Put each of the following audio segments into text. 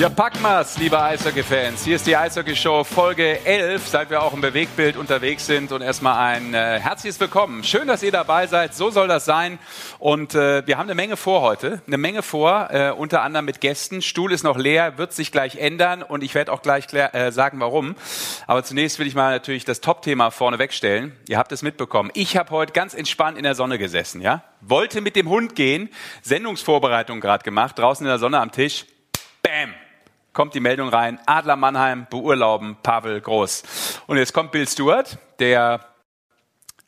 Ja, packen wir's, liebe Eishockey-Fans. Hier ist die Eishockey-Show Folge 11, seit wir auch im Bewegtbild unterwegs sind. Und erstmal ein äh, herzliches Willkommen. Schön, dass ihr dabei seid. So soll das sein. Und äh, wir haben eine Menge vor heute. Eine Menge vor, äh, unter anderem mit Gästen. Stuhl ist noch leer, wird sich gleich ändern. Und ich werde auch gleich klär, äh, sagen, warum. Aber zunächst will ich mal natürlich das Top-Thema vorne wegstellen. Ihr habt es mitbekommen. Ich habe heute ganz entspannt in der Sonne gesessen. ja? Wollte mit dem Hund gehen. Sendungsvorbereitung gerade gemacht. Draußen in der Sonne am Tisch. Kommt die Meldung rein, Adler Mannheim beurlauben Pavel Groß. Und jetzt kommt Bill Stewart, der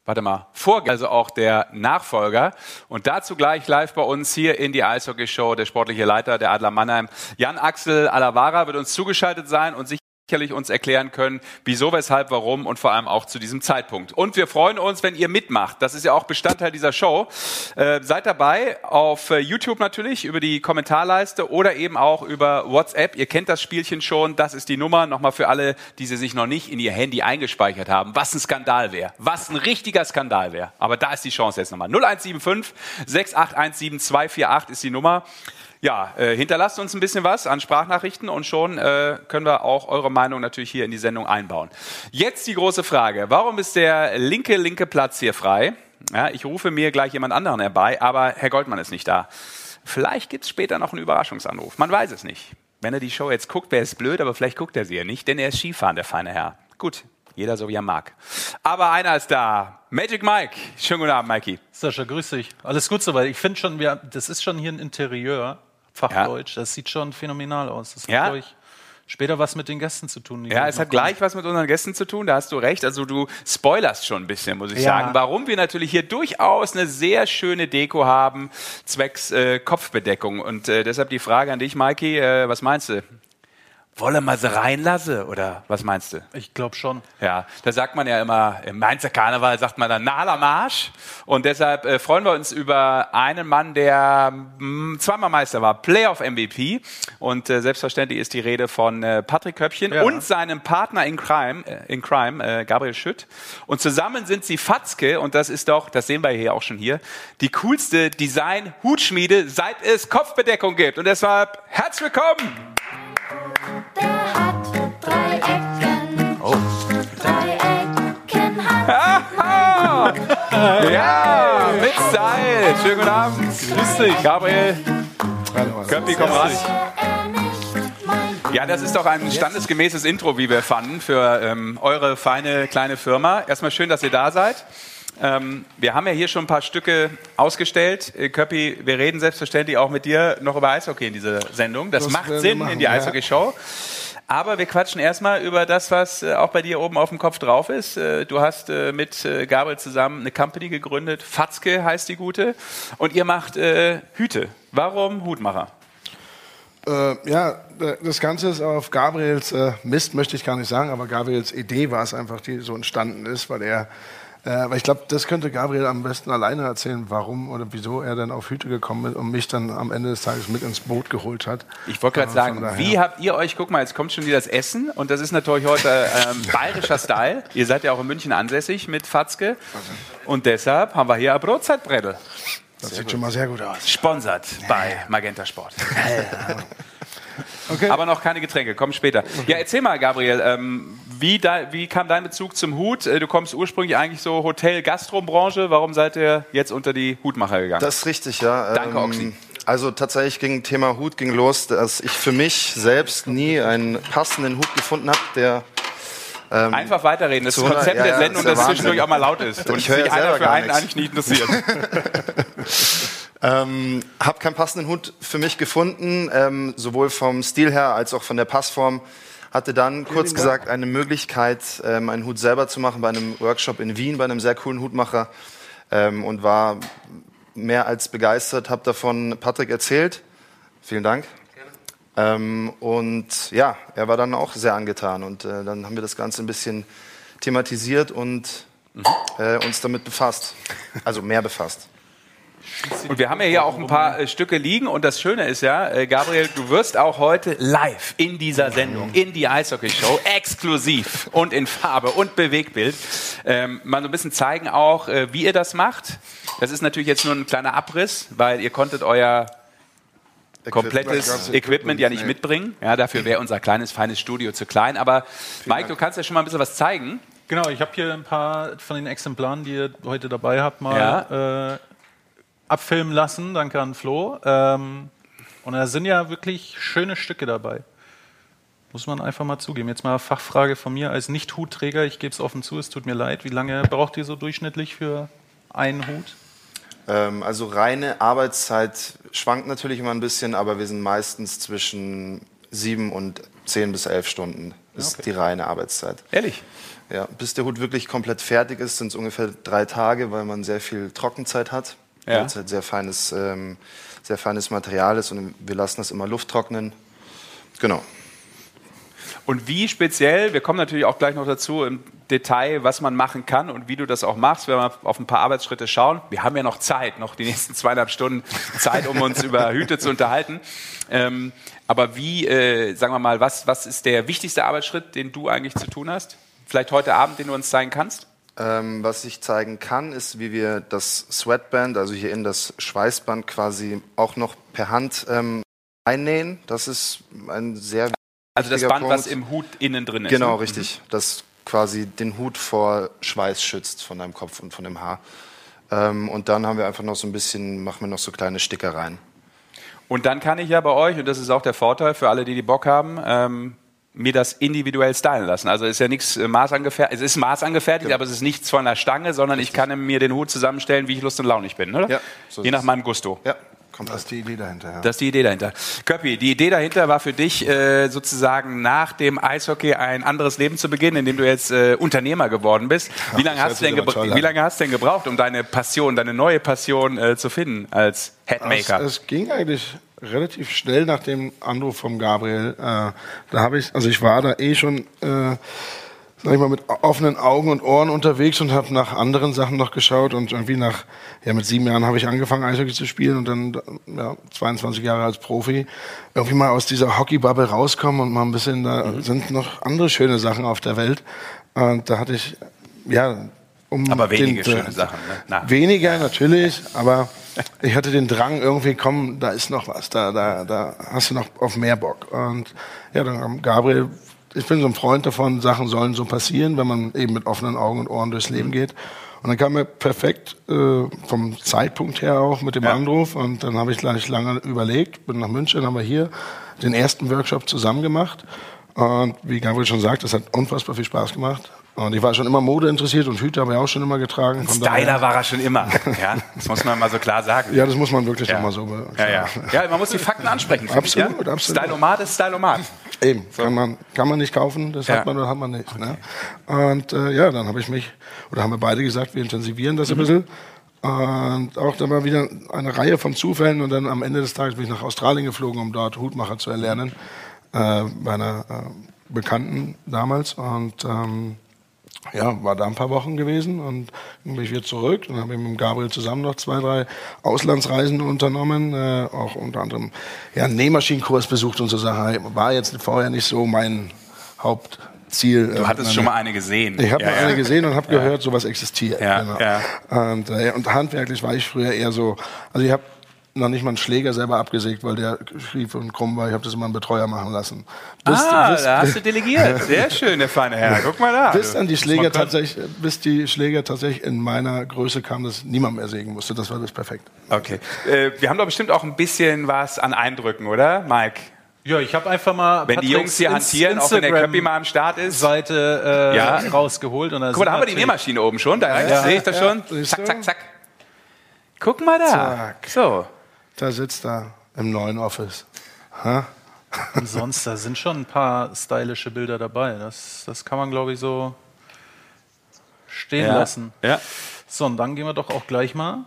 warte mal, vor, also auch der Nachfolger. Und dazu gleich live bei uns hier in die Eishockey-Show der sportliche Leiter der Adler Mannheim, Jan Axel Alavara, wird uns zugeschaltet sein und sich sicherlich uns erklären können, wieso, weshalb, warum und vor allem auch zu diesem Zeitpunkt. Und wir freuen uns, wenn ihr mitmacht. Das ist ja auch Bestandteil dieser Show. Äh, seid dabei auf äh, YouTube natürlich über die Kommentarleiste oder eben auch über WhatsApp. Ihr kennt das Spielchen schon. Das ist die Nummer. Nochmal für alle, die sie sich noch nicht in ihr Handy eingespeichert haben. Was ein Skandal wäre. Was ein richtiger Skandal wäre. Aber da ist die Chance jetzt nochmal. 0175 6817 248 ist die Nummer. Ja, äh, hinterlasst uns ein bisschen was an Sprachnachrichten und schon äh, können wir auch eure Meinung natürlich hier in die Sendung einbauen. Jetzt die große Frage, warum ist der linke, linke Platz hier frei? Ja, ich rufe mir gleich jemand anderen herbei, aber Herr Goldmann ist nicht da. Vielleicht gibt's später noch einen Überraschungsanruf, man weiß es nicht. Wenn er die Show jetzt guckt, wäre es blöd, aber vielleicht guckt er sie ja nicht, denn er ist Skifahren, der feine Herr. Gut, jeder so wie er mag. Aber einer ist da. Magic Mike. Schönen guten Abend, Mikey. Sascha, grüß dich. Alles gut soweit. Ich finde schon, wir, das ist schon hier ein Interieur. Fachdeutsch. Ja. Das sieht schon phänomenal aus. Das ja. hat ich später was mit den Gästen zu tun. Ja, es hat gleich was mit unseren Gästen zu tun, da hast du recht. Also du spoilerst schon ein bisschen, muss ich ja. sagen. Warum wir natürlich hier durchaus eine sehr schöne Deko haben, zwecks äh, Kopfbedeckung. Und äh, deshalb die Frage an dich, Mikey, äh, was meinst du? Wolle man sie reinlasse oder was meinst du? Ich glaube schon. Ja, da sagt man ja immer, im Mainzer Karneval sagt man dann Naler Marsch. Und deshalb äh, freuen wir uns über einen Mann, der mh, hm, zweimal Meister war, Playoff MVP. Und äh, selbstverständlich ist die Rede von äh, Patrick Köpchen ja. und seinem Partner in Crime, äh, in Crime äh, Gabriel Schütt. Und zusammen sind sie Fatzke, und das ist doch, das sehen wir hier auch schon hier, die coolste Design-Hutschmiede, seit es Kopfbedeckung gibt. Und deshalb herzlich willkommen! Der hat drei Ecken. Oh. Drei Ecken hat Ja, mit Style. Schönen guten Abend. Grüß dich. Gabriel. Köppi, komm rein. Ja, das ist doch ein standesgemäßes Intro, wie wir fanden, für ähm, eure feine kleine Firma. Erstmal schön, dass ihr da seid. Ähm, wir haben ja hier schon ein paar Stücke ausgestellt. Äh, Köppi, wir reden selbstverständlich auch mit dir noch über Eishockey in dieser Sendung. Das, das macht Sinn machen, in die Eishockey-Show. Aber wir quatschen erstmal über das, was äh, auch bei dir oben auf dem Kopf drauf ist. Äh, du hast äh, mit äh, Gabriel zusammen eine Company gegründet. Fatzke heißt die gute. Und ihr macht äh, Hüte. Warum Hutmacher? Äh, ja, das Ganze ist auf Gabriels Mist, möchte ich gar nicht sagen, aber Gabriels Idee war es einfach, die so entstanden ist, weil er äh, aber ich glaube, das könnte Gabriel am besten alleine erzählen, warum oder wieso er dann auf Hüte gekommen ist und mich dann am Ende des Tages mit ins Boot geholt hat. Ich wollte gerade äh, sagen, wie habt ihr euch, guck mal, jetzt kommt schon wieder das Essen und das ist natürlich heute ähm, bayerischer Style. Ihr seid ja auch in München ansässig mit Fatzke und deshalb haben wir hier ein Brotzeitbrettel. Das sehr sieht gut. schon mal sehr gut aus. Sponsert bei Magenta Sport. Okay. Aber noch keine Getränke, kommen später. Ja, erzähl mal, Gabriel, ähm, wie, da, wie kam dein Bezug zum Hut? Äh, du kommst ursprünglich eigentlich so Hotel-Gastro-Branche. Warum seid ihr jetzt unter die Hutmacher gegangen? Das ist richtig, ja. Danke, ähm, Oxy. Also tatsächlich ging Thema Hut ging los, dass ich für mich selbst nie einen passenden Hut gefunden habe, der ähm, Einfach weiterreden. Das das Konzept ja, der Sendung, dass zwischendurch auch mal laut ist und ich sich einer für einen eigentlich nie interessiert. ähm, hab keinen passenden Hut für mich gefunden, ähm, sowohl vom Stil her als auch von der Passform. Hatte dann kurz gesagt eine Möglichkeit, ähm, einen Hut selber zu machen bei einem Workshop in Wien, bei einem sehr coolen Hutmacher ähm, und war mehr als begeistert, habe davon Patrick erzählt. Vielen Dank. Ähm, und ja, er war dann auch sehr angetan. Und äh, dann haben wir das Ganze ein bisschen thematisiert und mhm. äh, uns damit befasst. Also mehr befasst. Und wir haben ja hier auch ein paar äh, Stücke liegen und das Schöne ist ja, äh, Gabriel, du wirst auch heute live in dieser Sendung, in die Eishockey-Show, exklusiv und in Farbe und Bewegbild, ähm, mal so ein bisschen zeigen auch, äh, wie ihr das macht. Das ist natürlich jetzt nur ein kleiner Abriss, weil ihr konntet euer komplettes Equipment. Equipment ja nicht Nee. mitbringen. Ja, dafür wäre unser kleines, feines Studio zu klein. Aber Mike, du kannst ja schon mal ein bisschen was zeigen. Genau, ich habe hier ein paar von den Exemplaren, die ihr heute dabei habt, mal äh, abfilmen lassen. Danke an Flo. Ähm, und da sind ja wirklich schöne Stücke dabei. Muss man einfach mal zugeben. Jetzt mal Fachfrage von mir als Nicht-Hutträger. Ich gebe es offen zu, es tut mir leid. Wie lange braucht ihr so durchschnittlich für einen Hut? Ähm, also reine Arbeitszeit schwankt natürlich immer ein bisschen, aber wir sind meistens zwischen sieben und zehn bis elf Stunden. Ist Okay. die reine Arbeitszeit. Ehrlich? Ja, bis der Hut wirklich komplett fertig ist, sind es ungefähr drei Tage, weil man sehr viel Trockenzeit hat. Ja. Weil es halt sehr feines, ähm, sehr feines Material ist und wir lassen das immer Luft trocknen. Genau. Und wie speziell, wir kommen natürlich auch gleich noch dazu im Detail, was man machen kann und wie du das auch machst, wenn wir auf ein paar Arbeitsschritte schauen. Wir haben ja noch Zeit, noch die nächsten zweieinhalb Stunden Zeit, um uns über Hüte zu unterhalten. Ähm, aber wie, äh, sagen wir mal, was, was ist der wichtigste Arbeitsschritt, den du eigentlich zu tun hast? Vielleicht heute Abend, den du uns zeigen kannst? Ähm, was ich zeigen kann, ist, wie wir das Sweatband, also hier in das Schweißband quasi auch noch per Hand ähm, einnähen. Das ist ein sehr Also das Band, was Punkt. im Hut innen drin ist. Genau, ne? richtig. Das quasi den Hut vor Schweiß schützt von deinem Kopf und von dem Haar. Ähm, und dann haben wir einfach noch so ein bisschen, machen wir noch so kleine Stickereien. Und dann kann ich ja bei euch, und das ist auch der Vorteil für alle, die die Bock haben, ähm, mir das individuell stylen lassen. Also ist ja nichts äh, maßangefertigt, es ist maßangefertigt, aber es ist nichts von der Stange, sondern ich kann mir den Hut zusammenstellen, wie ich lust und launig bin, oder? Ja, so Je nach es. meinem Gusto. Ja, Das komplett. ist die Idee dahinter. Ja. Das ist die Idee dahinter. Köppi, die Idee dahinter war für dich äh, sozusagen nach dem Eishockey ein anderes Leben zu beginnen, indem du jetzt äh, Unternehmer geworden bist. Wie lange, das hast du denn wie an. lange hast du denn gebraucht, um deine Passion, deine neue Passion äh, zu finden als Es, Headmaker? es ging eigentlich relativ schnell nach dem Anruf vom Gabriel. Äh, da habe ich, also ich war da eh schon, äh, sag ich mal, mit offenen Augen und Ohren unterwegs und habe nach anderen Sachen noch geschaut und irgendwie nach, ja, mit sieben Jahren habe ich angefangen Eishockey zu spielen und dann, ja, 22 Jahre als Profi, irgendwie mal aus dieser Hockeybubble rauskommen und mal ein bisschen, da Mhm. sind noch andere schöne Sachen auf der Welt. Und da hatte ich, ja, um Aber wenige den, schöne Sachen. Ne? Na. Weniger natürlich, aber ich hatte den Drang irgendwie, komm, da ist noch was, da, da, da hast du noch auf mehr Bock. Und ja, dann Gabriel, ich bin so ein Freund davon, Sachen sollen so passieren, wenn man eben mit offenen Augen und Ohren durchs Leben geht. Und dann kam er perfekt äh, vom Zeitpunkt her auch mit dem Ja. Anruf und dann habe ich gleich lange überlegt, bin nach München, haben wir hier den ersten Workshop zusammen gemacht. Und wie Gabriel schon sagt, das hat unfassbar viel Spaß gemacht. Und ich war schon immer Mode interessiert und Hüte habe ich auch schon immer getragen. Styler war er schon immer. Ja, das muss man mal so klar sagen. ja, das muss man wirklich Ja. noch mal so Ja, ja. ja, man muss die Fakten ansprechen. finde ich, Absolut, ja? absolut. Stylomat ist Stylomat. Eben, kann, man, kann man nicht kaufen, das Ja. hat man oder hat man nicht. Ne? Und äh, ja, dann habe ich mich, oder haben wir beide gesagt, wir intensivieren Mhm. das ein bisschen. Und auch dann mal wieder eine Reihe von Zufällen und dann am Ende des Tages bin ich nach Australien geflogen, um dort Hutmacher zu erlernen, äh, bei einer äh, Bekannten damals. Und ähm, ja, war da ein paar Wochen gewesen und dann bin ich wieder zurück. Dann habe ich mit Gabriel zusammen noch zwei, drei Auslandsreisen unternommen, äh, auch unter anderem ja, einen Nähmaschinenkurs besucht und so Sachen. War jetzt vorher nicht so mein Hauptziel. Du hattest schon mal eine gesehen. Ich habe ja, mal ja. eine gesehen und habe gehört, sowas existiert. Genau. Ja, Und, äh, und handwerklich war ich früher eher so, also ich habe noch nicht mal einen Schläger selber abgesägt, weil der schief und krumm war. Ich habe das immer einen Betreuer machen lassen. Bis, ah, bis, da hast du delegiert. Sehr schön, der feine Herr. Guck mal da. bis dann die Schläger tatsächlich, bis die Schläger tatsächlich in meiner Größe kamen, dass niemand mehr sägen musste. Das war das perfekt. Okay. Äh, wir haben doch bestimmt auch ein bisschen was an Eindrücken, oder, Mike? Ja, ich habe einfach mal Wenn die Jungs hier Patricks hantieren, auch wenn der Köppi mal am Start ist. Seite äh, Ja. rausgeholt. Und Guck mal, da haben wir die Nähmaschine oben schon. Da Ja. sehe ich das Ja, schon. Zack, zack, zack. Guck mal da. Zack. So. Da sitzt er im neuen Office. Ha? Und sonst, da sind schon ein paar stylische Bilder dabei. Das, das kann man, glaube ich, so stehen lassen. Ja. So, und dann gehen wir doch auch gleich mal.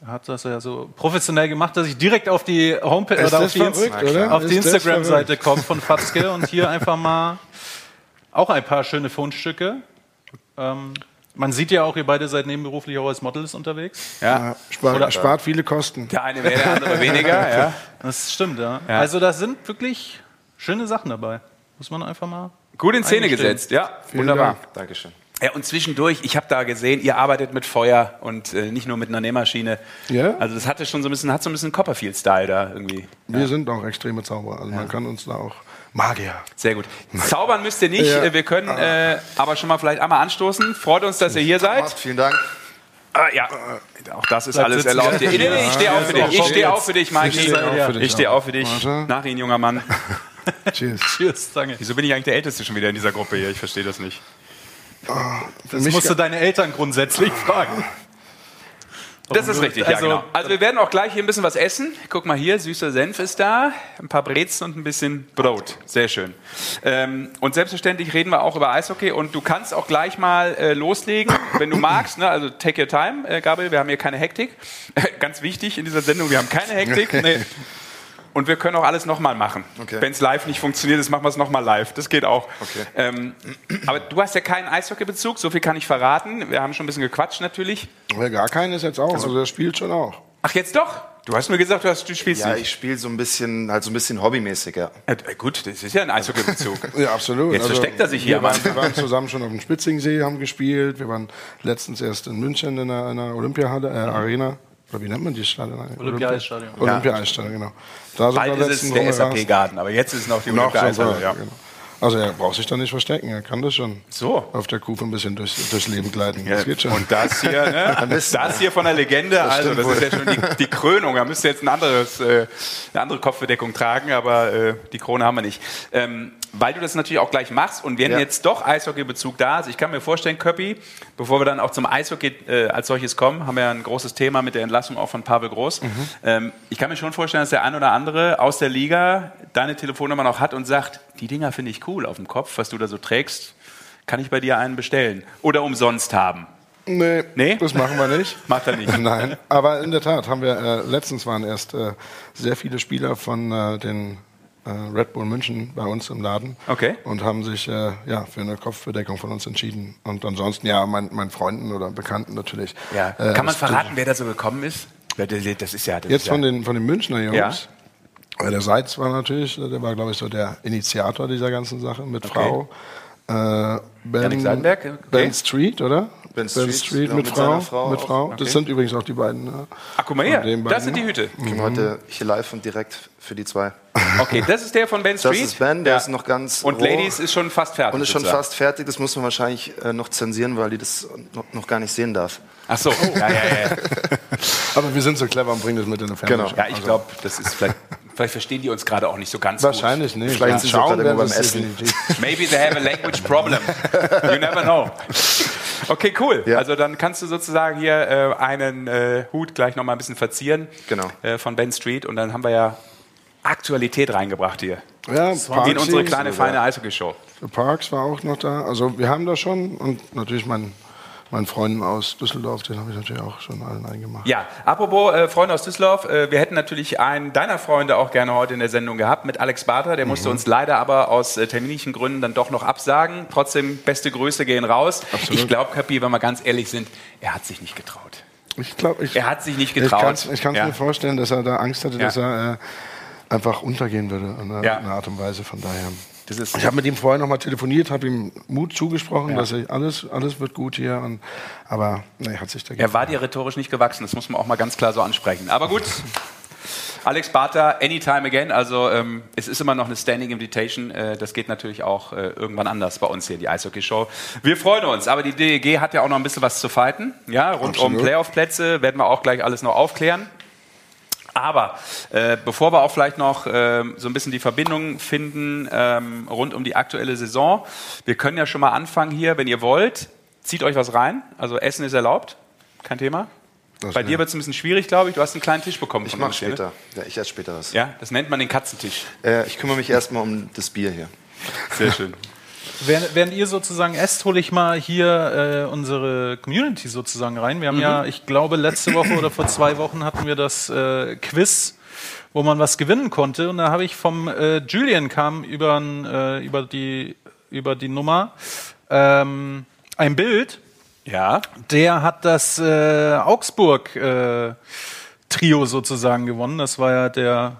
Er hat das ja so professionell gemacht, dass ich direkt auf die Homepage oder auf die, Inst- die Instagram-Seite komme von Fatzke und hier einfach mal auch ein paar schöne Fundstücke. Ähm, man sieht ja auch, ihr beide seid nebenberuflich auch als Models unterwegs. ja. Ja, spart, spart viele Kosten. Der eine mehr, der andere weniger. Ja. Das stimmt, ja. Ja. Also da sind wirklich schöne Sachen dabei. Muss man einfach mal. Gut in Szene gesetzt. Ja, Vielen wunderbar. Dank. Dankeschön. Ja, und zwischendurch, ich habe da gesehen, ihr arbeitet mit Feuer und äh, nicht nur mit einer Nähmaschine. Ja. Also das hatte schon so ein bisschen, hat so ein bisschen Copperfield-Style da irgendwie. Wir sind auch extreme Zauberer. Also man kann uns da auch Magier. Sehr gut. Zaubern müsst ihr nicht. Ja. Wir können äh, aber schon mal vielleicht einmal anstoßen. Freut uns, dass ihr hier seid. Vielen Dank. Ah, ja, auch das ist alles sitzen. erlaubt. Nee, nee, nee, ich stehe auf für dich. Ich stehe auf für dich, Mikey. Ich stehe auch für dich auf. für. Nach Ihnen, junger Mann. Cheers. Cheers, danke. Wieso bin ich eigentlich der Älteste schon wieder in dieser Gruppe hier? Ich verstehe das nicht. Für Das musst du deine Eltern grundsätzlich fragen. Das ist richtig, ja, Also- genau. Also wir werden auch gleich hier ein bisschen was essen. Guck mal hier, süßer Senf ist da, ein paar Brezen und ein bisschen Brot. Sehr schön. Ähm, und selbstverständlich reden wir auch über Eishockey und du kannst auch gleich mal äh, loslegen, wenn du magst. Ne? Also take your time, äh, Gabriel, wir haben hier keine Hektik. Ganz wichtig in dieser Sendung, wir haben keine Hektik. Nee. Und wir können auch alles nochmal machen. Okay. Wenn es live nicht funktioniert, ist, machen wir es nochmal live. Das geht auch. Okay. Ähm, aber du hast ja keinen Eishockeybezug, so viel kann ich verraten. Wir haben schon ein bisschen gequatscht natürlich. Ja, gar keines jetzt auch. Also der spielt schon auch. Ach, jetzt doch? Du hast mir gesagt, du, hast, du spielst Ja, nicht. ich spiele so ein bisschen, halt so ein bisschen hobbymäßig, ja. Ja, gut, das ist ja ein Eishockeybezug. Ja, absolut. Jetzt versteckt er sich hier, Wir waren, wir waren zusammen schon auf dem Spitzingsee, haben gespielt. Wir waren letztens erst in München in einer, in einer Olympiahalle, äh, Arena. Oder wie nennt man die Stadion? eigentlich? Olympia-Eisstadion. Olympia-Eisstadion, genau. Da Bald ist es der. SAP-Garten, aber jetzt ist es noch die Olympia Eishalle. Ja. genau. Also er braucht sich da nicht verstecken, er kann das schon. So. Auf der Kufe ein bisschen durchs, durchs Leben gleiten. Ja, Das geht schon. Und das hier, ne? das hier von der Legende, also das ist ja schon die, die Krönung. Da müsst ihr jetzt ein anderes, äh, eine andere Kopfbedeckung tragen, aber äh, die Krone haben wir nicht. Ähm, weil du das natürlich auch gleich machst und wenn Ja. jetzt doch Eishockeybezug da ist, ich kann mir vorstellen, Köppi, bevor wir dann auch zum Eishockey äh, als solches kommen, haben wir ja ein großes Thema mit der Entlassung auch von Pavel Groß. Ähm, ich kann mir schon vorstellen, dass der ein oder andere aus der Liga deine Telefonnummer noch hat und sagt, die Dinger finde ich cool auf dem Kopf, was du da so trägst, kann ich bei dir einen bestellen oder umsonst haben. Nee, Nee? das machen wir nicht. Macht er nicht. Nein, aber in der Tat haben wir, äh, letztens waren erst äh, sehr viele Spieler von äh, den äh, Red Bull München bei uns im Laden Okay. und haben sich äh, ja, für eine Kopfbedeckung von uns entschieden. Und ansonsten, ja, mein, meinen Freunden oder Bekannten natürlich. Ja. Äh, Kann man verraten, wer da so gekommen ist? Das das ist ja. Das Jetzt ist ja, von den, von den Münchner Jungs. Ja. Äh, Der Seitz war natürlich, der war, glaube ich, so der Initiator dieser ganzen Sache mit Frau. Äh, ben, Seidenberg, okay. Ben Street, oder? Ben Street, ja, mit, mit Frau. seiner Frau mit. Frau. Okay. Das sind übrigens auch die beiden. ne? Ach, guck mal her. Das sind die. Hüte. Ich bin heute hier live und direkt für die zwei. Okay, das ist der von Ben Street. Das ist Ben, der Ja. ist noch ganz Und roh. Ladies ist schon fast fertig. Und ist schon sozusagen. fast fertig, das muss man wahrscheinlich äh, noch zensieren, weil die das noch, noch gar nicht sehen darf. Ach so. Ja, ja, ja. Aber wir sind so clever und bringen das mit in den Fernsehen. Genau. ja ich glaube, das ist vielleicht. Vielleicht verstehen die uns gerade auch nicht so ganz Wahrscheinlich nicht. Vielleicht Ja, sind sie gerade beim es Essen. definitiv. gut. Maybe they have a language problem. You never know. Okay, cool. Ja. Also dann kannst du sozusagen hier äh, einen äh, Hut gleich noch mal ein bisschen verzieren. Genau. Äh, von Ben Street. Und dann haben wir ja Aktualität reingebracht hier. Ja, In Parks, unsere kleine, feine Eishockey-Show. Parks war auch noch da. Also wir haben da schon und natürlich mein, meinen Freunden aus Düsseldorf, den habe ich natürlich auch schon allen eingemacht. Ja, apropos äh, Freunde aus Düsseldorf, äh, wir hätten natürlich einen deiner Freunde auch gerne heute in der Sendung gehabt mit Alex Barter. Der Mhm. musste uns leider aber aus äh, terminlichen Gründen dann doch noch absagen. Trotzdem, beste Grüße gehen raus. Absolut. Ich glaube, Kapi, wenn wir ganz ehrlich sind, er hat sich nicht getraut. Ich glaube, ich, Er hat sich nicht ich getraut. kann es ich Ja. mir vorstellen, dass er da Angst hatte, Ja. dass er äh, einfach untergehen würde in einer, Ja. in einer Art und Weise. Von daher. Das ist Ich habe mit ihm vorher noch mal telefoniert, habe ihm Mut zugesprochen, dass er alles, alles wird gut hier. Und, aber nee, hat sich dagegen. er war dir rhetorisch nicht gewachsen, das muss man auch mal ganz klar so ansprechen. Aber gut, Alex Barter, anytime again. Also ähm, es ist immer noch eine Standing Invitation. Äh, das geht natürlich auch äh, irgendwann anders bei uns hier, die Eishockey-Show. Wir freuen uns, aber die DEG hat ja auch noch ein bisschen was zu fighten. Ja, rund um Absolut. Playoff-Plätze werden wir auch gleich alles noch aufklären. Aber äh, bevor wir auch vielleicht noch ähm, so ein bisschen die Verbindung finden ähm, rund um die aktuelle Saison, wir können ja schon mal anfangen hier, wenn ihr wollt, zieht euch was rein. Also Essen ist erlaubt, kein Thema. Das Bei dir wird es ein bisschen schwierig, glaube ich. Du hast einen kleinen Tisch bekommen. Ich mache ne? später. Ja, ich esse später was. Ja, das nennt man den Katzentisch. Äh, ich kümmere mich erstmal um das Bier hier. Sehr schön. Während, während ihr sozusagen esst, hole ich mal hier äh, unsere Community sozusagen rein. Wir haben ja, ich glaube, letzte Woche oder vor zwei Wochen hatten wir das äh, Quiz, wo man was gewinnen konnte. Und da habe ich vom äh, Julian kam über, äh, über, die, über die Nummer ähm, ein Bild. Ja, Der hat das äh, Augsburg äh, Trio sozusagen gewonnen. Das war ja der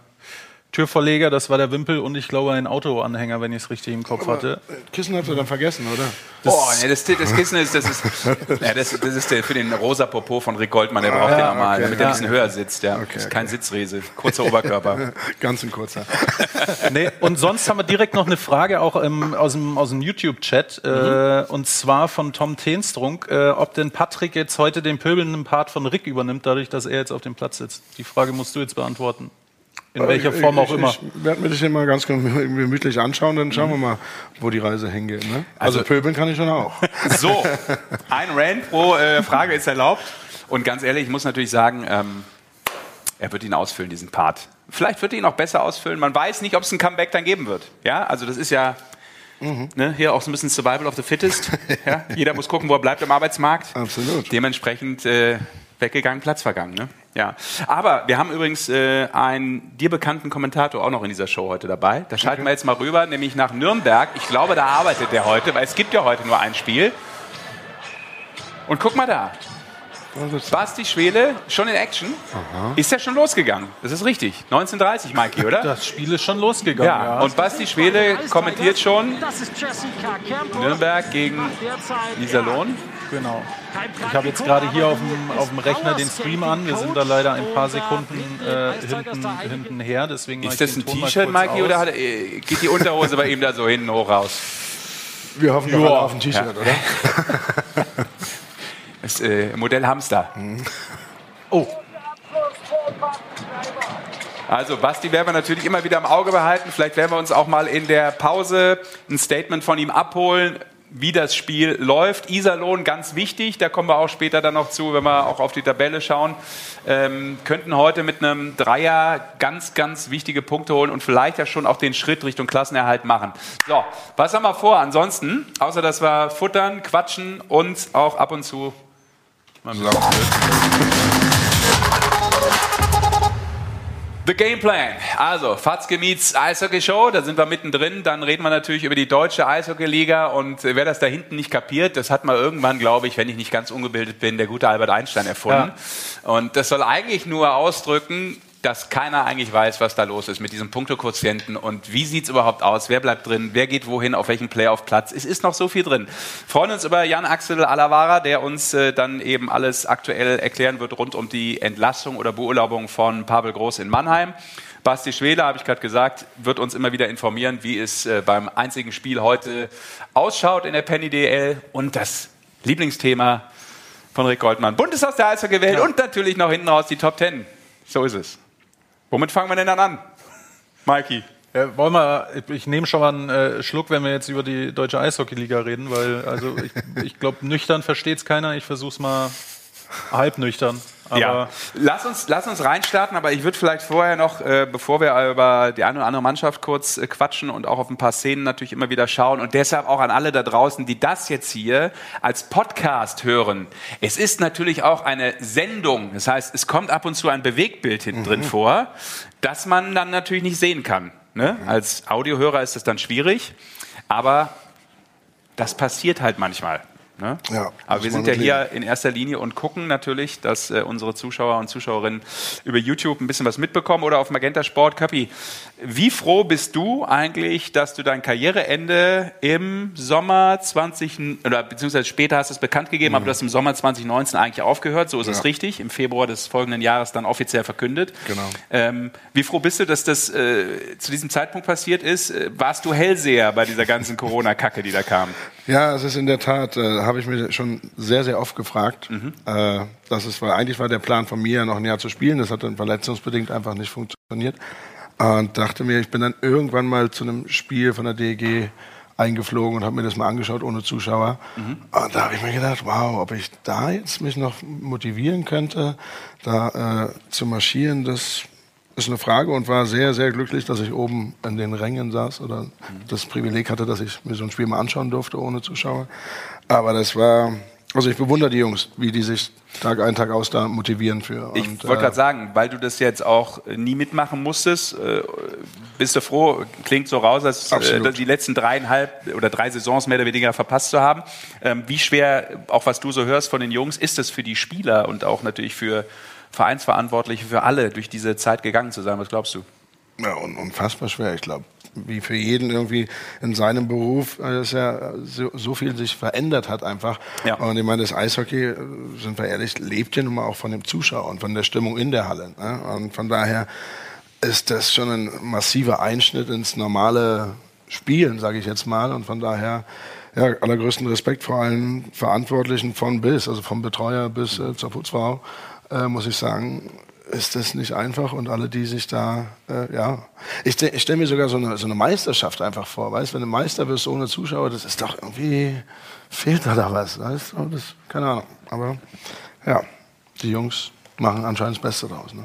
Türverleger, das war der Wimpel und ich glaube ein Autoanhänger, wenn ich es richtig im Kopf Aber hatte. Kissen habt ihr dann vergessen, oder? Das oh, nee, das, das Kissen ist, das ist, ja, das, das ist der, für den rosa Popo von Rick Goldmann, der braucht ah, den nochmal, okay. damit der ein bisschen höher sitzt. Ja. Okay, das ist kein okay. Sitzriese, kurzer Oberkörper. Ganz ein kurzer. nee, und sonst haben wir direkt noch eine Frage auch im, aus dem, aus dem YouTube-Chat, äh, mhm. äh, und zwar von Tom Teenstrunk, äh, ob denn Patrick jetzt heute den pöbelnden Part von Rick übernimmt, dadurch, dass er jetzt auf dem Platz sitzt. Die Frage musst du jetzt beantworten. In welcher Form auch immer. Ich, ich werde mir das hier mal ganz gemütlich anschauen, dann schauen wir mal, wo die Reise hingeht. Ne? Also, also, pöbeln kann ich schon auch. So, ein Rand pro äh, Frage ist erlaubt. Und ganz ehrlich, ich muss natürlich sagen, ähm, er wird ihn ausfüllen, diesen Part. Vielleicht wird er ihn auch besser ausfüllen. Man weiß nicht, ob es ein Comeback dann geben wird. Ja, also das ist ja mhm. ne, hier auch so ein bisschen Survival of the Fittest. ja? Jeder muss gucken, wo er bleibt im Arbeitsmarkt. Absolut. Dementsprechend äh, weggegangen, Platz vergangen. Ne? Ja, aber wir haben übrigens äh, einen dir bekannten Kommentator auch noch in dieser Show heute dabei. Da schalten okay. wir jetzt mal rüber, nämlich nach Nürnberg. Ich glaube, da arbeitet der heute, weil es gibt ja heute nur ein Spiel. Und guck mal da. Basti Schwele schon in Action. Aha. Ist ja schon losgegangen. Das ist richtig. 1930, Mikey, oder? Das Spiel ist schon losgegangen. Ja. ja. Und Basti Schwele kommentiert schon Nürnberg gegen Iserlohn. Genau. Ich habe jetzt gerade hier auf dem, auf dem Rechner den Stream an. Wir sind da leider ein paar Sekunden äh, hinten, hinten her. Deswegen ist das ein T-Shirt, Mikey, oder hat, äh, geht die Unterhose bei ihm da so hinten hoch raus? Wir hoffen doch auf ein T-Shirt, ja. oder? Das äh, Modell Hamster. Mhm. Oh. Also Basti werden wir natürlich immer wieder im Auge behalten. Vielleicht werden wir uns auch mal in der Pause ein Statement von ihm abholen wie das Spiel läuft. Iserlohn ganz wichtig, da kommen wir auch später dann noch zu, wenn wir auch auf die Tabelle schauen. Ähm, könnten heute mit einem Dreier ganz, ganz wichtige Punkte holen und vielleicht ja schon auch den Schritt Richtung Klassenerhalt machen. So, was haben wir vor ansonsten? Außer dass wir futtern, quatschen und auch ab und zu mal The Game Plan. Also, Fatzke meets Eishockey Show, da sind wir mittendrin. Dann reden wir natürlich über die deutsche Eishockey-Liga. Und wer das da hinten nicht kapiert, das hat mal irgendwann, glaube ich, wenn ich nicht ganz ungebildet bin, der gute Albert Einstein erfunden. Ja. Und das soll eigentlich nur ausdrücken, dass keiner eigentlich weiß, was da los ist mit diesem Punktequotienten und wie sieht es überhaupt aus, wer bleibt drin, wer geht wohin, auf welchem Playoff-Platz. Es ist noch so viel drin. Freuen uns über Jan Axel Alavara, der uns äh, dann eben alles aktuell erklären wird rund um die Entlassung oder Beurlaubung von Pavel Groß in Mannheim. Basti Schwele, habe ich gerade gesagt, wird uns immer wieder informieren, wie es äh, beim einzigen Spiel heute ausschaut in der Penny DL und das Lieblingsthema von Rick Goldmann. Bundeshaus der Eishockey gewählt ja. und natürlich noch hinten raus die Top Ten. So ist es. Womit fangen wir denn dann an, Mikey? Ja, wollen wir, ich nehme schon mal einen äh, Schluck, wenn wir jetzt über die deutsche Eishockeyliga reden, weil also ich, ich glaube, nüchtern versteht es keiner. Ich versuche es mal halb nüchtern. Aber ja. lass, uns, lass uns reinstarten, aber ich würde vielleicht vorher noch, äh, bevor wir über die eine oder andere Mannschaft kurz äh, quatschen und auch auf ein paar Szenen natürlich immer wieder schauen und deshalb auch an alle da draußen, die das jetzt hier als Podcast hören. Es ist natürlich auch eine Sendung, das heißt, es kommt ab und zu ein Bewegtbild hinten mhm. drin vor, das man dann natürlich nicht sehen kann. Ne? Mhm. Als Audiohörer ist das dann schwierig, aber das passiert halt manchmal. Ne? Ja, Aber wir sind ja hier in erster Linie und gucken natürlich, dass äh, unsere Zuschauer und Zuschauerinnen über YouTube ein bisschen was mitbekommen oder auf Magenta Sport. Kapi, wie froh bist du eigentlich, dass du dein Karriereende im Sommer 20 oder beziehungsweise später hast du es bekannt gegeben, mhm. aber du hast im Sommer 2019 eigentlich aufgehört, so ist ja. es richtig, im Februar des folgenden Jahres dann offiziell verkündet. Genau. Ähm, wie froh bist du, dass das äh, zu diesem Zeitpunkt passiert ist? Äh, warst du Hellseher bei dieser ganzen Corona-Kacke, die da kam? Ja, es ist in der Tat, äh, habe ich mir schon sehr, sehr oft gefragt. Mhm. Äh, das ist, weil eigentlich war der Plan von mir, noch ein Jahr zu spielen. Das hat dann verletzungsbedingt einfach nicht funktioniert. Und dachte mir, ich bin dann irgendwann mal zu einem Spiel von der DEG eingeflogen und habe mir das mal angeschaut ohne Zuschauer. Mhm. Und da habe ich mir gedacht, wow, ob ich da jetzt mich noch motivieren könnte, da äh, zu marschieren, das ist eine Frage und war sehr, sehr glücklich, dass ich oben in den Rängen saß oder mhm. das Privileg hatte, dass ich mir so ein Spiel mal anschauen durfte ohne Zuschauer. Aber das war, also ich bewundere die Jungs, wie die sich Tag ein, Tag aus da motivieren für. Ich wollte gerade äh, sagen, weil du das jetzt auch nie mitmachen musstest, äh, bist du froh, klingt so raus, dass äh, die letzten dreieinhalb oder drei Saisons mehr oder weniger verpasst zu haben. Ähm, wie schwer, auch was du so hörst von den Jungs, ist es für die Spieler und auch natürlich für Vereinsverantwortliche, für alle durch diese Zeit gegangen zu sein? Was glaubst du? Ja, unfassbar schwer. Ich glaube, wie für jeden irgendwie in seinem Beruf, äh, dass ja so, so, viel sich verändert hat einfach. Ja. Und ich meine, das Eishockey, äh, sind wir ehrlich, lebt ja nun mal auch von dem Zuschauer und von der Stimmung in der Halle. Ne? Und von daher ist das schon ein massiver Einschnitt ins normale Spielen, sage ich jetzt mal. Und von daher ja, allergrößten Respekt vor allen Verantwortlichen von bis, also vom Betreuer bis äh, zur Putzfrau, äh, muss ich sagen, ist das nicht einfach und alle, die sich da, äh, ja, ich, ich stelle mir sogar so eine, so eine Meisterschaft einfach vor, weißt, wenn du Meister wirst ohne Zuschauer, das ist doch irgendwie, fehlt da da was, weißt du, das, keine Ahnung, aber ja, die Jungs machen anscheinend das Beste draus, ne?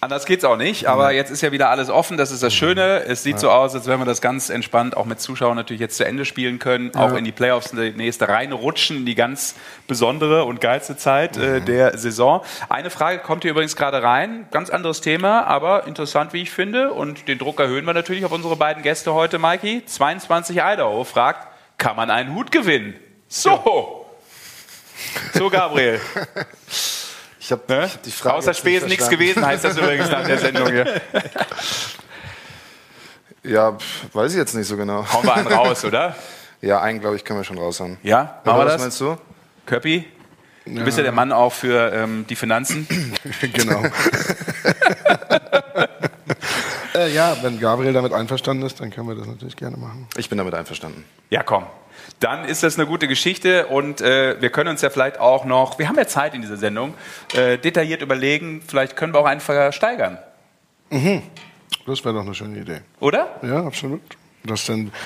Anders geht's auch nicht, aber jetzt ist ja wieder alles offen, das ist das Schöne. Es sieht so aus, als wenn wir das ganz entspannt auch mit Zuschauern natürlich jetzt zu Ende spielen können, auch in die Playoffs in die nächste reinrutschen, die ganz besondere und geilste Zeit äh, der Saison. Eine Frage kommt hier übrigens gerade rein, ganz anderes Thema, aber interessant, wie ich finde. Und den Druck erhöhen wir natürlich auf unsere beiden Gäste heute, Mikey. 22 Idaho fragt, kann man einen Hut gewinnen? So! So, Gabriel. Ich habe ne? hab die Frage. Außer Spesen nichts gewesen, heißt das übrigens nach der Sendung hier. Ja, weiß ich jetzt nicht so genau. Hauen wir einen raus, oder? Ja, einen, glaube ich, können wir schon raushauen. Ja, machen wir das? Was meinst du? Köppi? Du ja. bist ja der Mann auch für ähm, die Finanzen. genau. äh, ja, wenn Gabriel damit einverstanden ist, dann können wir das natürlich gerne machen. Ich bin damit einverstanden. Ja, komm dann ist das eine gute Geschichte und äh, wir können uns ja vielleicht auch noch, wir haben ja Zeit in dieser Sendung, äh, detailliert überlegen, vielleicht können wir auch einen versteigern. Mhm. Das wäre doch eine schöne Idee. Oder? Ja, absolut.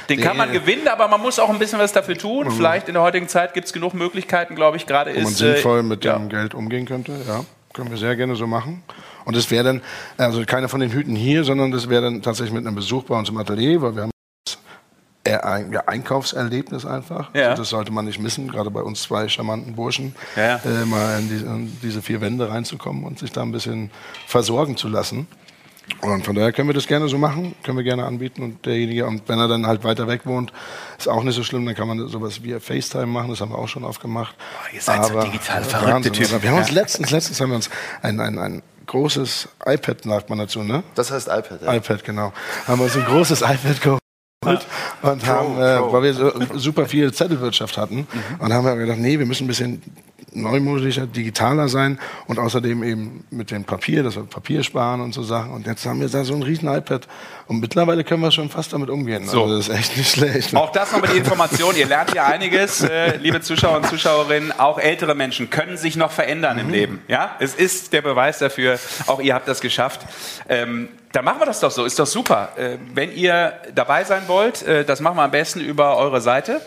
Den kann man gewinnen, aber man muss auch ein bisschen was dafür tun. Mhm. Vielleicht in der heutigen Zeit gibt es genug Möglichkeiten, glaube ich, gerade ist. Wo man sinnvoll äh, mit ja. dem Geld umgehen könnte, ja. Können wir sehr gerne so machen. Und es wäre dann, also keine von den Hüten hier, sondern das wäre dann tatsächlich mit einem Besuch bei uns im Atelier, weil wir haben Einkaufserlebnis einfach. Ja. Also das sollte man nicht missen, gerade bei uns zwei charmanten Burschen, ja. äh, mal in, die, in, diese vier Wände reinzukommen und sich da ein bisschen versorgen zu lassen. Und von daher können wir das gerne so machen, können wir gerne anbieten. Und derjenige, und wenn er dann halt weiter weg wohnt, ist auch nicht so schlimm, dann kann man sowas wie FaceTime machen, das haben wir auch schon oft gemacht. Oh, ihr seid Aber, so digital verrückte Typen. Wir haben uns letztens, letztens haben wir uns ein, ein, ein großes iPad, sagt man dazu, ne? Das heißt iPad, ja. iPad, genau. Haben wir uns ein großes iPad geholt und haben, äh, weil wir so super viel Zettelwirtschaft hatten, mhm. und haben wir gedacht, nee, wir müssen ein bisschen neumodischer, digitaler sein und außerdem eben mit dem Papier, dass wir Papier sparen und so Sachen. Und jetzt haben wir da so ein riesen iPad und mittlerweile können wir schon fast damit umgehen. So. Also das ist echt nicht schlecht. Auch das nochmal die Information. Ihr lernt ja einiges, äh, liebe Zuschauer und Zuschauerinnen. Auch ältere Menschen können sich noch verändern mhm. im Leben. Ja, es ist der Beweis dafür. Auch ihr habt das geschafft. Ähm, dann machen wir das doch so. Ist doch super. Äh, wenn ihr dabei sein wollt, äh, das machen wir am besten über eure Seite.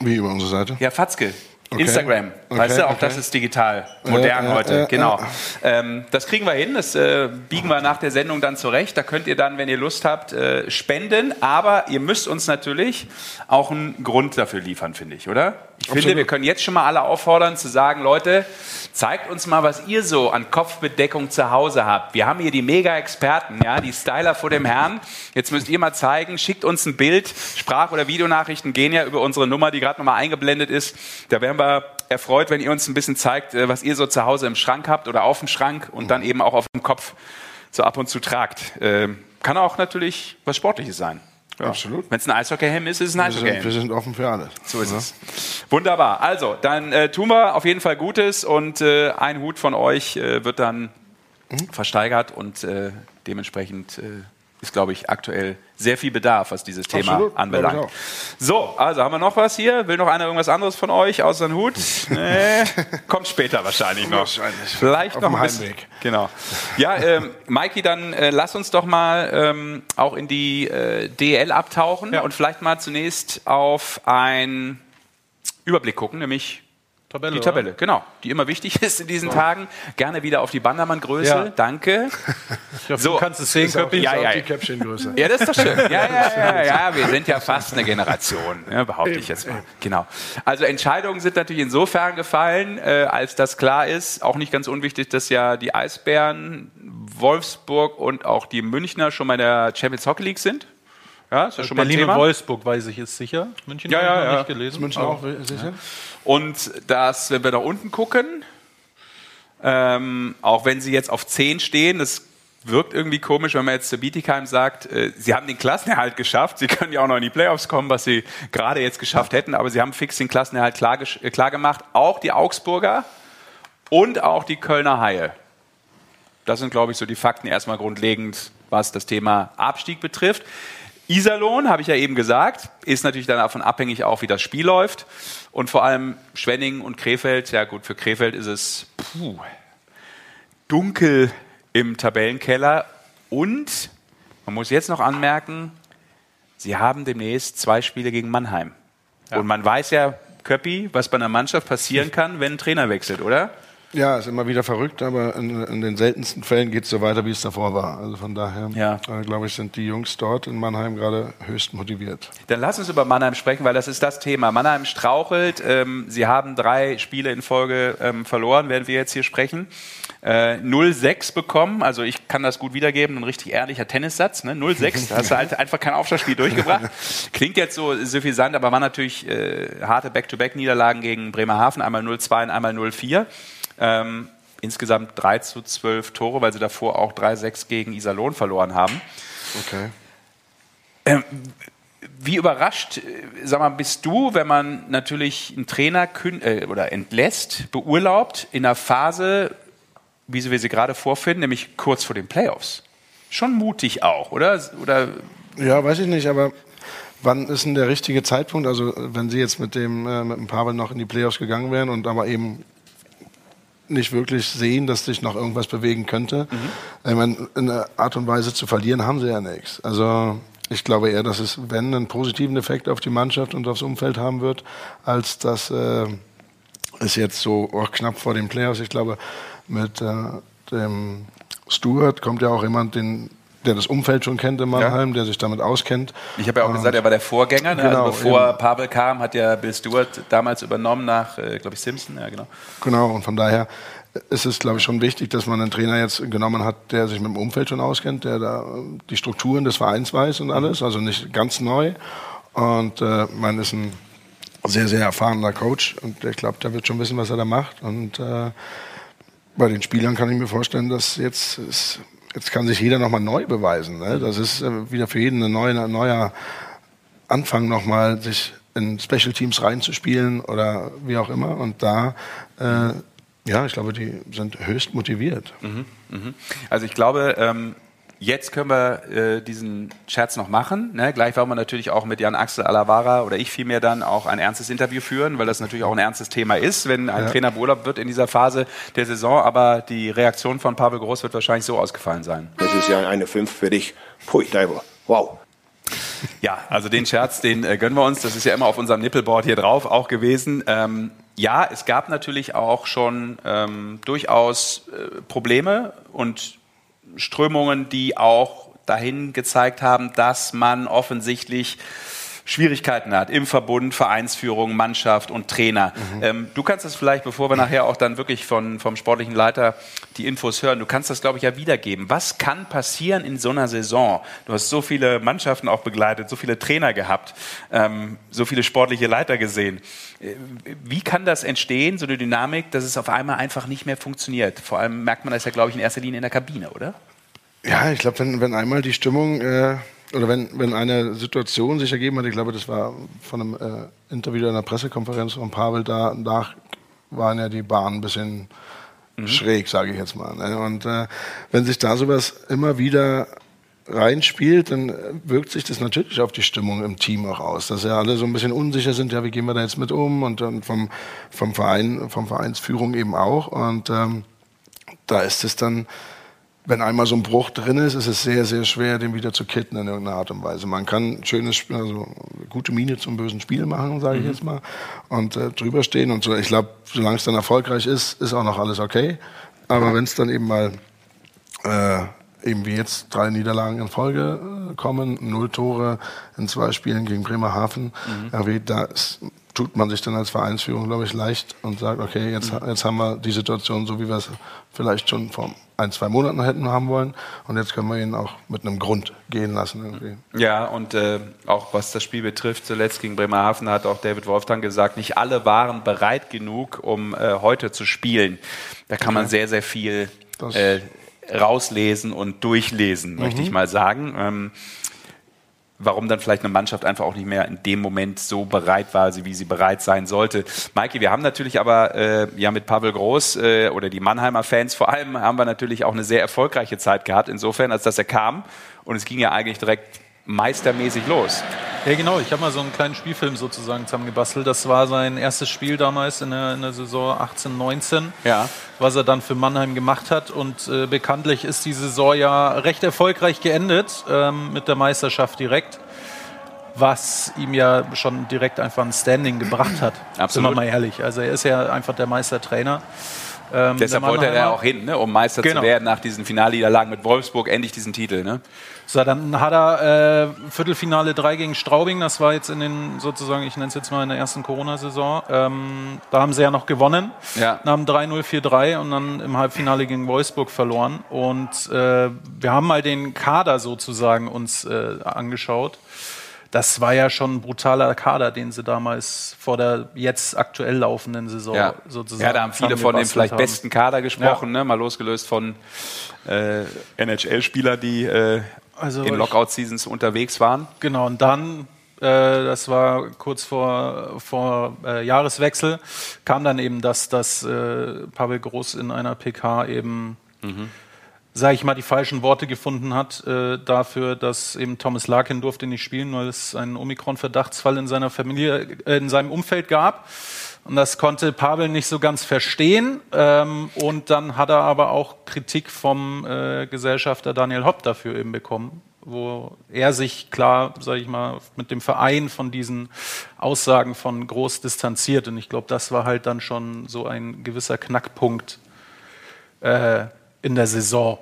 Wie über unsere Seite? Ja, Fatzke. Okay. Instagram. Okay, weißt du, auch okay. das ist digital, modern ja, heute. Ja, genau. Ja. Ähm, das kriegen wir hin. Das äh, biegen wir nach der Sendung dann zurecht. Da könnt ihr dann, wenn ihr Lust habt, äh, spenden. Aber ihr müsst uns natürlich auch einen Grund dafür liefern, finde ich, oder? Ich Absolut. finde, wir können jetzt schon mal alle auffordern zu sagen, Leute, zeigt uns mal, was ihr so an Kopfbedeckung zu Hause habt. Wir haben hier die Mega-Experten, ja, die Styler vor dem Herrn. Jetzt müsst ihr mal zeigen, schickt uns ein Bild. Sprach- oder Videonachrichten gehen ja über unsere Nummer, die gerade nochmal eingeblendet ist. Da wären wir erfreut, wenn ihr uns ein bisschen zeigt, äh, was ihr so zu Hause im Schrank habt oder auf dem Schrank und dann eben auch auf dem Kopf so ab und zu tragt. Ähm, kann auch natürlich was Sportliches sein. Ja. Absolut. Wenn es ein Eishockey-Helm ist, ist es ein Eishockey-Helm. Wir, sind offen für alles. So ist ja. es. Wunderbar. Also, dann äh, tun wir auf jeden Fall Gutes und äh, ein Hut von euch äh, wird dann mhm. versteigert und äh, dementsprechend äh, ist, glaube ich, aktuell sehr viel Bedarf, was dieses Thema Absolut, anbelangt. So, also haben wir noch was hier? Will noch einer irgendwas anderes von euch außer ein Hut? Nee, kommt später wahrscheinlich noch. Wahrscheinlich. Vielleicht Auf noch ein bisschen. Genau. Ja, ähm, Maiki, dann äh, lass uns doch mal ähm, auch in die äh, DL abtauchen ja. und vielleicht mal zunächst auf einen Überblick gucken, nämlich Tabelle, die Tabelle, oder? genau. Die immer wichtig ist in diesen ja. Tagen. Gerne wieder auf die Bandermann-Größe. Ja. Danke. Ich hoffe, so. du kannst es sehen, Köppi. Ja, ja. Die Käppchen-Größe. Ja, das ist doch schön. Ja, ja, ja, ja. Wir sind ja fast eine Generation, ja, behaupte ich jetzt mal. Genau. Also Entscheidungen sind natürlich insofern gefallen, äh, als das klar ist. Auch nicht ganz unwichtig, dass ja die Eisbären, Wolfsburg und auch die Münchner schon mal in der Champions Hockey League sind. Ja, ist ja schon Berlin mal Thema. und Wolfsburg weiß ich jetzt sicher. München ja, ja, ja. nicht gelesen. München auch sicher. Und das, wenn wir da unten gucken, ähm, auch wenn sie jetzt auf 10 stehen, das wirkt irgendwie komisch, wenn man jetzt zu Bietigheim sagt, äh, sie haben den Klassenerhalt geschafft, sie können ja auch noch in die Playoffs kommen, was sie gerade jetzt geschafft hätten, aber sie haben fix den Klassenerhalt klar, äh, klar gemacht. Auch die Augsburger und auch die Kölner Haie. Das sind, glaube ich, so die Fakten erstmal grundlegend, was das Thema Abstieg betrifft. Iserlohn, habe ich ja eben gesagt, ist natürlich dann davon abhängig auch, wie das Spiel läuft. Und vor allem Schwenning und Krefeld, ja gut, für Krefeld ist es puh, dunkel im Tabellenkeller. Und man muss jetzt noch anmerken, sie haben demnächst zwei Spiele gegen Mannheim. Ja. Und man weiß ja, Köppi, was bei einer Mannschaft passieren kann, wenn ein Trainer wechselt, oder? Ja, ist immer wieder verrückt, aber in, in den seltensten Fällen geht es so weiter, wie es davor war. Also von daher, ja. äh, glaube ich, sind die Jungs dort in Mannheim gerade höchst motiviert. Dann lass uns über Mannheim sprechen, weil das ist das Thema. Mannheim strauchelt. Ähm, sie haben drei Spiele in Folge ähm, verloren, werden wir jetzt hier sprechen. Äh, 0-6 bekommen, also ich kann das gut wiedergeben, ein richtig ehrlicher Tennissatz. Ne? 0-6, da hast du halt einfach kein Aufschlagspiel durchgebracht. Klingt jetzt so suffisant, aber war natürlich äh, harte Back-to-Back-Niederlagen gegen Bremerhaven, einmal 0-2 und einmal 0-4. Ähm, insgesamt 3 zu 12 Tore, weil sie davor auch 3-6 gegen Iserlohn verloren haben. Okay. Ähm, wie überrascht, äh, sag mal, bist du, wenn man natürlich einen Trainer äh, oder entlässt, beurlaubt in einer Phase, wie wir sie gerade vorfinden, nämlich kurz vor den Playoffs? Schon mutig auch, oder? oder? Ja, weiß ich nicht, aber wann ist denn der richtige Zeitpunkt? Also, wenn Sie jetzt mit dem, äh, mit dem Pavel noch in die Playoffs gegangen wären und aber eben nicht wirklich sehen, dass sich noch irgendwas bewegen könnte. Mhm. Ich meine, in einer Art und Weise zu verlieren haben sie ja nichts. Also ich glaube eher, dass es, wenn, einen positiven Effekt auf die Mannschaft und aufs Umfeld haben wird, als dass äh, es jetzt so oh, knapp vor den Playoffs, ich glaube, mit äh, dem Stuart kommt ja auch jemand, den der das Umfeld schon kennt in Mannheim, ja. der sich damit auskennt. Ich habe ja auch gesagt, er war der Vorgänger. Ne? Also genau, also bevor eben. Pavel kam, hat ja Bill Stewart damals übernommen nach, äh, glaube ich, Simpson. Ja, genau. Genau, und von daher ist es, glaube ich, schon wichtig, dass man einen Trainer jetzt genommen hat, der sich mit dem Umfeld schon auskennt, der da die Strukturen des Vereins weiß und alles, also nicht ganz neu. Und äh, man ist ein sehr, sehr erfahrener Coach und ich glaube, der wird schon wissen, was er da macht. Und äh, bei den Spielern kann ich mir vorstellen, dass jetzt ist, jetzt kann sich jeder nochmal neu beweisen. Ne? Das ist äh, wieder für jeden ein neuer, neuer Anfang nochmal, sich in Special Teams reinzuspielen oder wie auch immer. Und da, äh, ja, ich glaube, die sind höchst motiviert. Mhm, mh. Also ich glaube, ähm, Jetzt können wir äh, diesen Scherz noch machen. Ne? Gleich wollen wir natürlich auch mit Jan Axel Alavara oder ich vielmehr dann auch ein ernstes Interview führen, weil das natürlich auch ein ernstes Thema ist, wenn ein ja. Trainer beurlaubt wird in dieser Phase der Saison. Aber die Reaktion von Pavel Groß wird wahrscheinlich so ausgefallen sein. Das ist ja eine 5 für dich. Pui, Diver. Wow. Ja, also den Scherz, den äh, gönnen wir uns. Das ist ja immer auf unserem Nippelboard hier drauf auch gewesen. Ähm, ja, es gab natürlich auch schon ähm, durchaus äh, Probleme und Strömungen, die auch dahin gezeigt haben, dass man offensichtlich Schwierigkeiten hat im Verbund, Vereinsführung, Mannschaft und Trainer. Mhm. Ähm, du kannst das vielleicht, bevor wir nachher auch dann wirklich von, vom sportlichen Leiter die Infos hören, du kannst das, glaube ich, ja wiedergeben. Was kann passieren in so einer Saison? Du hast so viele Mannschaften auch begleitet, so viele Trainer gehabt, ähm, so viele sportliche Leiter gesehen. Äh, wie kann das entstehen, so eine Dynamik, dass es auf einmal einfach nicht mehr funktioniert? Vor allem merkt man das ja, glaube ich, in erster Linie in der Kabine, oder? Ja, ich glaube, wenn, wenn einmal die Stimmung äh, oder wenn, wenn eine Situation sich ergeben hat, ich glaube, das war von einem äh, Interview einer Pressekonferenz von Pavel, da nach waren ja die Bahnen ein bisschen mhm. schräg, sage ich jetzt mal. Ne? Und äh, wenn sich da sowas immer wieder reinspielt, dann wirkt sich das natürlich auf die Stimmung im Team auch aus, dass ja alle so ein bisschen unsicher sind, ja, wie gehen wir da jetzt mit um und dann vom, vom Verein, vom Vereinsführung eben auch. Und ähm, da ist es dann wenn einmal so ein Bruch drin ist, ist es sehr, sehr schwer, den wieder zu kitten in irgendeiner Art und Weise. Man kann schönes, also gute Miene zum bösen Spiel machen, sage ich mhm. jetzt mal, und äh, drüber stehen und so. Ich glaube, solange es dann erfolgreich ist, ist auch noch alles okay. Aber wenn es dann eben mal äh, eben wie jetzt drei Niederlagen in Folge äh, kommen, null Tore in zwei Spielen gegen Bremerhaven, mhm. Da ist, tut man sich dann als Vereinsführung, glaube ich, leicht und sagt, okay, jetzt, mhm. jetzt haben wir die Situation so, wie wir es vielleicht schon vor ein, zwei Monaten hätten haben wollen. Und jetzt können wir ihn auch mit einem Grund gehen lassen. Irgendwie. Ja, und äh, auch was das Spiel betrifft, zuletzt gegen Bremerhaven hat auch David Wolf dann gesagt, nicht alle waren bereit genug, um äh, heute zu spielen. Da kann man sehr, sehr viel äh, rauslesen und durchlesen, möchte ich mal sagen. Ähm, warum dann vielleicht eine Mannschaft einfach auch nicht mehr in dem Moment so bereit war, wie sie bereit sein sollte. Maike, wir haben natürlich aber äh, ja mit Pavel Groß äh, oder die Mannheimer Fans vor allem haben wir natürlich auch eine sehr erfolgreiche Zeit gehabt, insofern, als dass er kam und es ging ja eigentlich direkt meistermäßig los. Ja, genau. Ich habe mal so einen kleinen Spielfilm sozusagen zusammengebastelt. Das war sein erstes Spiel damals in der, in der Saison 18, 19, Ja. was er dann für Mannheim gemacht hat. Und äh, bekanntlich ist die Saison ja recht erfolgreich geendet ähm, mit der Meisterschaft direkt, was ihm ja schon direkt einfach ein Standing gebracht hat. Absolut. Sind wir mal ehrlich. Also er ist ja einfach der Meistertrainer. Ähm, Deshalb wollte er ja auch hin, ne, um Meister Genau. zu werden nach diesen Finalniederlagen mit Wolfsburg, endlich diesen Titel. Ne? So, dann hat er äh, Viertelfinale 3 gegen Straubing, das war jetzt in den, sozusagen, ich nenne es jetzt mal in der ersten Corona-Saison. Ähm, da haben sie ja noch gewonnen. Ja. Haben 3-0, 4-3 und dann im Halbfinale gegen Wolfsburg verloren. Und äh, wir haben mal den Kader sozusagen uns äh, angeschaut. Das war ja schon ein brutaler Kader, den sie damals vor der jetzt aktuell laufenden Saison Ja. sozusagen ja, da haben viele von dem vielleicht haben. besten Kader gesprochen, ne? mal losgelöst von äh, NHL-Spielern, die äh, Also in Lockout-Seasons unterwegs waren. Genau, und dann, äh, das war kurz vor, vor äh, Jahreswechsel, kam dann eben das, dass äh, Pavel Groß in einer PK eben, sage ich mal, die falschen Worte gefunden hat äh, dafür, dass eben Thomas Larkin durfte nicht spielen, weil es einen Omikron-Verdachtsfall in seiner Familie, äh, in seinem Umfeld gab. Und das konnte Pavel nicht so ganz verstehen. Ähm, und dann hat er aber auch Kritik vom äh, Gesellschafter Daniel Hopp dafür eben bekommen, wo er sich klar, sage ich mal, mit dem Verein von diesen Aussagen von Groß distanziert. Und ich glaube, das war halt dann schon so ein gewisser Knackpunkt äh, in der Saison.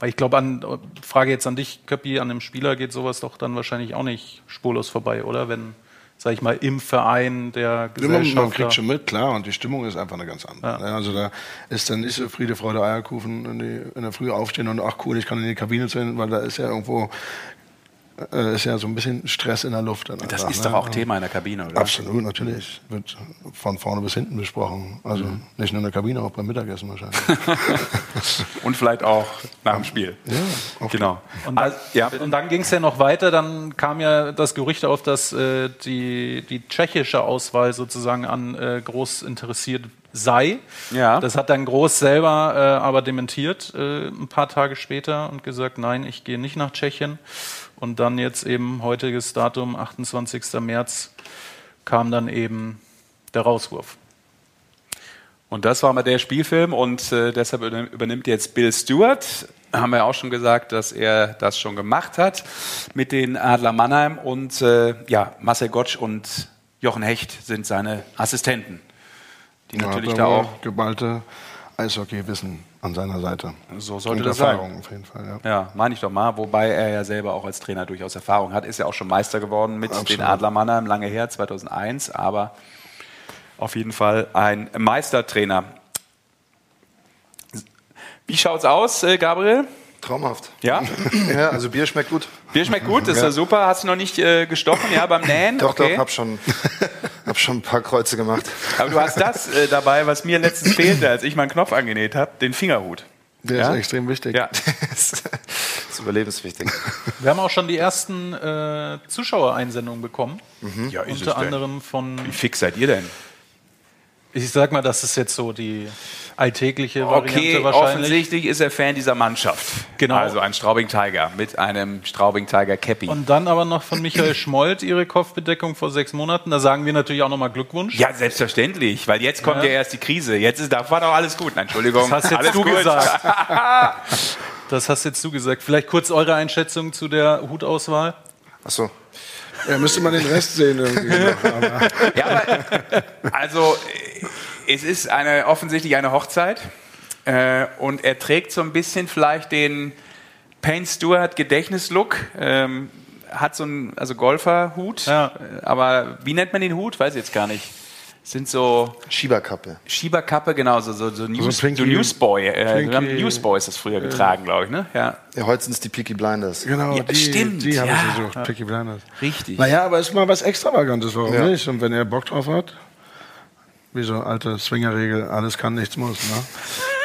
Weil ich glaube, an Frage jetzt an dich, Köppi, an dem Spieler geht sowas doch dann wahrscheinlich auch nicht spurlos vorbei, oder? Wenn, sag ich mal, im Verein der Ja, man, Gesellschaft. man kriegt schon mit, klar, und die Stimmung ist einfach eine ganz andere. ne? Also da ist dann nicht so Friede, Freude, Eierkuchen in, die, in der Früh aufstehen und ach cool, ich kann in die Kabine zu weil da ist ja irgendwo äh, ist ja so ein bisschen Stress in der Luft. Dann Das einfach, ist ne? doch auch Thema in der Kabine, oder? Absolut, natürlich. Wird von vorne bis hinten besprochen. Also Mhm. nicht nur in der Kabine, auch beim Mittagessen wahrscheinlich. Und vielleicht auch nach dem Spiel. ja, auch Genau. Und, Also, ja. und dann ging es ja noch weiter, dann kam ja das Gerücht auf, dass äh, die, die tschechische Auswahl sozusagen an äh, Groß interessiert sei. Ja. Das hat dann Groß selber äh, aber dementiert äh, ein paar Tage später und gesagt, nein, ich gehe nicht nach Tschechien. Und dann jetzt eben heutiges Datum, 28. März, kam dann eben der Rauswurf. Und das war mal der Spielfilm und äh, deshalb übernim- übernimmt jetzt Bill Stewart. Haben wir auch schon gesagt, dass er das schon gemacht hat mit den Adler Mannheim und äh, ja, Marcel Gottsch und Jochen Hecht sind seine Assistenten, die natürlich hat da aber auch geballte Eishockey-Wissen an seiner Seite. So sollte Und das sein. Erfahrung auf jeden Fall, ja. Ja, meine ich doch mal. Wobei er ja selber auch als Trainer durchaus Erfahrung hat. Ist ja auch schon Meister geworden mit Absolut. den Adler Mannheim, lange her, 2001. Aber auf jeden Fall ein Meistertrainer. Wie schaut's aus, äh, Gabriel? Traumhaft. Ja? Ja, also Bier schmeckt gut. Bier schmeckt gut, ist ja super. Hast du noch nicht äh, gestochen, ja, beim Nähen? Doch, okay. doch, hab schon, hab schon ein paar Kreuze gemacht. Aber du hast das äh, dabei, was mir letztens fehlte, als ich meinen Knopf angenäht habe, den Fingerhut. Der Ja? ist extrem wichtig. Ja. Das ist überlebenswichtig. Wir haben auch schon die ersten äh, Zuschauereinsendungen bekommen. ja ist Unter anderem von Wie fix seid ihr denn? Ich sag mal, das ist jetzt so die alltägliche Variante Okay, wahrscheinlich. offensichtlich ist er Fan dieser Mannschaft. Genau. Also ein Straubing Tiger mit einem Straubing Tiger Cappy. Und dann aber noch von Michael Schmold ihre Kopfbedeckung vor sechs Monaten. Da sagen wir natürlich auch nochmal Glückwunsch. ja, selbstverständlich, weil jetzt kommt ja, Ja. erst die Krise. Jetzt ist, da war doch alles gut. Nein, Entschuldigung. Das hast jetzt alles du gut. gesagt. Das hast jetzt du gesagt. Vielleicht kurz eure Einschätzung zu der Hutauswahl. Achso. Ja, müsste man den Rest sehen irgendwie. noch, aber Ja, aber, also äh, es ist eine, offensichtlich eine Hochzeit äh, und er trägt so ein bisschen vielleicht den Payne Stewart Gedächtnislook. Ähm, hat so einen also Golferhut, Ja. Äh, aber wie nennt man den Hut? Weiß ich jetzt gar nicht. Sind so Schieberkappe. Schieberkappe, genau, so, so, so, News, Pinky- so Newsboy. Äh, haben Newsboy ist das früher getragen, glaube ich, ne? Ja. Ja, heute sind es die Peaky Blinders. genau, Ja, die, stimmt, die habe ja. ich gesucht. Picky Blinders. Richtig. Naja, aber ist mal was Extravagantes, warum Ja. nicht? Und wenn er Bock drauf hat, wie so alte Swingerregel, alles kann, nichts muss. Ne?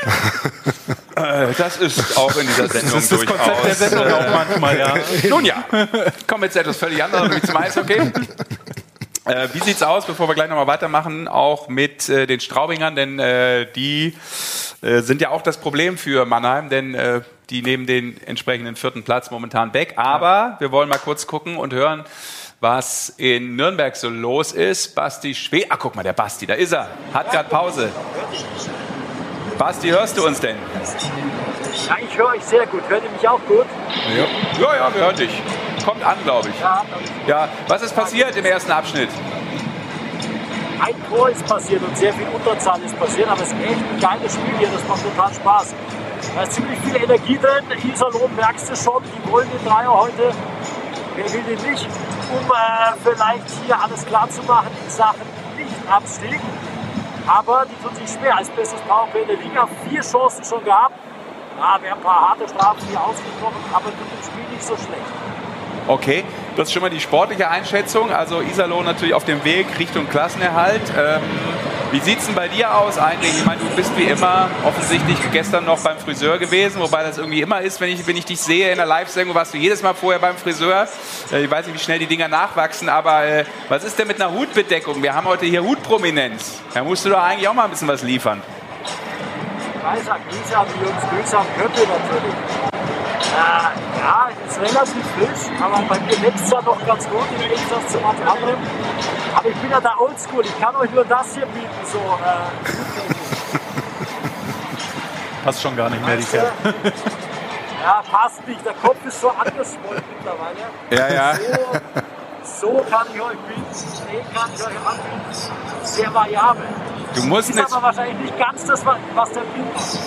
Äh, das ist auch in dieser Sendung Das ist das Konzept der Sendung äh, auch manchmal, ja. Nun ja, kommen wir jetzt etwas völlig anderem, nämlich zum Eishockey. Äh, wie sieht's aus, bevor wir gleich nochmal weitermachen, auch mit äh, den Straubingern, denn äh, die äh, sind ja auch das Problem für Mannheim, denn äh, die nehmen den entsprechenden vierten Platz momentan weg. Aber wir wollen mal kurz gucken und hören, was in Nürnberg so los ist. Basti Schwe, ah guck mal, der Basti, da ist er, hat gerade Pause. Basti, hörst du uns denn? Ja, ich höre euch sehr gut. Hört ihr mich auch gut? Ja, ja, wir hören dich. Kommt an, glaube ich. Ja. Ja, was ist passiert im ersten Abschnitt? Ein Tor ist passiert und sehr viel Unterzahl ist passiert, aber es ist echt ein geiles Spiel hier. Das macht total Spaß. Da ist ziemlich viel Energie drin. Iserlohn merkst du schon, die wollen den Dreier heute. Wer will den nicht? Um äh, vielleicht hier alles klar zu machen in Sachen Nicht-Abstieg. Aber die tun sich schwer. Als bestes Powerplay in der Liga vier Chancen schon gehabt. Ja, wir haben ein paar harte Strafen hier ausgesprochen, aber tut dem Spiel nicht so schlecht. Okay, das ist schon mal die sportliche Einschätzung. Also Iserlohn natürlich auf dem Weg Richtung Klassenerhalt. Ähm, wie sieht's denn bei dir aus eigentlich? Ich meine, du bist wie immer offensichtlich gestern noch beim Friseur gewesen, wobei das irgendwie immer ist, wenn ich, wenn ich dich sehe in der Live-Sendung, warst du jedes Mal vorher beim Friseur. Äh, ich weiß nicht, wie schnell die Dinger nachwachsen, aber äh, was ist denn mit einer Hutbedeckung? Wir haben heute hier Hutprominenz. Da musst du doch eigentlich auch mal ein bisschen was liefern. Weißer, Grüße an die Jungs, Grüße am Köppel natürlich. Äh, ja, ist relativ frisch, aber bei mir wächst es ja noch ganz gut im Gegensatz zu manch anderem. Aber ich bin ja da oldschool, ich kann euch nur das hier bieten, so äh, Passt schon gar nicht mehr, die? Kerl. Ja, passt nicht, der Kopf ist so angeschwollen mittlerweile. Ja, ja. So, so kann ich euch bieten, den kann ich euch anbieten. Sehr variabel. Du musst Ist nicht. aber wahrscheinlich nicht ganz das, was der Bild macht.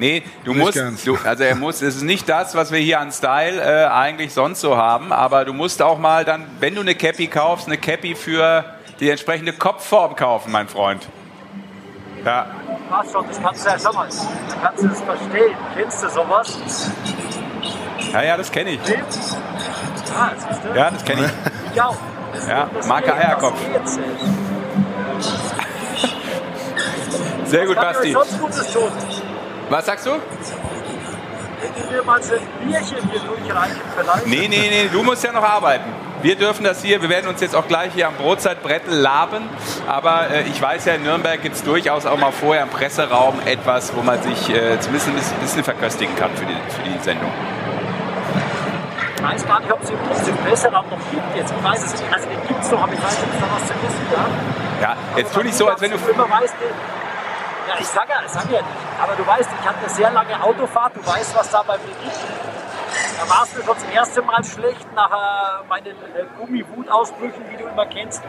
Nee, du Nicht musst, ganz. du, also er muss, es ist nicht das, was wir hier an Style äh, eigentlich sonst so haben, aber du musst auch mal dann, wenn du eine Cappy kaufst, eine Cappy für die entsprechende Kopfform kaufen, mein Freund. Ja, Passt schon, das kannst du ja schon mal. Du kannst es verstehen. Kennst du sowas? ja, ja das kenne ich. Nee? Ah, du? Ja, das kenne ich. Ich auch. Das, Ja, das Marke das Eierkopf. Sehr gut, Basti. Was sagst du? Wenn mir mal so ein Bierchen hier durchreichen vielleicht. Nee, nee, nee, du musst ja noch arbeiten. Wir dürfen das hier, wir werden uns jetzt auch gleich hier am Brotzeitbrettel laben. Aber äh, ich weiß ja, in Nürnberg gibt es durchaus auch mal vorher im Presseraum etwas, wo man sich äh, zumindest ein bisschen, bisschen verköstigen kann für die, für die Sendung. Ich weiß gar nicht, ob es den Presseraum noch gibt jetzt. Ich weiß es nicht. Also den gibt es noch, aber ich weiß nicht, ob es da was zu wissen gab. Ja, jetzt tu nicht so, als wenn du. immer weißt, ja, ich sage ja, sag ja nicht. Aber du weißt, ich hatte eine sehr lange Autofahrt. Du weißt, was da bei mir liegt. Da war es mir schon das erste Mal schlecht nach äh, meinen äh, Gummiwutausbrüchen, wie du immer kennst.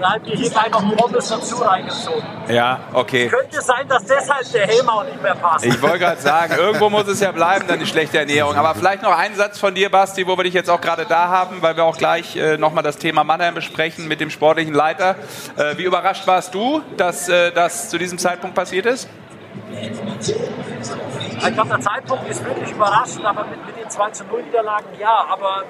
Da haben wir hier gleich noch Pommes dazu reingezogen. Ja, okay. Könnte sein, dass deshalb der Helm auch nicht mehr passt. Ich wollte gerade sagen, irgendwo muss es ja bleiben, dann die schlechte Ernährung. Aber vielleicht noch ein Satz von dir, Basti, wo wir dich jetzt auch gerade da haben, weil wir auch gleich äh, nochmal das Thema Mannheim besprechen mit dem sportlichen Leiter. Äh, wie überrascht warst du, dass äh, das zu diesem Zeitpunkt passiert ist? Ich glaube, der Zeitpunkt ist wirklich überraschend, aber mit, mit den 2 zu 0 Niederlagen ja. Aber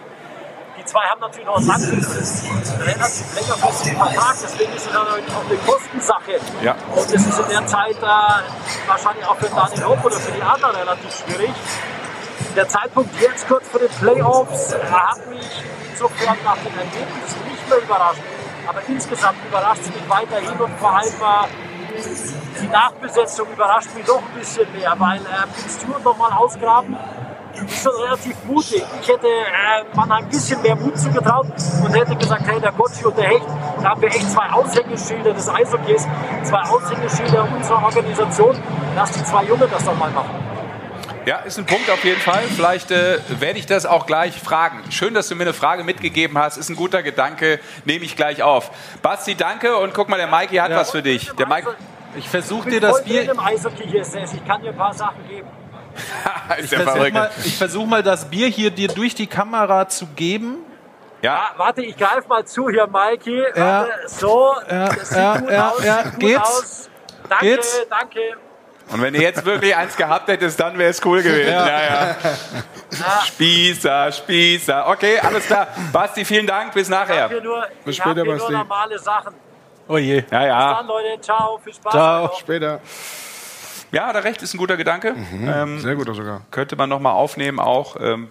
die zwei haben natürlich noch einen relativ längerfristigen Vertrag, deswegen ist es dann auch eine Kostensache. Ja. Und es ist in der Zeit äh, wahrscheinlich auch für Daniel Hopp oder für die anderen relativ schwierig. Der Zeitpunkt jetzt kurz vor den Playoffs äh, hat mich insofern nach dem Ergebnis nicht mehr überrascht. Aber insgesamt überrascht es mich weiterhin und vor allem äh, die Nachbesetzung überrascht mich doch ein bisschen mehr, weil äh, Stewart nochmal ausgraben ist schon relativ mutig. Ich hätte äh, man ein bisschen mehr Mut zugetraut und hätte gesagt, hey, der Gotchi und der Hecht, da haben wir echt zwei Aushängeschilder des Eishockeys, zwei Aushängeschilder unserer Organisation. Lass die zwei Jungen das doch mal machen. Ja, ist ein Punkt auf jeden Fall. Vielleicht äh, werde ich das auch gleich fragen. Schön, dass du mir eine Frage mitgegeben hast. Ist ein guter Gedanke. Nehme ich gleich auf. Basti, danke. Und guck mal, der Mikey hat was für dich. Der Mike Ich versuche dir das Bier. im Eishockey hier, Sess. Ich kann dir ein paar Sachen geben. ist Versuch verrückt. mal, ich versuche mal das Bier hier dir durch die Kamera zu geben. Ja, Ah, warte, ich greife mal zu hier, Mikey. Ja. So, Ja, das sieht ja, gut ja, aus. ja. gut Geht's? Aus. Danke, Geht's? danke. und wenn du jetzt wirklich eins gehabt hättest, dann wäre es cool gewesen. Ja. Ja, Spießer, Spießer. Okay, alles klar. Basti, vielen Dank. Bis Ich nachher. habe hier nur, Bis ich hab später, hier nur Basti. normale Sachen. Oh je. Ja, ja. Bis dann, Leute. Ciao. Viel Spaß. Ciao. Später. Ja, da recht ist ein guter Gedanke. Ähm, Sehr guter sogar. könnte man nochmal aufnehmen auch. Ähm,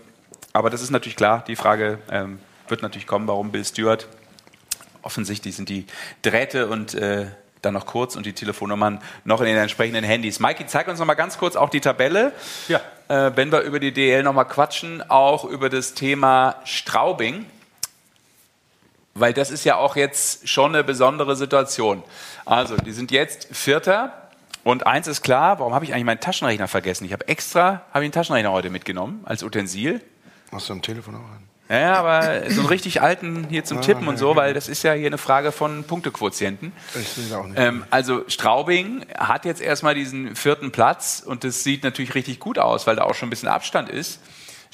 aber das ist natürlich klar. Die Frage ähm, wird natürlich kommen, warum Bill Stewart. Offensichtlich sind die Drähte und äh, dann noch kurz und die Telefonnummern noch in den entsprechenden Handys. Mikey, zeig uns noch mal ganz kurz auch die Tabelle. Ja. Äh, wenn wir über die DL noch mal quatschen, auch über das Thema Straubing. Weil das ist ja auch jetzt schon eine besondere Situation. Also, die sind jetzt Vierter. Und eins ist klar, warum habe ich eigentlich meinen Taschenrechner vergessen? Ich habe extra habe ich einen Taschenrechner heute mitgenommen als Utensil. Hast du am Telefon auch einen? Ja, aber so einen richtig alten hier zum Tippen und so, weil das ist ja hier eine Frage von Punktequotienten. Ich sehe auch nicht. Ähm, also Straubing hat jetzt erstmal diesen vierten Platz und das sieht natürlich richtig gut aus, weil da auch schon ein bisschen Abstand ist.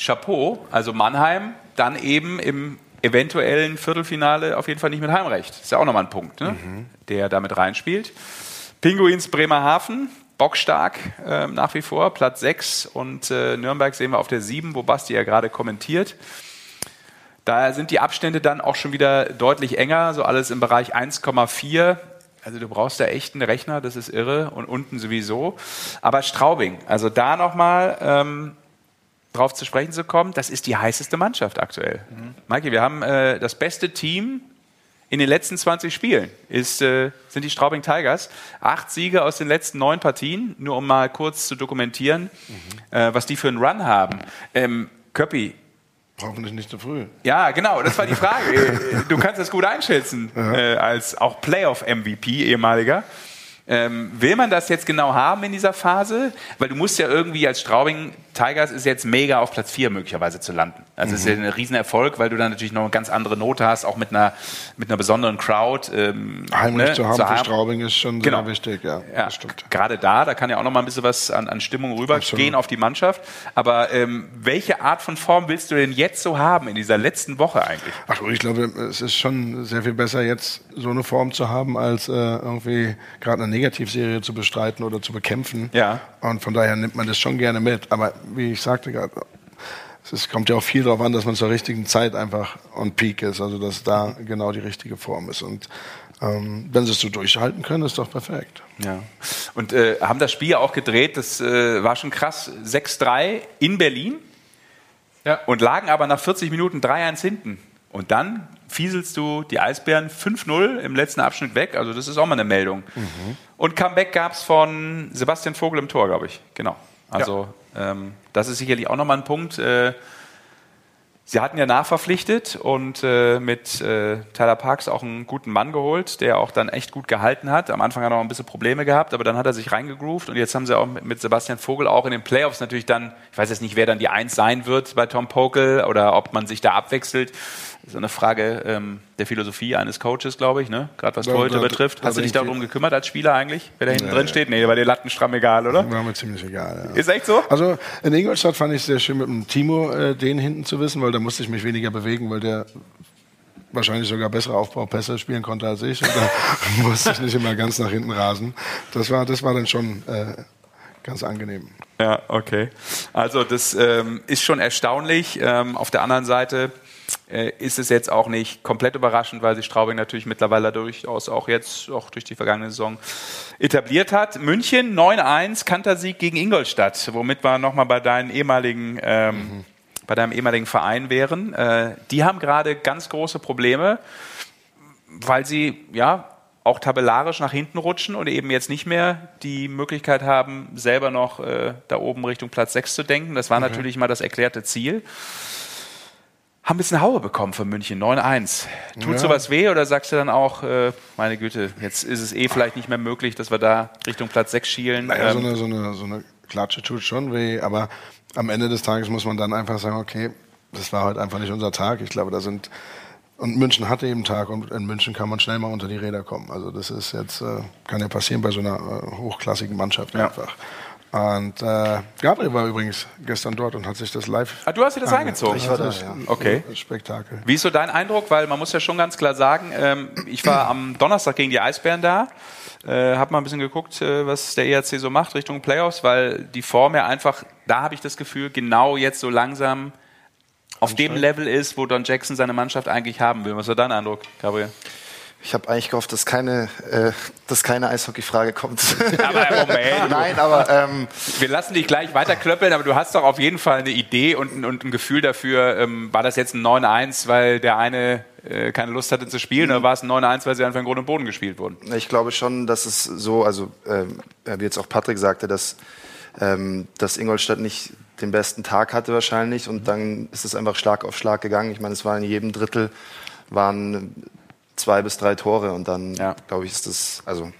Chapeau, also Mannheim, dann eben im eventuellen Viertelfinale auf jeden Fall nicht mit Heimrecht. Ist ja auch nochmal ein Punkt, ne? der damit reinspielt. Pinguins Bremerhaven, bockstark äh, nach wie vor, Platz 6 und äh, Nürnberg sehen wir auf der 7, wo Basti ja gerade kommentiert. Da sind die Abstände dann auch schon wieder deutlich enger, so alles im Bereich 1,4. Also du brauchst da echt einen Rechner, das ist irre und unten sowieso. Aber Straubing, also da nochmal ähm, drauf zu sprechen zu kommen, das ist die heißeste Mannschaft aktuell. Mhm. Maike, wir haben äh, das beste Team in den letzten 20 Spielen ist, äh, sind die Straubing Tigers. Acht Siege aus den letzten neun Partien, nur um mal kurz zu dokumentieren, äh, was die für einen Run haben. Ähm, Köppi, Hoffentlich nicht zu früh. ja, genau, das war die Frage. Äh, du kannst das gut einschätzen, äh, als auch Playoff-MVP, ehemaliger. Ähm, will man das jetzt genau haben in dieser Phase? Weil du musst ja irgendwie als Straubing Tigers ist jetzt mega auf Platz 4 möglicherweise zu landen. Also es ist ja ein Riesenerfolg, weil du dann natürlich noch eine ganz andere Note hast, auch mit einer, mit einer besonderen Crowd. Ähm, Heimlich ne, zu haben für haben. Straubing ist schon Genau. sehr wichtig, ja. Ja, stimmt. gerade da, da kann ja auch noch mal ein bisschen was an, an Stimmung rübergehen auf die Mannschaft. Aber ähm, welche Art von Form willst du denn jetzt so haben in dieser letzten Woche eigentlich? Ach, ich glaube, es ist schon sehr viel besser, jetzt so eine Form zu haben, als äh, irgendwie gerade eine Negativserie zu bestreiten oder zu bekämpfen. Ja. Und von daher nimmt man das schon gerne mit. Aber wie ich sagte gerade, es kommt ja auch viel darauf an, dass man zur richtigen Zeit einfach on peak ist, also dass da genau die richtige Form ist. Und ähm, wenn sie es so durchhalten können, ist doch perfekt. Ja. Und äh, haben das Spiel ja auch gedreht, das äh, war schon krass. 6-3 in Berlin Ja. und lagen aber nach 40 Minuten 3-1 hinten. Und dann fieselst du die Eisbären 5-0 im letzten Abschnitt weg. Also das ist auch mal eine Meldung. Und Comeback gab es von Sebastian Vogel im Tor, glaube ich. Genau. Also ähm, das ist sicherlich auch nochmal ein Punkt. Äh, Sie hatten ja nachverpflichtet und äh, mit äh, Tyler Parks auch einen guten Mann geholt, der auch dann echt gut gehalten hat. Am Anfang hat er noch ein bisschen Probleme gehabt, aber dann hat er sich reingegroovt und jetzt haben sie auch mit, mit Sebastian Vogel auch in den Playoffs natürlich dann, ich weiß jetzt nicht, wer dann die Eins sein wird bei Tom Pokel oder ob man sich da abwechselt. Das ist eine Frage ähm, der Philosophie eines Coaches, glaube ich, ne? gerade was Torhüter betrifft. Hast du dich ich darum gekümmert als Spieler eigentlich, wer da hinten Nee. drin steht? Nee, war dir Lattenstramm egal, oder? War mir ziemlich egal. Ja. Ist echt so? Also in Ingolstadt fand ich es sehr schön mit dem Timo äh, den hinten zu wissen, weil da musste ich mich weniger bewegen, weil der wahrscheinlich sogar bessere Aufbaupässe spielen konnte als ich. Und da musste ich nicht immer ganz nach hinten rasen. Das war, das war dann schon äh, ganz angenehm. Ja, okay. Also das ähm, ist schon erstaunlich. Ähm, auf der anderen Seite ist es jetzt auch nicht komplett überraschend, weil sich Straubing natürlich mittlerweile durchaus auch jetzt, auch durch die vergangene Saison etabliert hat. München 9-1, Kantersieg gegen Ingolstadt, womit wir nochmal bei deinen ehemaligen ähm, bei deinem ehemaligen Verein wären. Äh, die haben gerade ganz große Probleme, weil sie ja auch tabellarisch nach hinten rutschen und eben jetzt nicht mehr die Möglichkeit haben, selber noch äh, da oben Richtung Platz 6 zu denken. Das war natürlich mal das erklärte Ziel. Haben ein bisschen Haue bekommen von München, 9-1. Tut Ja. sowas weh oder sagst du dann auch, äh, meine Güte, jetzt ist es eh vielleicht nicht mehr möglich, dass wir da Richtung Platz 6 schielen? Naja, so, Ähm, eine, so, eine, so eine Klatsche tut schon weh, aber am Ende des Tages muss man dann einfach sagen, okay, das war heute einfach nicht unser Tag. Ich glaube, da sind und München hatte eben Tag und in München kann man schnell mal unter die Räder kommen. Also das ist jetzt äh, kann ja passieren bei so einer äh, hochklassigen Mannschaft Ja. einfach. Und äh, Gabriel war übrigens gestern dort und hat sich das live. Ah, du hast dir das reingezogen? Ich war da, ja. Okay. Spektakel. Wie ist so dein Eindruck? Weil man muss ja schon ganz klar sagen, ähm, ich war am Donnerstag gegen die Eisbären da, äh, habe mal ein bisschen geguckt, äh, was der ERC so macht Richtung Playoffs, weil die Form ja einfach, da habe ich das Gefühl, genau jetzt so langsam auf dem Level ist, wo Don Jackson seine Mannschaft eigentlich haben will. Was war dein Eindruck, Gabriel? Ich habe eigentlich gehofft, dass keine, äh, dass keine Eishockey-Frage kommt. Aber Moment. Nein, aber ähm, Wir lassen dich gleich weiterklöppeln, aber du hast doch auf jeden Fall eine Idee und, ein- und ein Gefühl dafür. Ähm, war das jetzt ein 9-1, weil der eine äh, keine Lust hatte zu spielen, oder war es ein 9-1, weil sie einfach in Grund und Boden gespielt wurden? ich glaube schon, dass es so, also ähm, wie jetzt auch Patrick sagte, dass, ähm, dass Ingolstadt nicht den besten Tag hatte wahrscheinlich und dann ist es einfach Schlag auf Schlag gegangen. Ich meine, es war in jedem Drittel waren zwei bis drei Tore und dann Ja. glaube ich ist das, also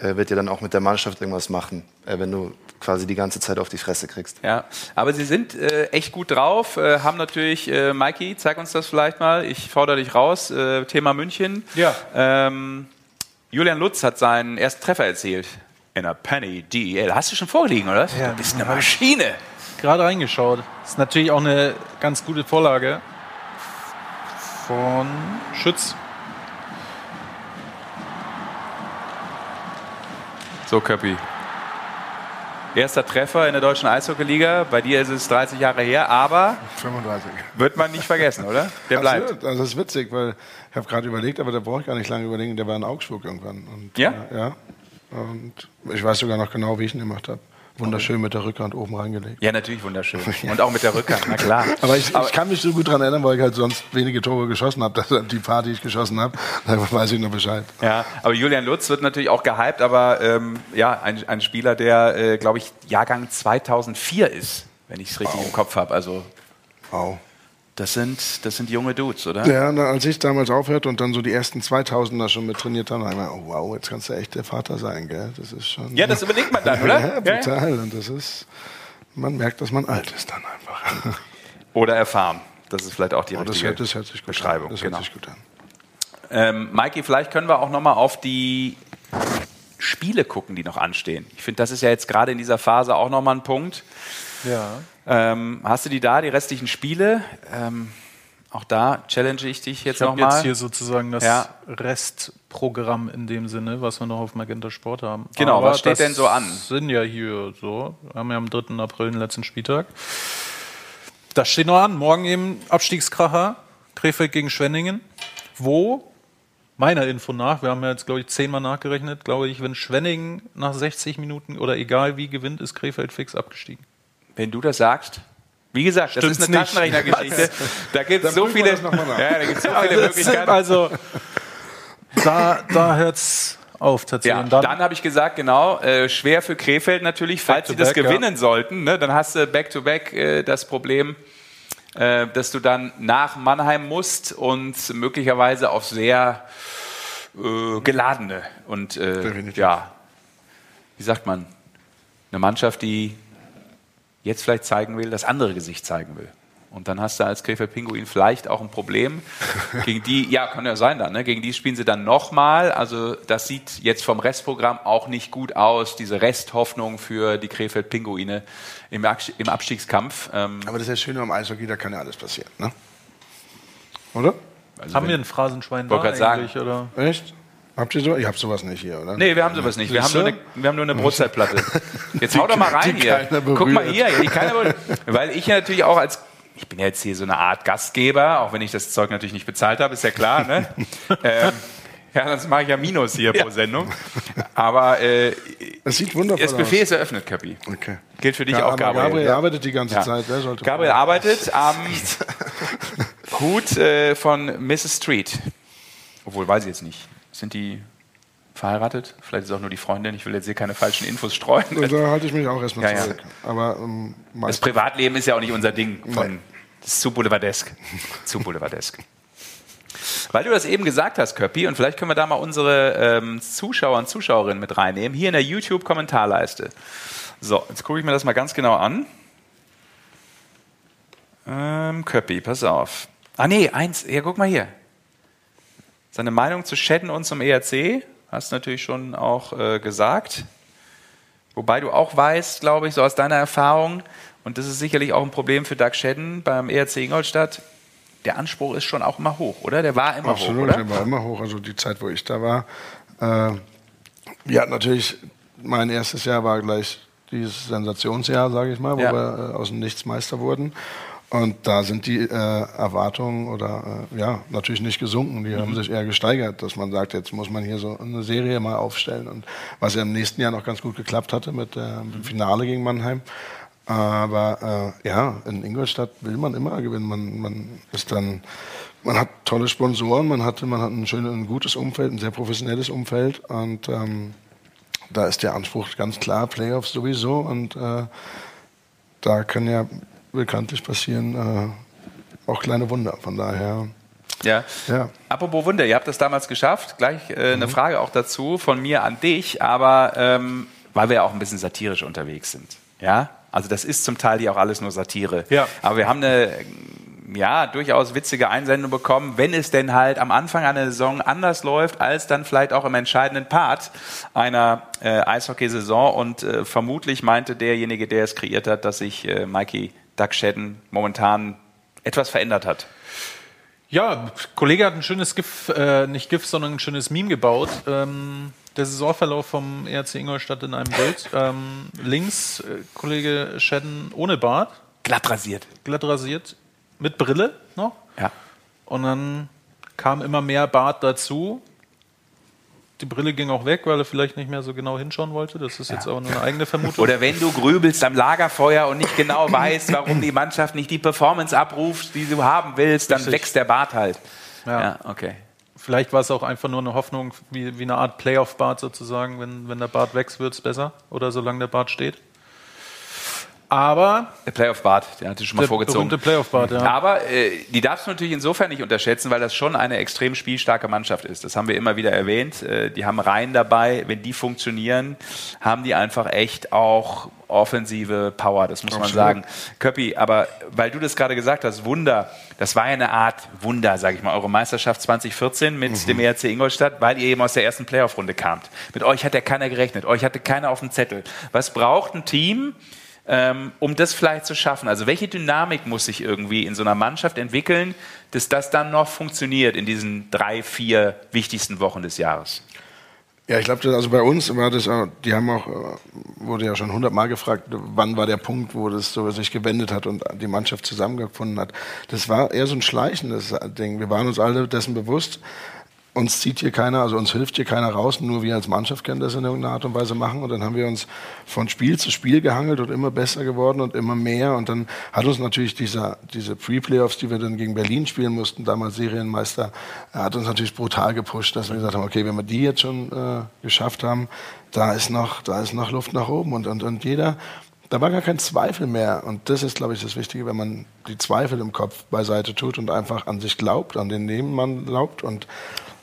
äh, wird dir dann auch mit der Mannschaft irgendwas machen, äh, wenn du quasi die ganze Zeit auf die Fresse kriegst. Ja, aber sie sind äh, echt gut drauf, äh, haben natürlich, äh, Mikey, zeig uns das vielleicht mal, ich fordere dich raus, äh, Thema München. Ja. Ähm, Julian Lutz hat seinen ersten Treffer erzielt. In a Penny DEL. Hast du schon vorgelegen, oder? Ja, du bist eine. Maschine. Gerade reingeschaut. Ist natürlich auch eine ganz gute Vorlage von Schütz. So, Köppi. Erster Treffer in der deutschen Eishockeyliga. Bei dir ist es 30 Jahre her, aber 35. wird man nicht vergessen, oder? Der bleibt. Absolut. Also das ist witzig, weil ich habe gerade überlegt, aber da brauche ich gar nicht lange überlegen, der war in Augsburg irgendwann. Und, Ja? Äh, ja. Und ich weiß sogar noch genau, wie ich ihn gemacht habe. Wunderschön mit der Rückhand oben reingelegt. Ja, natürlich wunderschön. Und auch mit der Rückhand, na klar. Aber ich, ich kann mich so gut daran erinnern, weil ich halt sonst wenige Tore geschossen habe. Die paar, die ich geschossen habe, da weiß ich noch Bescheid. Ja, aber Julian Lutz wird natürlich auch gehypt, aber ähm, ja, ein, ein Spieler, der, äh, glaube ich, Jahrgang 2004 ist, wenn ich es richtig im Kopf habe. Also Wow. Das sind, das sind junge Dudes, oder? Ja, na, als ich damals aufhörte und dann so die ersten 2000er schon mit trainiert habe, habe ich mir, oh wow, jetzt kannst du echt der Vater sein, gell? Das ist schon. Ja, das überlegt man dann, oder? Ja, brutal. Und das ist, man merkt, dass man alt ist dann einfach. Oder erfahren. Das ist vielleicht auch die Oh, das, richtige hört, das hört sich gut Beschreibung. an. Das genau. hört sich gut an. Ähm, Mikey, vielleicht können wir auch noch mal auf die Spiele gucken, die noch anstehen. Ich finde, das ist ja jetzt gerade in dieser Phase auch noch mal ein Punkt. Ja. Ähm, hast du die da, die restlichen Spiele? Ähm, auch da challenge ich dich jetzt Ich habe nochmal. jetzt hier sozusagen das Ja. Restprogramm in dem Sinne, was wir noch auf Magenta Sport haben. Genau, was steht denn so an? sind ja hier so. Wir haben ja am 3. April den letzten Spieltag. Das steht noch an. Morgen eben Abstiegskracher, Krefeld gegen Schwenningen. Wo, meiner Info nach, wir haben ja jetzt, glaube ich, zehnmal nachgerechnet, glaube ich, wenn Schwenningen nach 60 Minuten oder egal wie gewinnt, ist Krefeld fix abgestiegen. Wenn du das sagst. Wie gesagt, das Stimmt's ist eine? Taschenrechnergeschichte. Da gibt es so viele, ja, da gibt's so viele Möglichkeiten. Also, da, da hört's auf tatsächlich. Ja, Und dann, habe ich gesagt, genau, äh, schwer für Krefeld natürlich, falls sie das ja. gewinnen sollten, ne, dann hast du back-to-back äh, das Problem, äh, dass du dann nach Mannheim musst und möglicherweise auf sehr äh, geladene und äh, ja, wie sagt man, eine Mannschaft, die jetzt vielleicht zeigen will, das andere Gesicht zeigen will. Und dann hast du als Krefeld Pinguin vielleicht auch ein Problem. Gegen die, ja, kann ja sein dann, ne? gegen die spielen sie dann nochmal. Also das sieht jetzt vom Restprogramm auch nicht gut aus, diese Resthoffnung für die Krefeld Pinguine im, im Abstiegskampf. Ähm, Aber das ist ja schön am Eishockey, da kann ja alles passieren, ne? Oder? also haben wir ein Phrasenschwein da grad sagen. eigentlich? Oder? Echt? Habt ihr so? Ich hab sowas nicht hier, oder? Nee, wir haben sowas nicht. Wir haben, nur eine, wir haben nur eine Brustzeitplatte. Jetzt hau doch mal rein hier. Guck mal hier, die keiner berührt. Weil ich ja natürlich auch als, ich bin ja jetzt hier so eine Art Gastgeber, auch wenn ich das Zeug natürlich nicht bezahlt habe, ist ja klar, ne? ähm, ja, sonst mache ich ja Minus hier pro Sendung. Aber äh, Das sieht wundervoll das Buffet aus. ist eröffnet, Kapi. Okay. Gilt für dich Ja, auch, Gabriel. Gabriel arbeitet die ganze Ja. Zeit. Wer sollte Gabriel arbeitet am Hut äh, von Mrs. Street. Obwohl, weiß ich jetzt nicht. Sind die verheiratet? Vielleicht ist es auch nur die Freundin. Ich will jetzt hier keine falschen Infos streuen. Und da halte ich mich auch erstmal Ja, ja. zurück. Aber ähm, Das Privatleben ist ja auch nicht unser Ding. Von, Nein. das ist zu boulevardesk. zu boulevardesk. Weil du das eben gesagt hast, Köppi, und vielleicht können wir da mal unsere ähm, Zuschauer und Zuschauerinnen mit reinnehmen, hier in der YouTube-Kommentarleiste. So, jetzt gucke ich mir das mal ganz genau an. Ähm, Köppi, pass auf. Ah nee, eins, ja, guck mal hier. Seine Meinung zu Shedden und zum ERC, hast du natürlich schon auch äh, gesagt. Wobei du auch weißt, glaube ich, so aus deiner Erfahrung, und das ist sicherlich auch ein Problem für Doug Shedden beim ERC Ingolstadt, der Anspruch ist schon auch immer hoch, oder? Der war immer Absolut, hoch, oder? der war immer hoch. Also die Zeit, wo ich da war. Äh, ja, natürlich, mein erstes Jahr war gleich dieses Sensationsjahr, sage ich mal, wo Ja. wir äh, aus dem Nichts Meister wurden. Und da sind die äh, Erwartungen oder äh, ja natürlich nicht gesunken, die mhm. haben sich eher gesteigert, dass man sagt, jetzt muss man hier so eine Serie mal aufstellen und was ja im nächsten Jahr noch ganz gut geklappt hatte mit äh, dem Finale gegen Mannheim. Aber äh, ja, in Ingolstadt will man immer gewinnen. Man, man ist dann, man hat tolle Sponsoren, man hat, man hat ein schönes, ein gutes Umfeld, ein sehr professionelles Umfeld und ähm, da ist der Anspruch ganz klar, Playoffs sowieso und äh, da können ja bekanntlich passieren äh, auch kleine Wunder. Von daher. Ja. ja. Apropos Wunder, ihr habt das damals geschafft. Gleich äh, eine mhm. Frage auch dazu von mir an dich, aber ähm, weil wir ja auch ein bisschen satirisch unterwegs sind. Ja, also das ist zum Teil ja auch alles nur Satire. Ja. Aber wir haben eine ja, durchaus witzige Einsendung bekommen, wenn es denn halt am Anfang einer Saison anders läuft, als dann vielleicht auch im entscheidenden Part einer äh, Eishockeysaison. Und äh, vermutlich meinte derjenige, der es kreiert hat, dass sich äh, Mikey Doug Shedden momentan etwas verändert hat. Ja, Kollege hat ein schönes GIF, äh, nicht GIF, sondern ein schönes Meme gebaut. Ähm, der Saisonverlauf vom ERC Ingolstadt in einem Bild. Ähm, links äh, Kollege Shedden ohne Bart. Glatt rasiert. Glatt rasiert. Mit Brille noch. Ja. Und dann kam immer mehr Bart dazu die Brille ging auch weg, weil er vielleicht nicht mehr so genau hinschauen wollte. Das ist ja. jetzt auch nur eine eigene Vermutung. Oder wenn du grübelst am Lagerfeuer und nicht genau weißt, warum die Mannschaft nicht die Performance abruft, die du haben willst, dann Richtig. wächst der Bart halt. Ja. ja, okay. Vielleicht war es auch einfach nur eine Hoffnung, wie, wie eine Art Playoff-Bart sozusagen. Wenn, wenn der Bart wächst, wird es besser. Oder solange der Bart steht. Aber. Der Playoff-Bart, der hatte schon mal vorgezogen. Der Playoff-Bart, ja. Aber äh, die darfst du natürlich insofern nicht unterschätzen, weil das schon eine extrem spielstarke Mannschaft ist. Das haben wir immer wieder erwähnt. Äh, die haben Reihen dabei. Wenn die funktionieren, haben die einfach echt auch offensive Power, das muss Absolut. man sagen. Köppi, aber weil du das gerade gesagt hast, Wunder, das war ja eine Art Wunder, sage ich mal, eure Meisterschaft 2014 mit mhm. dem ERC Ingolstadt, weil ihr eben aus der ersten Playoff-Runde kamt. Mit euch hat ja keiner gerechnet, euch hatte keiner auf dem Zettel. Was braucht ein Team, ähm, um das vielleicht zu schaffen? Also welche Dynamik muss sich irgendwie in so einer Mannschaft entwickeln, dass das dann noch funktioniert in diesen drei, vier wichtigsten Wochen des Jahres? Ja, ich glaube, also bei uns war das, die haben auch, äh, wurde ja schon hundertmal gefragt, wann war der Punkt, wo das so sich gewendet hat und die Mannschaft zusammengefunden hat. Das war eher so ein schleichendes Ding. Wir waren uns alle dessen bewusst, uns zieht hier keiner, also uns hilft hier keiner raus, nur wir als Mannschaft können das in irgendeiner Art und Weise machen. Und dann haben wir uns von Spiel zu Spiel gehangelt und immer besser geworden und immer mehr. Und dann hat uns natürlich dieser, diese Pre-Playoffs, die wir dann gegen Berlin spielen mussten, damals Serienmeister, hat uns natürlich brutal gepusht, dass wir gesagt haben, okay, wenn wir die jetzt schon äh, geschafft haben, da ist noch, da ist noch Luft nach oben. Und, und, und jeder, da war gar kein Zweifel mehr. Und das ist, glaube ich, das Wichtige, wenn man die Zweifel im Kopf beiseite tut und einfach an sich glaubt, an den Nebenmann glaubt und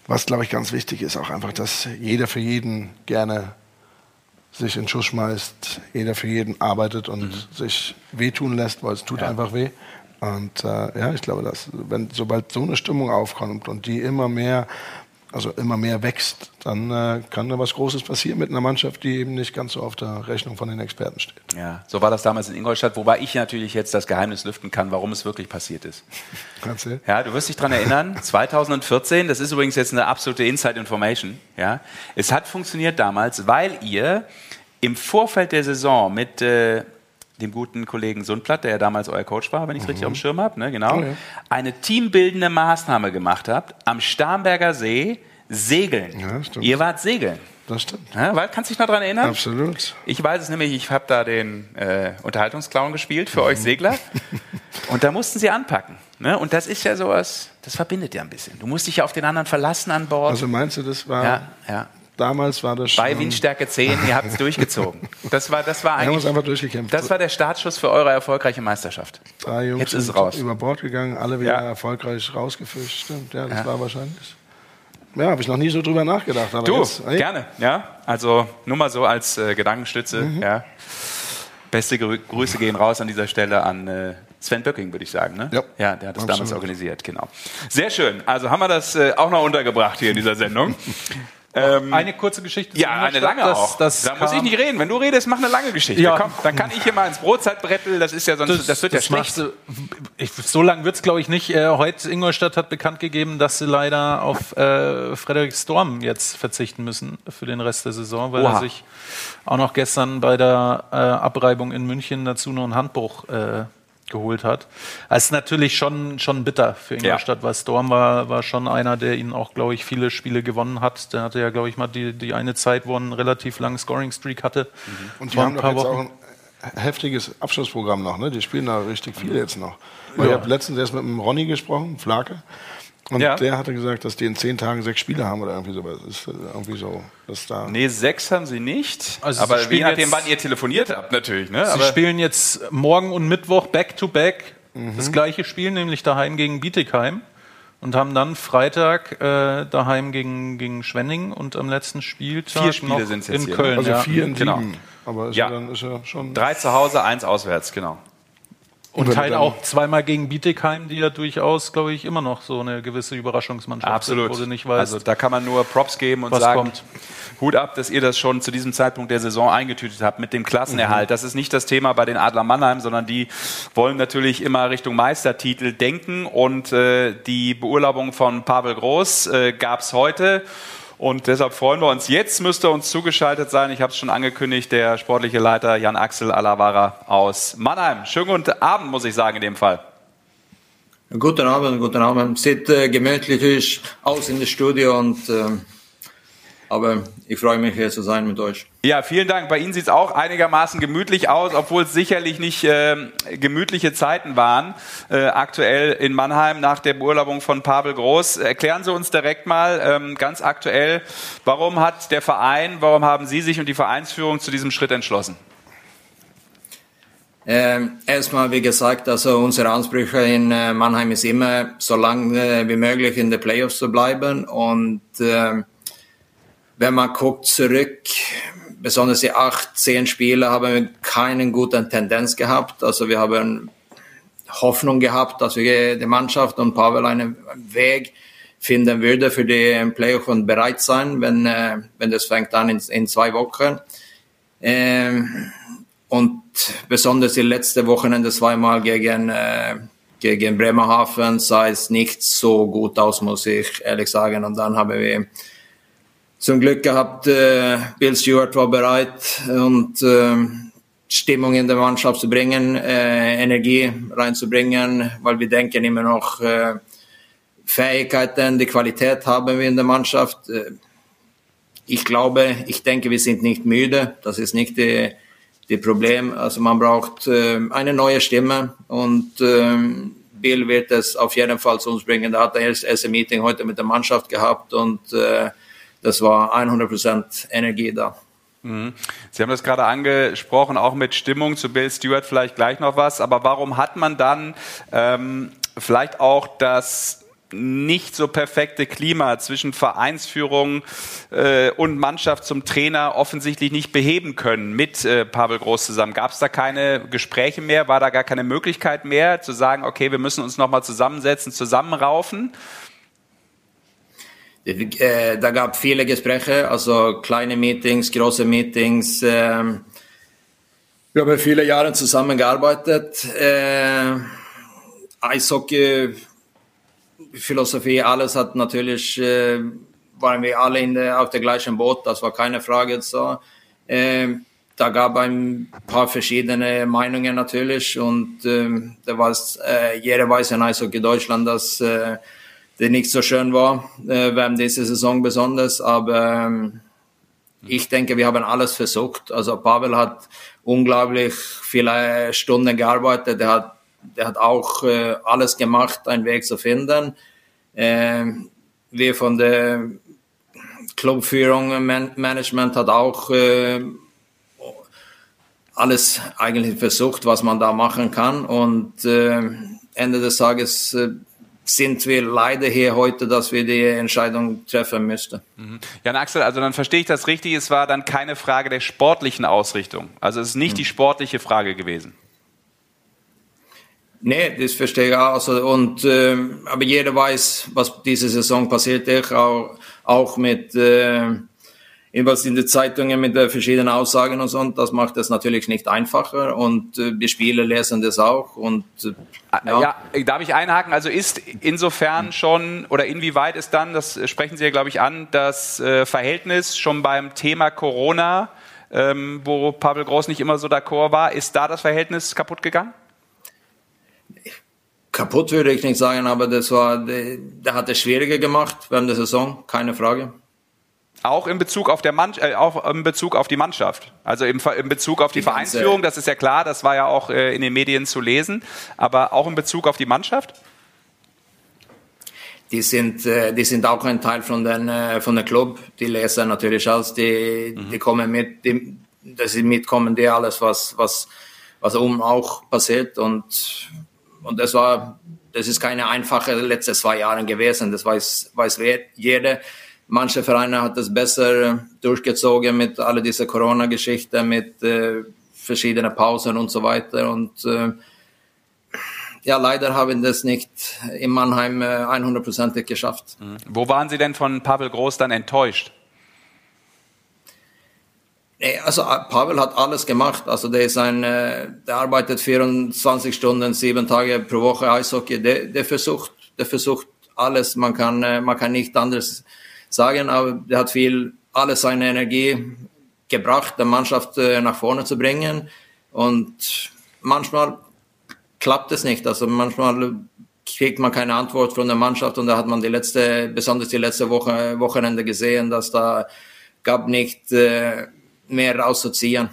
was, glaube ich, ganz wichtig ist, auch einfach, dass jeder für jeden gerne sich in den Schuss schmeißt, jeder für jeden arbeitet und mhm. sich wehtun lässt, weil es tut ja. einfach weh. Und äh, ja, ich glaube, dass wenn sobald so eine Stimmung aufkommt und die immer mehr also immer mehr wächst, dann äh, kann da was Großes passieren mit einer Mannschaft, die eben nicht ganz so auf der Rechnung von den Experten steht. Ja, so war das damals in Ingolstadt, wobei ich natürlich jetzt das Geheimnis lüften kann, warum es wirklich passiert ist. Erzähl. Ja, du wirst dich daran erinnern, 2014, das ist übrigens jetzt eine absolute Inside Information, ja, es hat funktioniert damals, weil ihr im Vorfeld der Saison mit äh, dem guten Kollegen Sundplatt, der ja damals euer Coach war, wenn ich es mhm. richtig auf dem Schirm habe, ne, genau, okay. eine teambildende Maßnahme gemacht habt am Starnberger See segeln. Ja, stimmt. Ihr wart segeln. Das stimmt. Ja, kannst du dich noch daran erinnern? Absolut. Ich weiß es nämlich, ich habe da den äh, Unterhaltungsclown gespielt für mhm. euch Segler. Und da mussten sie anpacken. Ne? Und das ist ja sowas, das verbindet ja ein bisschen. Du musst dich ja auf den anderen verlassen an Bord. Also meinst du, das war ja, ja. Damals war das schon. Bei Windstärke 10, ihr habt es durchgezogen. Das war, das war eigentlich. Wir haben uns einfach durchgekämpft. Das war der Startschuss für eure erfolgreiche Meisterschaft. Drei Jungs Jetzt ist es raus. über Bord gegangen, alle wieder ja. erfolgreich rausgefischt. Stimmt, ja, das ja. war wahrscheinlich. Ja, habe ich noch nie so drüber nachgedacht. Aber du, jetzt, hey. gerne. Ja, also nur mal so als äh, Gedankenstütze. Mhm. Ja. Beste Grü Grüße gehen raus an dieser Stelle an äh, Sven Böcking, würde ich sagen. Ne? Ja. ja, der hat das damals organisiert, genau. Sehr schön. Also haben wir das äh, auch noch untergebracht hier in dieser Sendung. Ähm, eine kurze Geschichte. Ja, eine lange das, auch. Das da muss ich nicht reden. Wenn du redest, mach eine lange Geschichte. Ja. Komm, dann kann ich hier mal ins Brotzeitbrettel. Das ist ja sonst, das, das wird das ja schlecht. Ich, so lang wird's glaube ich nicht. Äh, heute Ingolstadt hat bekannt gegeben, dass sie leider auf äh, Frederik Storm jetzt verzichten müssen für den Rest der Saison, weil Oha. er sich auch noch gestern bei der äh, Abreibung in München dazu noch einen Handbruch äh, geholt hat. Es ist natürlich schon, schon bitter für Ingolstadt, ja. weil Storm war, war schon einer, der ihnen auch, glaube ich, viele Spiele gewonnen hat. Der hatte ja, glaube ich, mal die, die eine Zeit, wo er einen relativ langen Scoring-Streak hatte. Mhm. Und die haben doch jetzt Wochen. auch ein heftiges Abschlussprogramm noch, ne? Die spielen da richtig viel jetzt noch. Ja. Ich habe letztens erst mit dem Ronny gesprochen, Flake. Und ja. der hatte gesagt, dass die in zehn Tagen sechs Spiele haben oder irgendwie sowas. Das ist irgendwie so, dass da. Nee, sechs haben sie nicht. Also aber je nachdem, wann ihr telefoniert habt, natürlich. Ne? Sie aber spielen jetzt morgen und Mittwoch back to back mhm. das gleiche Spiel, nämlich daheim gegen Bietigheim. Und haben dann Freitag äh, daheim gegen, gegen Schwenning und am letzten Spieltag vier Spiele sind in hier, Köln. Ne? Also ja. vier in genau. sieben. Aber ist ja. dann ist ja schon. Drei zu Hause, eins auswärts, genau. Und halt auch zweimal gegen Bietigheim, die ja durchaus, glaube ich, immer noch so eine gewisse Überraschungsmannschaft Absolut. sind, wo du nicht weißt, also da kann man nur Props geben und sagen, kommt. Hut ab, dass ihr das schon zu diesem Zeitpunkt der Saison eingetütet habt mit dem Klassenerhalt. Mhm. Das ist nicht das Thema bei den Adler Mannheim, sondern die wollen natürlich immer Richtung Meistertitel denken und äh, die Beurlaubung von Pavel Groß äh, gab es heute. Und deshalb freuen wir uns. Jetzt müsste uns zugeschaltet sein, ich habe es schon angekündigt, der sportliche Leiter Jan-Axel Alavara aus Mannheim. Schönen guten Abend, muss ich sagen, in dem Fall. Guten Abend, guten Abend. Sieht äh, gemütlich aus in das Studio und äh, aber ich freue mich, hier zu sein mit euch. Ja, vielen Dank. Bei Ihnen sieht es auch einigermaßen gemütlich aus, obwohl es sicherlich nicht äh, gemütliche Zeiten waren. Äh, aktuell in Mannheim nach der Beurlaubung von Pavel Groß. Erklären Sie uns direkt mal ähm, ganz aktuell, warum hat der Verein, warum haben Sie sich und die Vereinsführung zu diesem Schritt entschlossen? Ähm, erstmal, wie gesagt, also unsere Ansprüche in äh, Mannheim ist immer, so lange äh, wie möglich in den Playoffs zu bleiben und äh, wenn man guckt zurück, besonders die acht, zehn Spiele haben wir keine gute Tendenz gehabt. Also wir haben Hoffnung gehabt, dass wir die Mannschaft und Pavel einen Weg finden würde für die Playoff und bereit sein, wenn, äh, wenn das fängt an in, in zwei Wochen. Ähm, und besonders die letzte Wochenende zweimal gegen, äh, gegen Bremerhaven sah es nicht so gut aus, muss ich ehrlich sagen. Und dann haben wir zum Glück gehabt, äh, Bill Stewart war bereit und äh, Stimmung in der Mannschaft zu bringen, äh, Energie reinzubringen, weil wir denken immer noch, äh, Fähigkeiten, die Qualität haben wir in der Mannschaft. Äh, ich glaube, ich denke, wir sind nicht müde. Das ist nicht die, die Problem. Also man braucht äh, eine neue Stimme und äh, Bill wird es auf jeden Fall zu uns bringen. Da hat er erst ein Meeting heute mit der Mannschaft gehabt und äh, das war 100% Energie da. Mhm. Sie haben das gerade angesprochen, auch mit Stimmung zu Bill Stewart vielleicht gleich noch was. Aber warum hat man dann ähm, vielleicht auch das nicht so perfekte Klima zwischen Vereinsführung äh, und Mannschaft zum Trainer offensichtlich nicht beheben können mit äh, Pavel Groß zusammen. Gab es da keine Gespräche mehr? War da gar keine Möglichkeit mehr zu sagen, okay, wir müssen uns nochmal zusammensetzen, zusammenraufen? Äh, da gab viele Gespräche, also kleine Meetings, große Meetings. Äh, wir haben viele Jahre zusammengearbeitet. Äh, Eishockey, Philosophie, alles hat natürlich, äh, waren wir alle in der, auf der gleichen Boot, das war keine Frage. So. Äh, da gab ein paar verschiedene Meinungen natürlich und äh, da war es, äh, jeder weiß in Eishockey Deutschland, dass äh, der nicht so schön war äh, während dieser Saison besonders. Aber ähm, ich denke, wir haben alles versucht. Also Pavel hat unglaublich viele Stunden gearbeitet. Der hat, der hat auch äh, alles gemacht, einen Weg zu finden. Äh, wir von der Clubführung, Man Management hat auch äh, alles eigentlich versucht, was man da machen kann. Und äh, Ende des Tages äh, sind wir leider hier heute, dass wir die Entscheidung treffen müssten. Mhm. Jan Axel, also dann verstehe ich das richtig, es war dann keine Frage der sportlichen Ausrichtung. Also es ist nicht mhm. die sportliche Frage gewesen. Nee, das verstehe ich auch. Also, und, äh, aber jeder weiß, was diese Saison passiert ist, auch, auch mit äh, was in den Zeitungen mit den verschiedenen Aussagen und so. Und das macht es natürlich nicht einfacher und äh, die Spieler lesen das auch. Und, äh, ah, ja. ja. darf ich einhaken? Also ist insofern schon oder inwieweit ist dann, das sprechen Sie ja, glaube ich, an, das äh, Verhältnis schon beim Thema Corona, ähm, wo Pavel Groß nicht immer so d'accord war, ist da das Verhältnis kaputt gegangen? kaputt würde ich nicht sagen, aber das war, der, der hat es schwieriger gemacht während der Saison, keine Frage. Auch in Bezug auf, der Mann, äh, auch in Bezug auf die Mannschaft. Also im, in Bezug auf die, die Vereinsführung, das ist ja klar, das war ja auch äh, in den Medien zu lesen. Aber auch in Bezug auf die Mannschaft? Die sind, äh, die sind auch ein Teil von den, äh, von der Club. Die lesen natürlich alles, die, mhm. die kommen mit, die, dass sie mitkommen, die alles, was, was, was um auch passiert. Und, und das war, das ist keine einfache letzte zwei Jahre gewesen. Das weiß, weiß jeder Manche Vereine hat es besser durchgezogen mit all dieser Corona-Geschichte, mit äh, verschiedenen Pausen und so weiter. Und äh, ja, leider haben das nicht in Mannheim äh, 100%ig geschafft. Mhm. Wo waren Sie denn von Pavel Groß dann enttäuscht? Also äh, Pavel hat alles gemacht. Also der ist ein, äh, der arbeitet 24 Stunden, sieben Tage pro Woche Eishockey. Der, der versucht, der versucht alles. Man kann, äh, man kann nicht anders sagen, aber er hat viel, alles seine Energie gebracht, der Mannschaft äh, nach vorne zu bringen. Und manchmal klappt es nicht. Also manchmal kriegt man keine Antwort von der Mannschaft und da hat man die letzte, besonders die letzte Woche, Wochenende gesehen, dass da gab nicht äh, mehr rauszuziehen.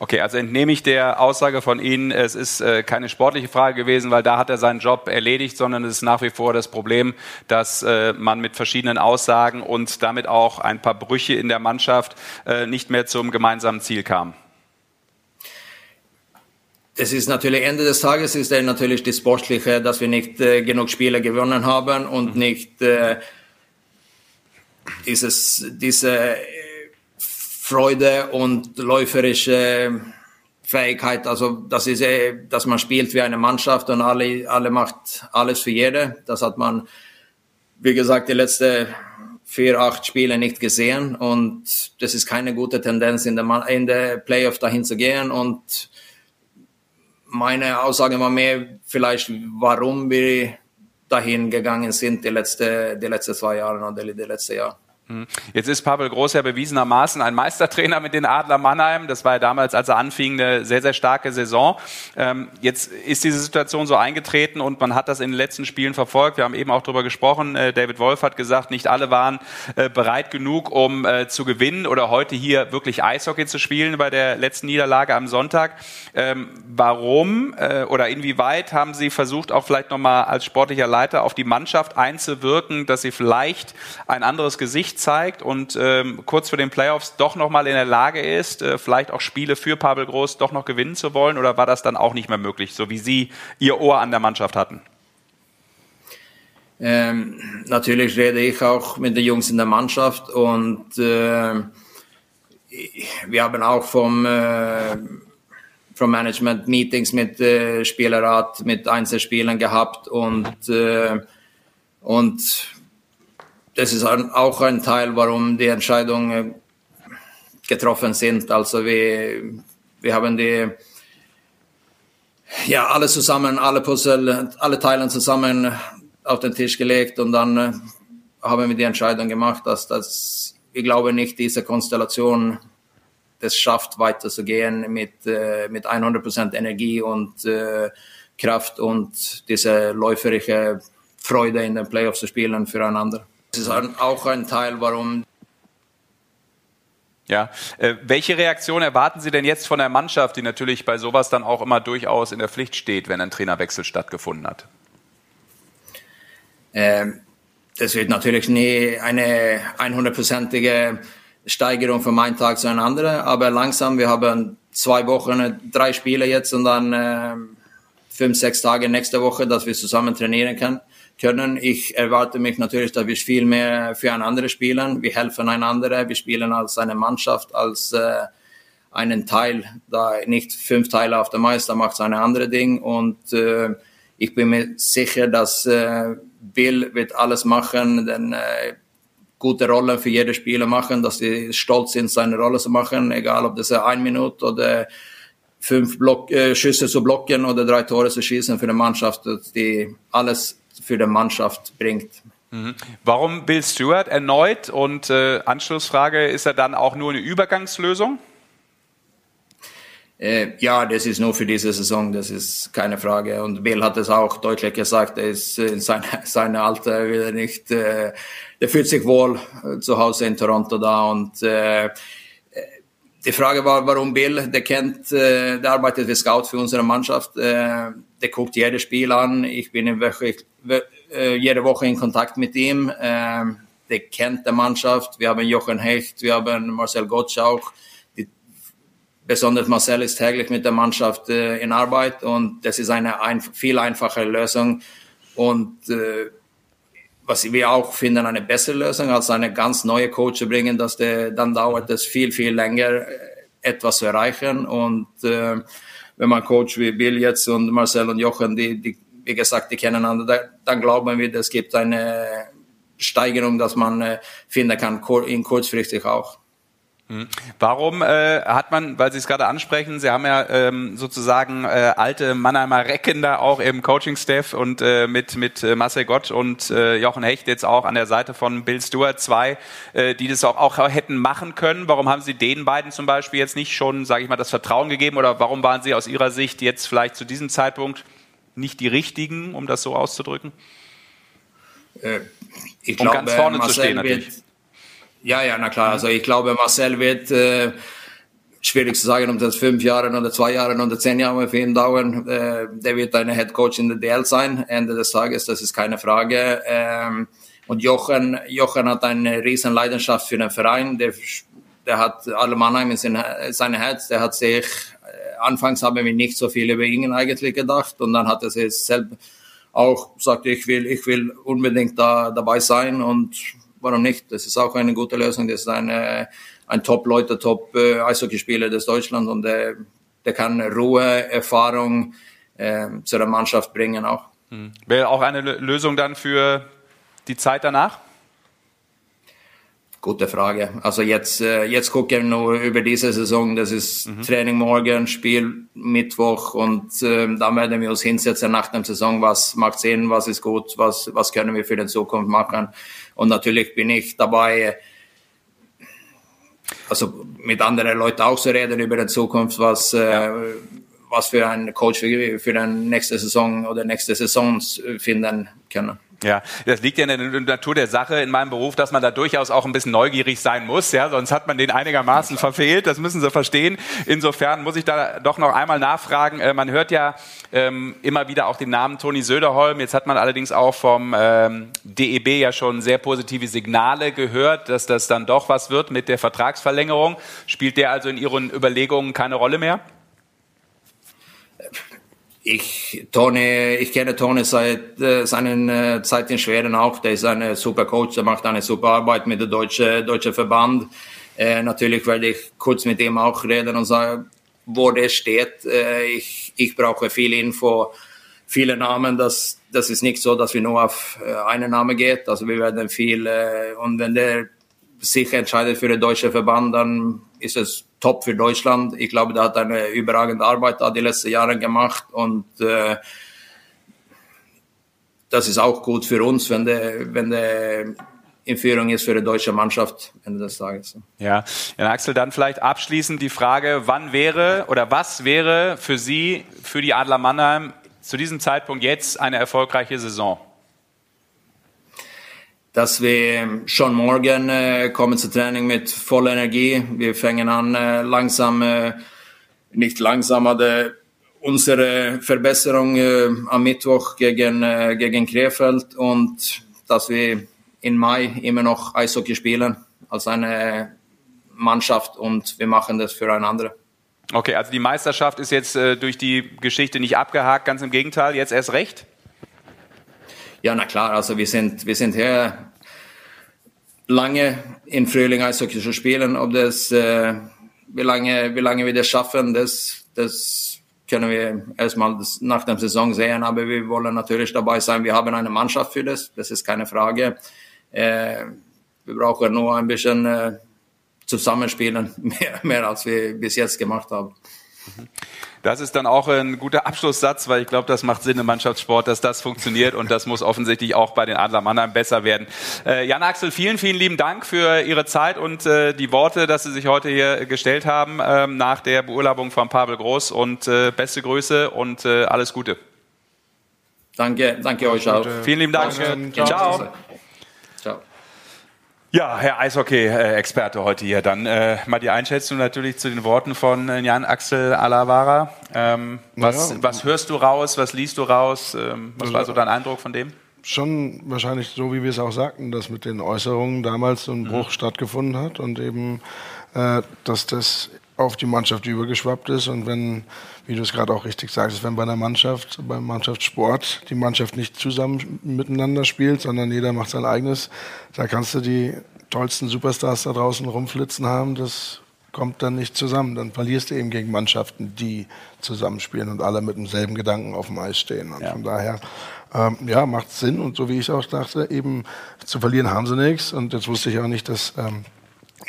Okay, also entnehme ich der Aussage von Ihnen, es ist äh, keine sportliche Frage gewesen, weil da hat er seinen Job erledigt, sondern es ist nach wie vor das Problem, dass äh, man mit verschiedenen Aussagen und damit auch ein paar Brüche in der Mannschaft äh, nicht mehr zum gemeinsamen Ziel kam. Das ist natürlich Ende des Tages ist natürlich das Sportliche, dass wir nicht äh, genug Spiele gewonnen haben und mhm. nicht äh, dieses, diese Freude und läuferische Fähigkeit. Also das ist, eh, dass man spielt wie eine Mannschaft und alle, alle macht alles für jede. Das hat man, wie gesagt, die letzten vier, acht Spiele nicht gesehen und das ist keine gute Tendenz in der, in der Playoff dahin zu gehen und meine Aussage war mehr vielleicht, warum wir dahin gegangen sind die letzten die letzte zwei Jahre oder die letzte Jahr. Hm. Jetzt ist Pavel Groß ja bewiesenermaßen ein Meistertrainer mit den Adler Mannheim. Das war ja damals, als er anfing, eine sehr, sehr starke Saison. Ähm, jetzt ist diese Situation so eingetreten und man hat das in den letzten Spielen verfolgt. Wir haben eben auch darüber gesprochen. Äh, David Wolf hat gesagt, nicht alle waren äh, bereit genug, um äh, zu gewinnen oder heute hier wirklich Eishockey zu spielen bei der letzten Niederlage am Sonntag. Ähm, warum oder inwieweit haben Sie versucht, auch vielleicht nochmal als sportlicher Leiter auf die Mannschaft einzuwirken, dass sie vielleicht ein anderes Gesicht Zeigt und ähm, kurz vor den Playoffs doch nochmal in der Lage ist, äh, vielleicht auch Spiele für Pavel Groß doch noch gewinnen zu wollen? Oder war das dann auch nicht mehr möglich, so wie Sie Ihr Ohr an der Mannschaft hatten? Ähm, natürlich rede ich auch mit den Jungs in der Mannschaft und äh, wir haben auch vom, äh, vom Management Meetings mit äh, Spielerrat, mit Einzelspielern gehabt und, äh, und das ist auch ein Teil, warum die Entscheidungen getroffen sind. Also wir, wir haben die, ja, alle zusammen, alle Puzzle, alle Teile zusammen auf den Tisch gelegt und dann äh, haben wir die Entscheidung gemacht, dass das, ich glaube nicht, diese Konstellation das schafft, weiterzugehen mit, äh, mit 100% Energie und äh, Kraft und diese läuferische Freude in den Playoffs zu spielen füreinander. Das ist auch ein Teil, warum. Ja, äh, welche Reaktion erwarten Sie denn jetzt von der Mannschaft, die natürlich bei sowas dann auch immer durchaus in der Pflicht steht, wenn ein Trainerwechsel stattgefunden hat? Ähm, das wird natürlich nie eine 100%ige Steigerung von einem Tag zu einem anderen, aber langsam, wir haben zwei Wochen, drei Spiele jetzt und dann äh, fünf, sechs Tage nächste Woche, dass wir zusammen trainieren können können. Ich erwarte mich natürlich, dass wir viel mehr füreinander spielen. Wir helfen einander. Wir spielen als eine Mannschaft, als äh, einen Teil, da nicht fünf Teile auf der Meister macht, eine andere Ding. Und äh, ich bin mir sicher, dass äh, Bill wird alles machen, denn äh, gute Rollen für jede Spieler machen, dass sie stolz sind, seine Rolle zu machen, egal ob das ein Minute oder fünf Block, äh, Schüsse zu blocken oder drei Tore zu schießen für eine Mannschaft, die alles für die Mannschaft bringt. Mhm. Warum Bill Stewart erneut? Und äh, Anschlussfrage, ist er dann auch nur eine Übergangslösung? Äh, ja, das ist nur für diese Saison, das ist keine Frage. Und Bill hat es auch deutlich gesagt, er ist in seinem seine Alter wieder nicht, äh, der fühlt sich wohl äh, zu Hause in Toronto da und äh, die Frage war, warum Bill, der kennt, äh, der arbeitet wie Scout für unsere Mannschaft, äh, der guckt jedes Spiel an, ich bin wirklich, äh, jede Woche in Kontakt mit ihm, äh, der kennt die Mannschaft, wir haben Jochen Hecht, wir haben Marcel Gottsch auch, besonders Marcel ist täglich mit der Mannschaft äh, in Arbeit und das ist eine ein, viel einfache Lösung. Und äh, was wir auch finden eine bessere Lösung als eine ganz neue Coach zu bringen, dass der, dann dauert es viel viel länger äh, etwas zu erreichen und äh, wenn man Coach wie Bill jetzt und Marcel und Jochen, die, die wie gesagt, die kennen einander, dann glauben wir, es gibt eine Steigerung, dass man äh, finden kann, in kurzfristig auch. Warum äh, hat man, weil Sie es gerade ansprechen, Sie haben ja ähm, sozusagen äh, alte Mannheimer Recken da auch im Coaching-Staff und äh, mit, mit äh, Marcel Gott und äh, Jochen Hecht jetzt auch an der Seite von Bill Stewart zwei, äh, die das auch, auch hätten machen können. Warum haben Sie den beiden zum Beispiel jetzt nicht schon, sage ich mal, das Vertrauen gegeben oder warum waren Sie aus Ihrer Sicht jetzt vielleicht zu diesem Zeitpunkt nicht die richtigen, um das so auszudrücken? Äh, ich um glaube, ganz vorne Marcel zu stehen natürlich. Ja, ja, na klar. Also ich glaube, Marcel wird, äh, schwierig zu sagen, ob das fünf Jahre oder zwei Jahre oder zehn Jahre für ihn dauern. Äh, der wird eine Head Coach in der DL sein, Ende des Tages, das ist keine Frage. Ähm, und Jochen, Jochen hat eine riesen Leidenschaft für den Verein. Der, der hat alle Mannheim in seinem Herz. Der hat sich, äh, anfangs haben wir nicht so viel über ihn eigentlich gedacht und dann hat er sich selbst auch gesagt, ich will, ich will unbedingt da dabei sein und warum nicht? Das ist auch eine gute Lösung. Das ist eine, ein Top-Leute, Top-Eishockeyspieler des Deutschland und der, der kann Ruhe, Erfahrung äh, zu der Mannschaft bringen auch. Hm. Wäre auch eine Lösung dann für die Zeit danach? Gute Frage. Also jetzt, äh, jetzt gucken wir nur über diese Saison. Das ist mhm. Training morgen, Spiel Mittwoch und äh, dann werden wir uns hinsetzen nach der Saison. Was macht Sinn? Was ist gut? Was, was können wir für die Zukunft machen? Und natürlich bin ich dabei, also mit anderen Leuten auch zu reden über die Zukunft, was, ja. äh, was für einen Coach für, für die nächste Saison oder nächste Saisons finden können. Ja, das liegt ja in der Natur der Sache in meinem Beruf, dass man da durchaus auch ein bisschen neugierig sein muss, ja, sonst hat man den einigermaßen verfehlt, das müssen Sie verstehen. Insofern muss ich da doch noch einmal nachfragen. Äh, man hört ja ähm, immer wieder auch den Namen Toni Söderholm. Jetzt hat man allerdings auch vom ähm, DEB ja schon sehr positive Signale gehört, dass das dann doch was wird mit der Vertragsverlängerung. Spielt der also in Ihren Überlegungen keine Rolle mehr? Ich, Toni, ich kenne Toni seit äh, seinen äh, Zeit in Schweden auch. Der ist ein super Coach, der macht eine super Arbeit mit dem deutschen deutsche Verband. Äh, natürlich werde ich kurz mit ihm auch reden und sagen, wo der steht. Äh, ich, ich brauche viel Info, viele Namen. Das, das ist nicht so, dass wir nur auf äh, einen Namen geht. Also wir werden viel, äh, und wenn der sich entscheidet für den deutschen Verband, dann ist es top für Deutschland. Ich glaube, der hat eine überragende Arbeit da die letzten Jahre gemacht und äh, das ist auch gut für uns, wenn der, wenn der in Führung ist für die deutsche Mannschaft Ende des Tages. Ja, Jan Axel, dann vielleicht abschließend die Frage, wann wäre oder was wäre für Sie, für die Adler Mannheim zu diesem Zeitpunkt jetzt eine erfolgreiche Saison? Dass wir schon morgen äh, kommen zu Training mit voller Energie. Wir fangen an äh, langsam, äh, nicht langsam, aber unsere Verbesserung äh, am Mittwoch gegen, äh, gegen Krefeld und dass wir in Mai immer noch Eishockey spielen als eine Mannschaft und wir machen das füreinander. Okay, also die Meisterschaft ist jetzt äh, durch die Geschichte nicht abgehakt, ganz im Gegenteil, jetzt erst recht? Ja, na klar, also wir sind, wir sind hier lange in Frühling Eishockey zu spielen. Ob das, äh, wie, lange, wie lange wir das schaffen, das, das können wir erstmal nach der Saison sehen. Aber wir wollen natürlich dabei sein. Wir haben eine Mannschaft für das, das ist keine Frage. Äh, wir brauchen nur ein bisschen äh, zusammenspielen, mehr, mehr als wir bis jetzt gemacht haben. Das ist dann auch ein guter Abschlusssatz, weil ich glaube, das macht Sinn im Mannschaftssport, dass das funktioniert und das muss offensichtlich auch bei den Adler Mannheim besser werden. Äh, Jan Axel, vielen, vielen lieben Dank für Ihre Zeit und äh, die Worte, dass Sie sich heute hier gestellt haben äh, nach der Beurlaubung von Pavel Groß und äh, beste Grüße und äh, alles Gute. Danke, danke euch auch. Vielen lieben Dank. Ciao. Ciao. Ciao. Ja, Herr Eishockey-Experte heute hier. Dann äh, mal die Einschätzung natürlich zu den Worten von äh, Jan Axel Alavara. Ähm, was, Ja. was hörst du raus? Was liest du raus? Ähm, was Also- war so dein Eindruck von dem? schon wahrscheinlich so, wie wir es auch sagten, dass mit den Äußerungen damals so ein Bruch stattgefunden hat und eben, äh, dass das auf die Mannschaft übergeschwappt ist und wenn, wie du es gerade auch richtig sagst, wenn bei einer Mannschaft, beim Mannschaftssport die Mannschaft nicht zusammen miteinander spielt, sondern jeder macht sein eigenes, da kannst du die tollsten Superstars da draußen rumflitzen haben, das kommt dann nicht zusammen. Dann verlierst du eben gegen Mannschaften, die zusammenspielen und alle mit demselben Gedanken auf dem Eis stehen. Und Ja. von daher, ähm, ja, macht Sinn. Und so wie ich auch dachte, eben zu verlieren haben sie nichts. Und jetzt wusste ich auch nicht, dass ähm,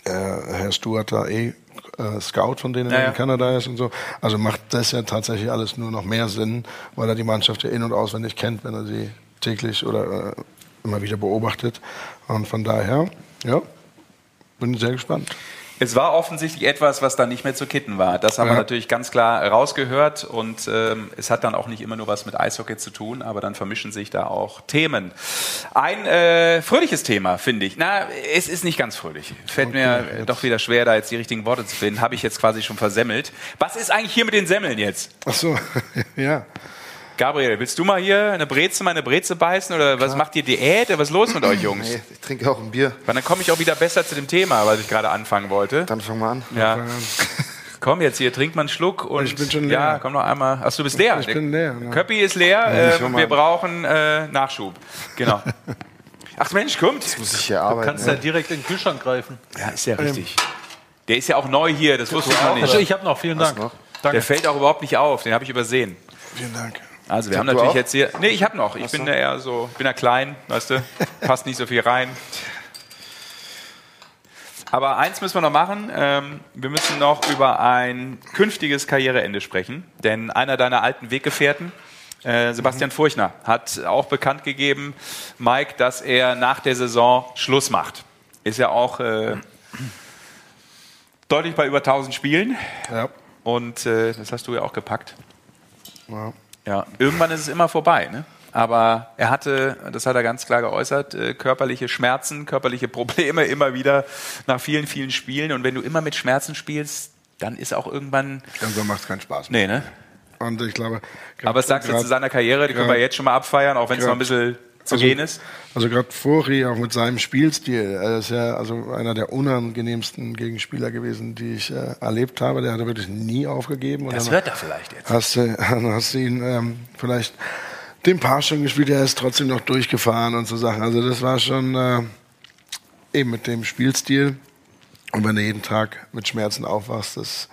äh, Herr Stuart da eh äh, Scout von denen Ja, ja. in Kanada ist und so. Also macht das ja tatsächlich alles nur noch mehr Sinn, weil er die Mannschaft ja in- und auswendig kennt, wenn er sie täglich oder äh, immer wieder beobachtet. Und von daher, ja, bin sehr gespannt. Es war offensichtlich etwas, was dann nicht mehr zu kitten war. Das haben wir Ja. natürlich ganz klar rausgehört und ähm, es hat dann auch nicht immer nur was mit Eishockey zu tun, aber dann vermischen sich da auch Themen. Ein äh, fröhliches Thema, finde ich. Na, es ist nicht ganz fröhlich. Fällt mir äh, doch wieder schwer, da jetzt die richtigen Worte zu finden. Habe ich jetzt quasi schon versemmelt. Was ist eigentlich hier mit den Semmeln jetzt? Ach so, ja. Gabriel, willst du mal hier eine Breze, mal eine Breze beißen oder was macht ihr Diät? Was ist los mit euch Jungs? Nee, ich trinke auch ein Bier. Weil dann komme ich auch wieder besser zu dem Thema, was ich gerade anfangen wollte. Dann fangen wir an. Ja. Komm jetzt hier, trink mal einen Schluck und Ich bin schon leer. ja, komm noch einmal. Ach, du bist leer. Ich bin leer, ja. Köppi ist leer. ich Äh, wir brauchen äh, Nachschub. Genau. Ach Mensch, kommt. Muss ich hier arbeiten. Kannst ja direkt in den Kühlschrank greifen. Ja, ist ja richtig. Der ist ja auch neu hier, das wusste ich noch Also nicht. ich habe noch, vielen Dank. noch? Der fällt auch überhaupt nicht auf, den habe ich übersehen. Vielen Dank. Also wir haben Du natürlich auch? jetzt hier. Nee, ich habe noch. Ich bin ja eher so, ich bin ja klein, weißt du, passt nicht so viel rein. Aber eins müssen wir noch machen. Ähm, wir müssen noch über ein künftiges Karriereende sprechen. Denn einer deiner alten Weggefährten, äh, Sebastian Furchner, hat auch bekannt gegeben, Mike, dass er nach der Saison Schluss macht. Ist ja auch äh, deutlich bei über 1000 Spielen. Ja. Und äh, das hast du ja auch gepackt. ja. Ja, irgendwann ist es immer vorbei. Ne? Aber er hatte, das hat er ganz klar geäußert, äh, körperliche Schmerzen, körperliche Probleme immer wieder nach vielen, vielen Spielen. Und wenn du immer mit Schmerzen spielst, dann ist auch irgendwann. Irgendwann macht es keinen Spaß mehr. Nee, ne? Und ich glaube, Aber was sagst du zu seiner Karriere? Die können wir jetzt schon mal abfeiern, auch wenn es noch ein bisschen zu also- gehen ist. Also gerade Fori auch mit seinem Spielstil, er ist ja also einer der unangenehmsten Gegenspieler gewesen, die ich äh, erlebt habe. Der hat er wirklich nie aufgegeben. Und Das hört er vielleicht jetzt. hast du, dann hast du ihn ähm, vielleicht den Paar schon gespielt, er ist trotzdem noch durchgefahren und so Sachen. Also das war schon äh, eben mit dem Spielstil. Und wenn du jeden Tag mit Schmerzen aufwachst, das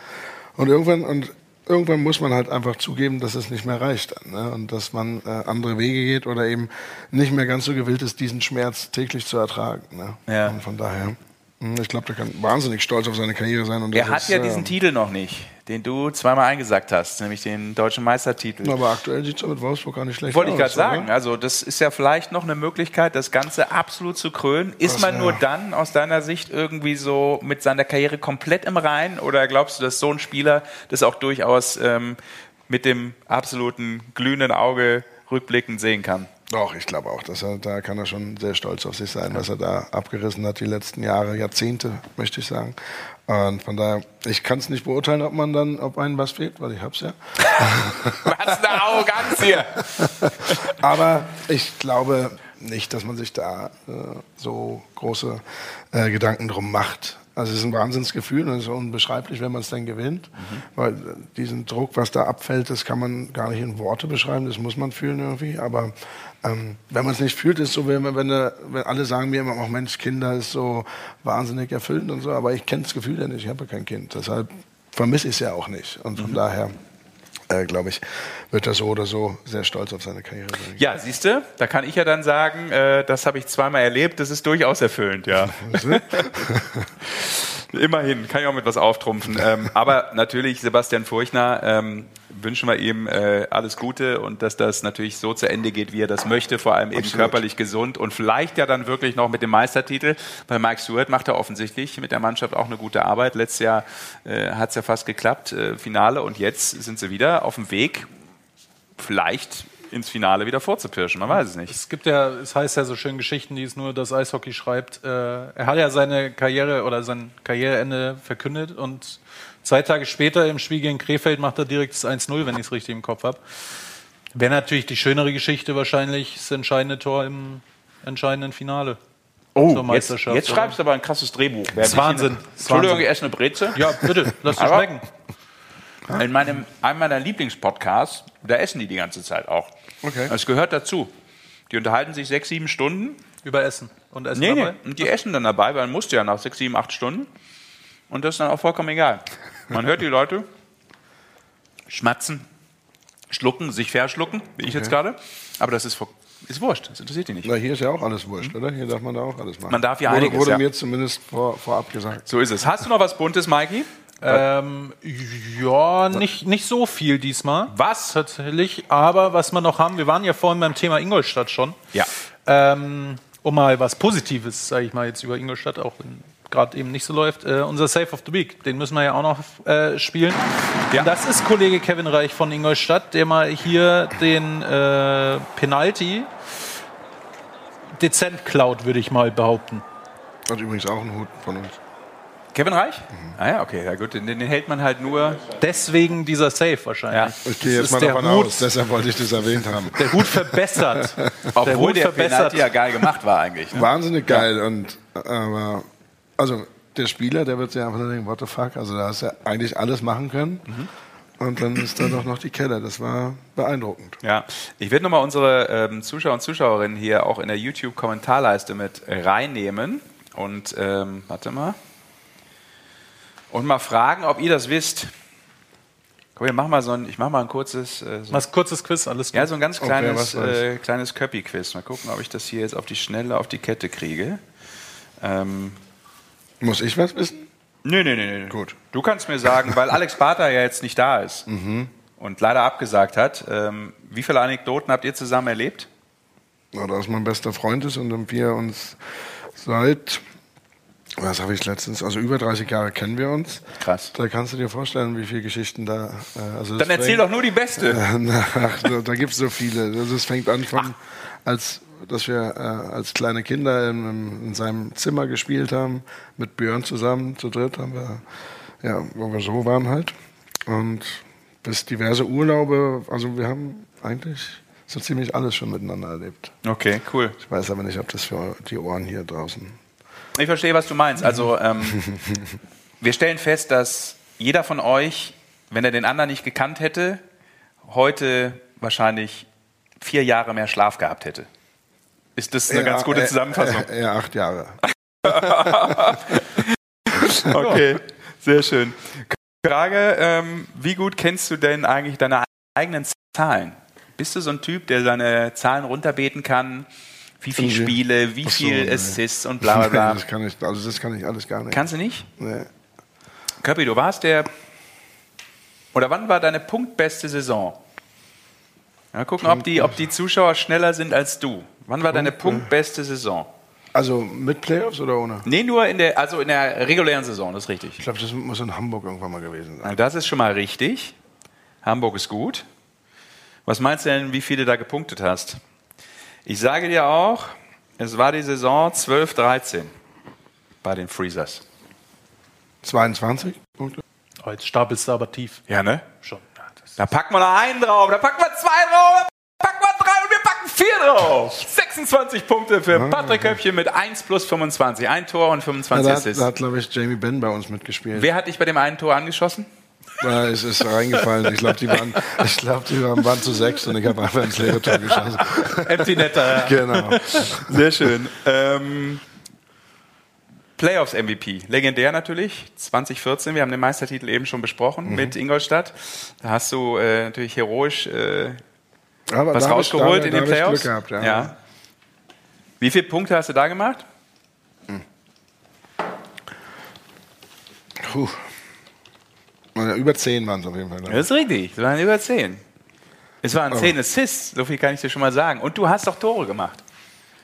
und irgendwann und irgendwann muss man halt einfach zugeben, dass es nicht mehr reicht dann, ne? und dass man äh, andere Wege geht oder eben nicht mehr ganz so gewillt ist, diesen Schmerz täglich zu ertragen. Ne? Ja. Und von daher, ich glaube, der kann wahnsinnig stolz auf seine Karriere sein. Und Er das hat ist, ja äh, diesen Titel noch nicht, den du zweimal eingesagt hast, nämlich den deutschen Meistertitel. Aber aktuell sieht es mit Wolfsburg gar nicht schlecht Wollte ich gerade aus. sagen. Also das ist ja vielleicht noch eine Möglichkeit, das Ganze absolut zu krönen. Ist man nur dann aus deiner Sicht irgendwie so mit seiner Karriere komplett im Reinen oder glaubst du, dass so ein Spieler das auch durchaus ähm, mit dem absoluten glühenden Auge rückblickend sehen kann? Doch, ich glaube auch, dass er, da kann er schon sehr stolz auf sich sein, was er da abgerissen hat die letzten Jahre, Jahrzehnte, möchte ich sagen. Und von daher, ich kann es nicht beurteilen, ob man dann, ob einem was fehlt, weil ich hab's ja. Was eine Arroganz hier! Aber ich glaube nicht, dass man sich da äh, so große äh, Gedanken drum macht. Also es ist ein Wahnsinnsgefühl und es ist unbeschreiblich, wenn man es dann gewinnt. Weil äh, diesen Druck, was da abfällt, das kann man gar nicht in Worte beschreiben, das muss man fühlen irgendwie. Aber ähm, wenn man es nicht fühlt, ist es so, wenn, wenn, wenn alle sagen mir immer, oh Mensch, Kinder ist so wahnsinnig erfüllend und so, aber ich kenne das Gefühl ja nicht, ich habe ja kein Kind. Deshalb vermisse ich es ja auch nicht. Und von daher, äh, glaube ich, wird er so oder so sehr stolz auf seine Karriere sein. Ja, siehst du, da kann ich ja dann sagen, äh, das habe ich zweimal erlebt, das ist durchaus erfüllend, ja. Immerhin, kann ich auch mit was auftrumpfen. ähm, aber natürlich, Sebastian Furchner, ähm, wünschen wir ihm äh, alles Gute und dass das natürlich so zu Ende geht, wie er das möchte, vor allem eben Absolut. körperlich gesund und vielleicht ja dann wirklich noch mit dem Meistertitel. Weil Mike Stewart macht er offensichtlich mit der Mannschaft auch eine gute Arbeit. Letztes Jahr äh, hat es ja fast geklappt, äh, Finale und jetzt sind sie wieder auf dem Weg, vielleicht ins Finale wieder vorzupirschen. Man weiß es nicht. Es gibt ja, es heißt ja so schön Geschichten, die es nur das Eishockey schreibt. Äh, er hat ja seine Karriere oder sein Karriereende verkündet und zwei Tage später im Spiel gegen Krefeld macht er direkt das 1-0, wenn ich es richtig im Kopf habe. Wäre natürlich die schönere Geschichte wahrscheinlich das entscheidende Tor im entscheidenden Finale. zur Oh, jetzt, Meisterschaft, jetzt schreibst du aber ein krasses Drehbuch. Das ist Wahnsinn. Entschuldigung, ich esse eine Breze. Ja, bitte, lass Aber- schmecken. In meinem, einem meiner Lieblingspodcasts, da essen die die ganze Zeit auch. Okay. Das gehört dazu. Die unterhalten sich sechs, sieben Stunden. Über Essen. Und Essen Nee, nee. dabei? Und die essen dann dabei, weil man musste ja nach sechs, sieben, acht Stunden. Und das ist dann auch vollkommen egal. Man hört die Leute schmatzen, schlucken, sich verschlucken, wie ich jetzt gerade. Aber das ist, ist wurscht. Das interessiert die nicht. Na, hier ist ja auch alles wurscht, oder? Hier darf man da auch alles machen. Man darf ja wurde, einiges, Wurde ja. mir zumindest vor, vorab gesagt. So ist es. Hast du noch was Buntes, Mikey? Ähm, ja, nicht, nicht so viel diesmal. Was? Tatsächlich. Aber was wir noch haben, wir waren ja vorhin beim Thema Ingolstadt schon. Ja. Ähm, um mal was Positives, sage ich mal jetzt über Ingolstadt, auch wenn gerade eben nicht so läuft. Äh, unser Save of the Week, den müssen wir ja auch noch äh, spielen. Ja. Das ist Kollege Kevin Reich von Ingolstadt, der mal hier den äh, Penalty dezent klaut, würde ich mal behaupten. Hat übrigens auch einen Hut von uns. Kevin Reich? Ah ja, okay, ja gut. Den, den hält man halt nur. Deswegen dieser Save wahrscheinlich. Ja. Ich gehe Das jetzt mal ist der davon Hut. aus, deshalb wollte ich das erwähnt haben. Der Hut verbessert. Obwohl Hut der, verbessert. Penalty ja geil gemacht war eigentlich. Ne? Wahnsinnig geil. Und, aber, also, der Spieler, der wird sich einfach denken, what the fuck? Also, da hast du ja eigentlich alles machen können. Mhm. Und dann ist da doch noch die Keller. Das war beeindruckend. Ja, ich werde nochmal unsere ähm, Zuschauer und Zuschauerinnen hier auch in der YouTube-Kommentarleiste mit reinnehmen. Und ähm, warte mal. Und mal fragen, ob ihr das wisst. Komm, wir machen mal so ein, ich mache mal ein kurzes, äh, so, Was kurzes Quiz, alles gut. ja, so ein ganz kleines, weiß. äh, kleines Köppi-Quiz. Mal gucken, ob ich das hier jetzt auf die Schnelle auf die Kette kriege. Ähm, Muss ich was wissen? Nö, nö, nö, nö. Gut. Du kannst mir sagen, weil Alex Barter ja jetzt nicht da ist und leider abgesagt hat, ähm, wie viele Anekdoten habt ihr zusammen erlebt? Na, da es mein bester Freund ist und wir uns seit, was habe ich letztens, also über 30 Jahre kennen wir uns. Krass. Da kannst du dir vorstellen, wie viele Geschichten da. Äh, also Dann erzähl doch nur die beste. Ach, da, da gibt es so viele. Also es fängt an von, als, dass wir äh, als kleine Kinder in, in, in seinem Zimmer gespielt haben, mit Björn zusammen, zu dritt haben wir, ja, wo wir so waren halt. Und bis diverse Urlaube, also wir haben eigentlich so ziemlich alles schon miteinander erlebt. Okay, cool. Ich weiß aber nicht, ob das für die Ohren hier draußen. Ich verstehe, was du meinst. Also ähm, wir stellen fest, dass jeder von euch, wenn er den anderen nicht gekannt hätte, heute wahrscheinlich vier Jahre mehr Schlaf gehabt hätte. Ist das eine ganz gute Zusammenfassung? Äh, äh, ja, acht Jahre. Okay, sehr schön. Frage, ähm, wie gut kennst du denn eigentlich deine eigenen Zahlen? Bist du so ein Typ, der seine Zahlen runterbeten kann? Wie viele. Spiele, wie so, viel. Assists und bla bla bla. das kann ich, also das kann ich alles gar nicht. Kannst du nicht? Nee. Köppi, du warst der. Oder wann war deine punktbeste Saison? Ja, gucken, ob die, ob die Zuschauer schneller sind als du. Wann war deine punktbeste Saison? Also mit Playoffs oder ohne? Nee, nur in der, also in der regulären Saison, das ist richtig. Ich glaube, das muss in Hamburg irgendwann mal gewesen sein. Das ist schon mal richtig. Hamburg ist gut. Was meinst du denn, wie viele da gepunktet hast? Ich sage dir auch, es war die Saison 12-13 bei den Freezers. 22 Punkte? Oh, jetzt stapelst du aber tief. Ja, ne? Schon. Ja, Da packen wir noch einen drauf, da packen wir zwei drauf, drauf. 26 Punkte für Patrick Köpfchen mit 1 plus 25. Ein Tor und Ja, 25 da hat, Assists. da hat glaube ich, Jamie Benn bei uns mitgespielt. Wer hat dich bei dem einen Tor angeschossen? Ja, es ist reingefallen. Ich glaube, die, waren, ich glaub, die waren, waren zu sechs und ich habe einfach ins leere Tor geschossen. Empty Netter. Genau. Sehr schön. Ähm, Playoffs MVP, legendär natürlich, 2014, wir haben den Meistertitel eben schon besprochen mit Ingolstadt. Da hast du äh, natürlich heroisch äh, Aber was da rausgeholt ich, in da, den da hab Playoffs. Gehabt, ja. Wie viele Punkte hast du da gemacht? Puh. Ja, über zehn waren es auf jeden Fall. Das ist richtig, es waren über zehn. Es waren zehn Assists, so viel kann ich dir schon mal sagen. Und du hast doch Tore gemacht.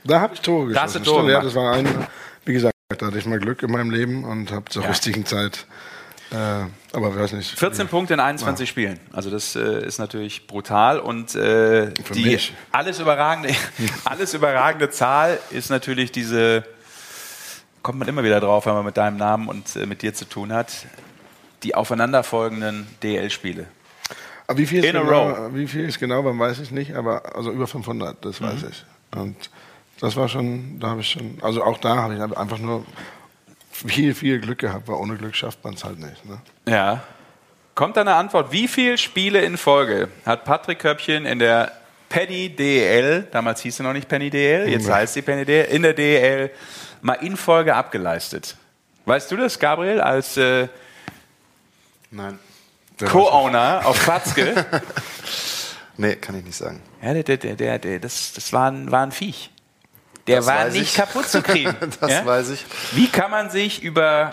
Da habe ich Tore Da hast geschossen. du Tore Stimmt, ja, das war ein, wie gesagt, da hatte ich mal Glück in meinem Leben und habe zur richtigen Zeit, aber ich weiß nicht. 14 Punkte in 21 Spielen. Also das äh, ist natürlich brutal und äh, Für die mich. alles überragende, alles überragende Zahl ist natürlich diese. Kommt man immer wieder drauf, wenn man mit deinem Namen und äh, mit dir zu tun hat. Die aufeinanderfolgenden DL-Spiele. Aber wie viel, ist In a genau, row. wie viel ist genau, man weiß ich nicht, aber also über 500, das weiß Mhm. ich. Und das war schon, da habe ich schon, also auch da habe ich einfach nur viel, viel Glück gehabt, weil ohne Glück schafft man es halt nicht. Ne? Ja. Kommt da eine Antwort? Wie viele Spiele in Folge hat Patrick Köppchen in der Penny DL, damals hieß sie noch nicht Penny DL, jetzt heißt sie Penny DL, in der DL mal in Folge abgeleistet? Weißt du das, Gabriel, als äh. Co-Owner auf Patzke? Nee, kann ich nicht sagen. ja, der, der, der, der, das, das war, ein, war ein Viech. Der Das war nicht ich. kaputt zu kriegen. Das ja? weiß ich. Wie kann man sich über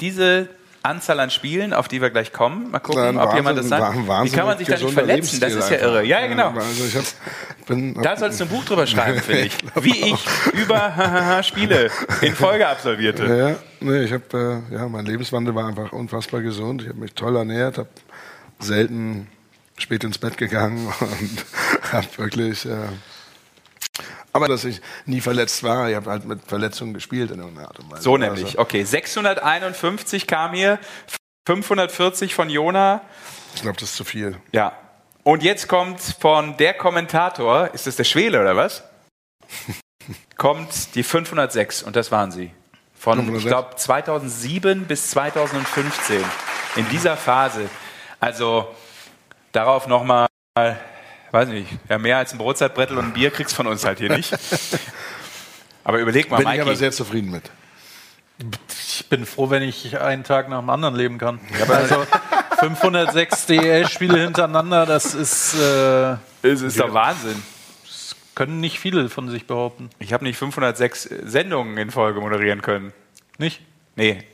diese Anzahl an Spielen, auf die wir gleich kommen, mal gucken, ob jemand das Wahnsinn- sagt. Wie kann man sich da nicht verletzen? Das ist ja irre. Ja, ja, genau. Also hab, bin, Da sollst du ein Buch drüber schreiben, finde ich. Wie ich über Spiele in Folge absolvierte. Ja, ja, nee, ich habe, äh, ja, mein Lebenswandel war einfach unfassbar gesund. Ich habe mich toll ernährt, habe selten spät ins Bett gegangen und habe wirklich. Äh, aber dass ich nie verletzt war, ich habe halt mit Verletzungen gespielt in irgendeiner Art und Weise. So nämlich. Also, Okay, 651 kam hier, 540 von Jona. ich glaube, das ist zu viel. Ja. Und jetzt kommt von der Kommentator, ist das der Schwele oder was? kommt die 506 und das waren sie. Von, ich 506? glaube, 2007 bis 2015. In dieser Phase. Also darauf nochmal, weiß nicht, ja, mehr als ein Brotzeitbrettel und ein Bier kriegst von uns halt hier nicht. Aber überleg mal, Bin ich Mikey. aber sehr zufrieden mit. Ich bin froh, wenn ich einen Tag nach dem anderen leben kann. also 506 DL-Spiele hintereinander, das ist, äh, Es ist doch Wahnsinn. können nicht viele von sich behaupten. Ich habe nicht 506 Sendungen in Folge moderieren können. Nicht? Nee,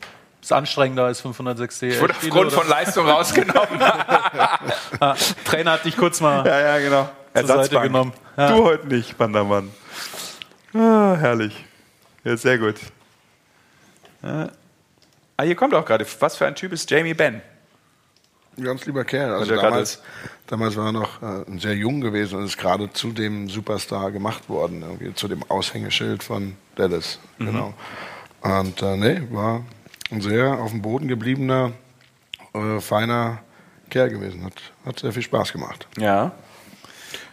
Ist anstrengender als 506 ich wurde aufgrund von Leistung rausgenommen. Trainer hat dich kurz mal ja, ja, genau. zur Seite genommen. Ja. Du heute nicht, Bandermann. Ah, herrlich. Ja, sehr gut. Ja. Ah, hier kommt auch gerade. Was für ein Typ ist Jamie Benn? Ein ganz lieber Kerl. Also damals, damals war er noch äh, sehr jung gewesen und ist gerade zu dem Superstar gemacht worden, irgendwie zu dem Aushängeschild von Dallas. Mhm. Genau. Und äh, nee, war ein sehr auf dem Boden gebliebener, äh, feiner Kerl gewesen. Hat, hat sehr viel Spaß gemacht. Ja.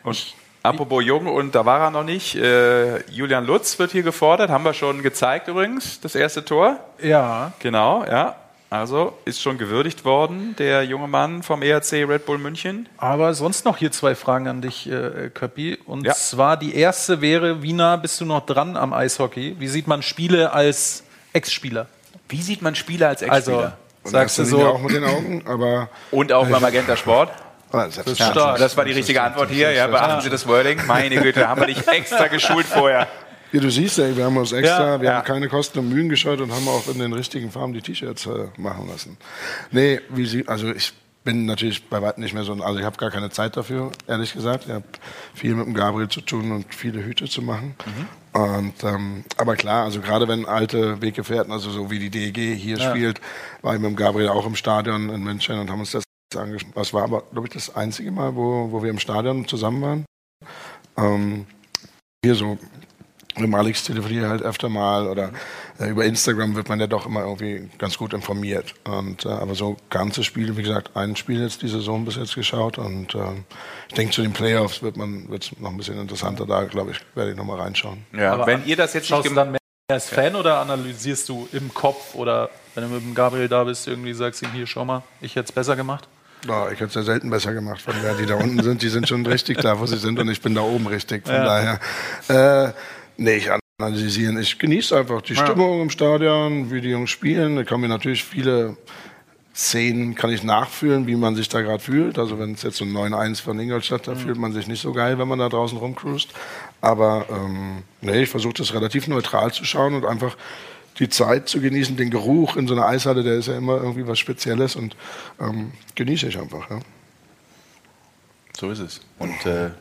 Und apropos Jung, und da war er noch nicht. Äh, Julian Lutz wird hier gefordert. Haben wir schon gezeigt übrigens, das erste Tor. Ja, Genau, ja. Also ist schon gewürdigt worden, der junge Mann vom ERC Red Bull München. aber sonst noch hier zwei Fragen an dich, äh, Köppi. Und Ja. zwar die erste wäre, wie nah bist du noch dran am Eishockey? Wie sieht man Spiele als Ex-Spieler? Wie sieht man Spieler als Also, Ex-Spieler? Und sagst du so, auch mit den Augen, aber Und auch beim Magenta Sport? ah, ist stark. Das war die richtige Antwort hier. Ja, beachten Sie das Wording. Meine Güte, haben wir dich extra geschult vorher. Ja, du siehst ja, wir haben uns extra, Ja, wir ja. haben keine Kosten und Mühen gescheut und haben auch in den richtigen Farben die T-Shirts äh, machen lassen. Nee, wie sie, also ich bin natürlich bei weitem nicht mehr so, ein- also ich habe gar keine Zeit dafür, ehrlich gesagt. Ich habe viel mit dem Gabriel zu tun und viele Hüte zu machen. Und, ähm, aber klar, also gerade wenn alte Weggefährten, also so wie die DEG hier spielt, war ich mit dem Gabriel auch im Stadion in München und haben uns das angeschaut. Das war aber, glaube ich, das einzige Mal, wo, wo wir im Stadion zusammen waren. Ähm, hier so mit dem Alex telefoniere ich halt öfter mal oder äh, über Instagram wird man ja doch immer irgendwie ganz gut informiert. Und, äh, aber so ganze Spiele, wie gesagt, ein Spiel jetzt die Saison bis jetzt geschaut und äh, ich denke zu den Playoffs wird man wird's noch ein bisschen interessanter. Da glaube ich werde ich noch mal reinschauen. Ja, Aber wenn ihr das jetzt nicht schaust gemacht dann mehr als Fan oder analysierst du im Kopf oder wenn du mit dem Gabriel da bist, irgendwie sagst du ihm hier, schau mal, ich hätte es besser gemacht? Ja, ich hätte es ja selten besser gemacht. Von der, die da unten sind, die sind schon richtig da, wo sie sind und ich bin da oben richtig. Von daher, äh, nee, ich analysieren. Ich genieße einfach die Stimmung im Stadion, wie die Jungs spielen. Da kann mir natürlich viele Szenen kann ich nachfühlen, wie man sich da gerade fühlt. Also wenn es jetzt so ein 9-1 von Ingolstadt, da fühlt man sich nicht so geil, wenn man da draußen rumcruist. Aber ähm, nee, ich versuche das relativ neutral zu schauen und einfach die Zeit zu genießen, den Geruch in so einer Eishalle, der ist ja immer irgendwie was Spezielles und ähm, genieße ich einfach. Ja. So ist es. Und äh,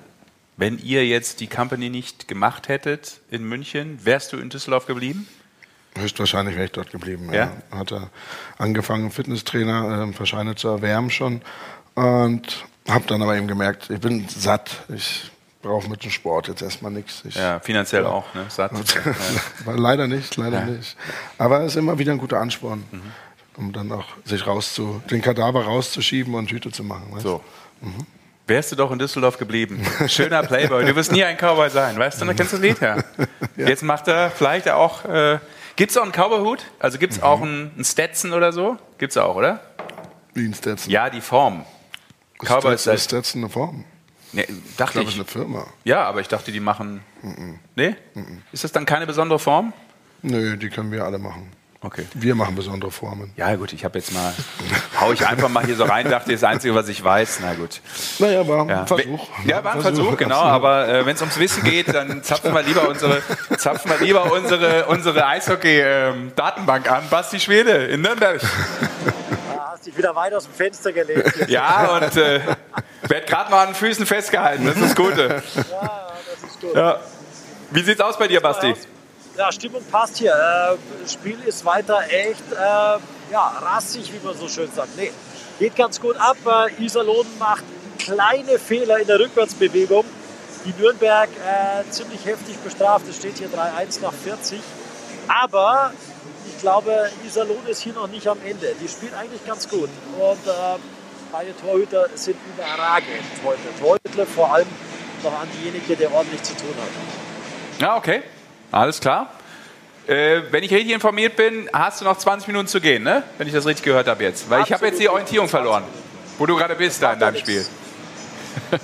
wenn ihr jetzt die Company nicht gemacht hättet in München, wärst du in Düsseldorf geblieben? Höchstwahrscheinlich wäre ich dort geblieben. Ja. ja. Hatte angefangen, Fitnesstrainer äh, wahrscheinlich zu erwärmen schon und habe dann aber eben gemerkt, ich bin satt. Ich brauche mit dem Sport jetzt erstmal nichts. ja, finanziell ja. auch, ne? Satt. leider nicht, leider ja. nicht. Aber es ist immer wieder ein guter Ansporn, mhm. um dann auch sich rauszu, den Kadaver rauszuschieben und Hüte zu machen. Weißt? So. Mhm. Wärst du doch in Düsseldorf geblieben. Schöner Playboy. Du wirst nie ein Cowboy sein, weißt du? Dann kennst du das Lied ja. ja. Jetzt macht er vielleicht auch. Äh, gibt es auch einen Cowboy-Hut? Also gibt es mhm. auch einen, einen Stetson oder so? Gibt es auch, oder? Wie ein Stetson? Ja, die Form. Cowboy ist Stetson eine Form? Nee, dachte ich. Glaube, ich. ist eine Firma. Ja, aber ich dachte, die machen. Mhm. Nee? Mhm. Ist das dann keine besondere Form? Nö, die können wir alle machen. Okay. Wir machen besondere Formen. Ja, gut, ich habe jetzt mal, hau ich einfach mal hier so rein, dachte, das ist das Einzige, was ich weiß. Na gut. Naja, war ein ja. Versuch. Ja, war ein Versuch, Versuch genau. Aber äh, wenn es ums Wissen geht, dann zapfen wir lieber unsere, zapfen wir lieber unsere, unsere Eishockey-Datenbank ähm, an. Basti Schwede in Nürnberg. Ja, hast dich wieder weit aus dem Fenster gelegt. ja, und äh, werd gerade mal an den Füßen festgehalten. Das ist das Gute. Ja, das ist gut. Ja. Wie sieht's aus bei dir, Basti? Ja, Stimmung passt hier. Äh, Spiel ist weiter echt äh, ja, rassig, wie man so schön sagt. Nee, geht ganz gut ab. Äh, Iserlohn macht kleine Fehler in der Rückwärtsbewegung. Die Nürnberg äh, ziemlich heftig bestraft. Es steht hier 3-1 nach 40. Aber ich glaube, Iserlohn ist hier noch nicht am Ende. Die spielt eigentlich ganz gut. Und ähm, beide Torhüter sind überragend heute. Torhüter vor allem noch an diejenigen, der ordentlich zu tun hat. Ja, okay. Alles klar. Äh, wenn ich richtig informiert bin, hast du noch 20 Minuten zu gehen, ne? Wenn ich das richtig gehört habe jetzt. Weil Absolut. ich habe jetzt die Orientierung verloren, wo du gerade bist da in deinem Spiel.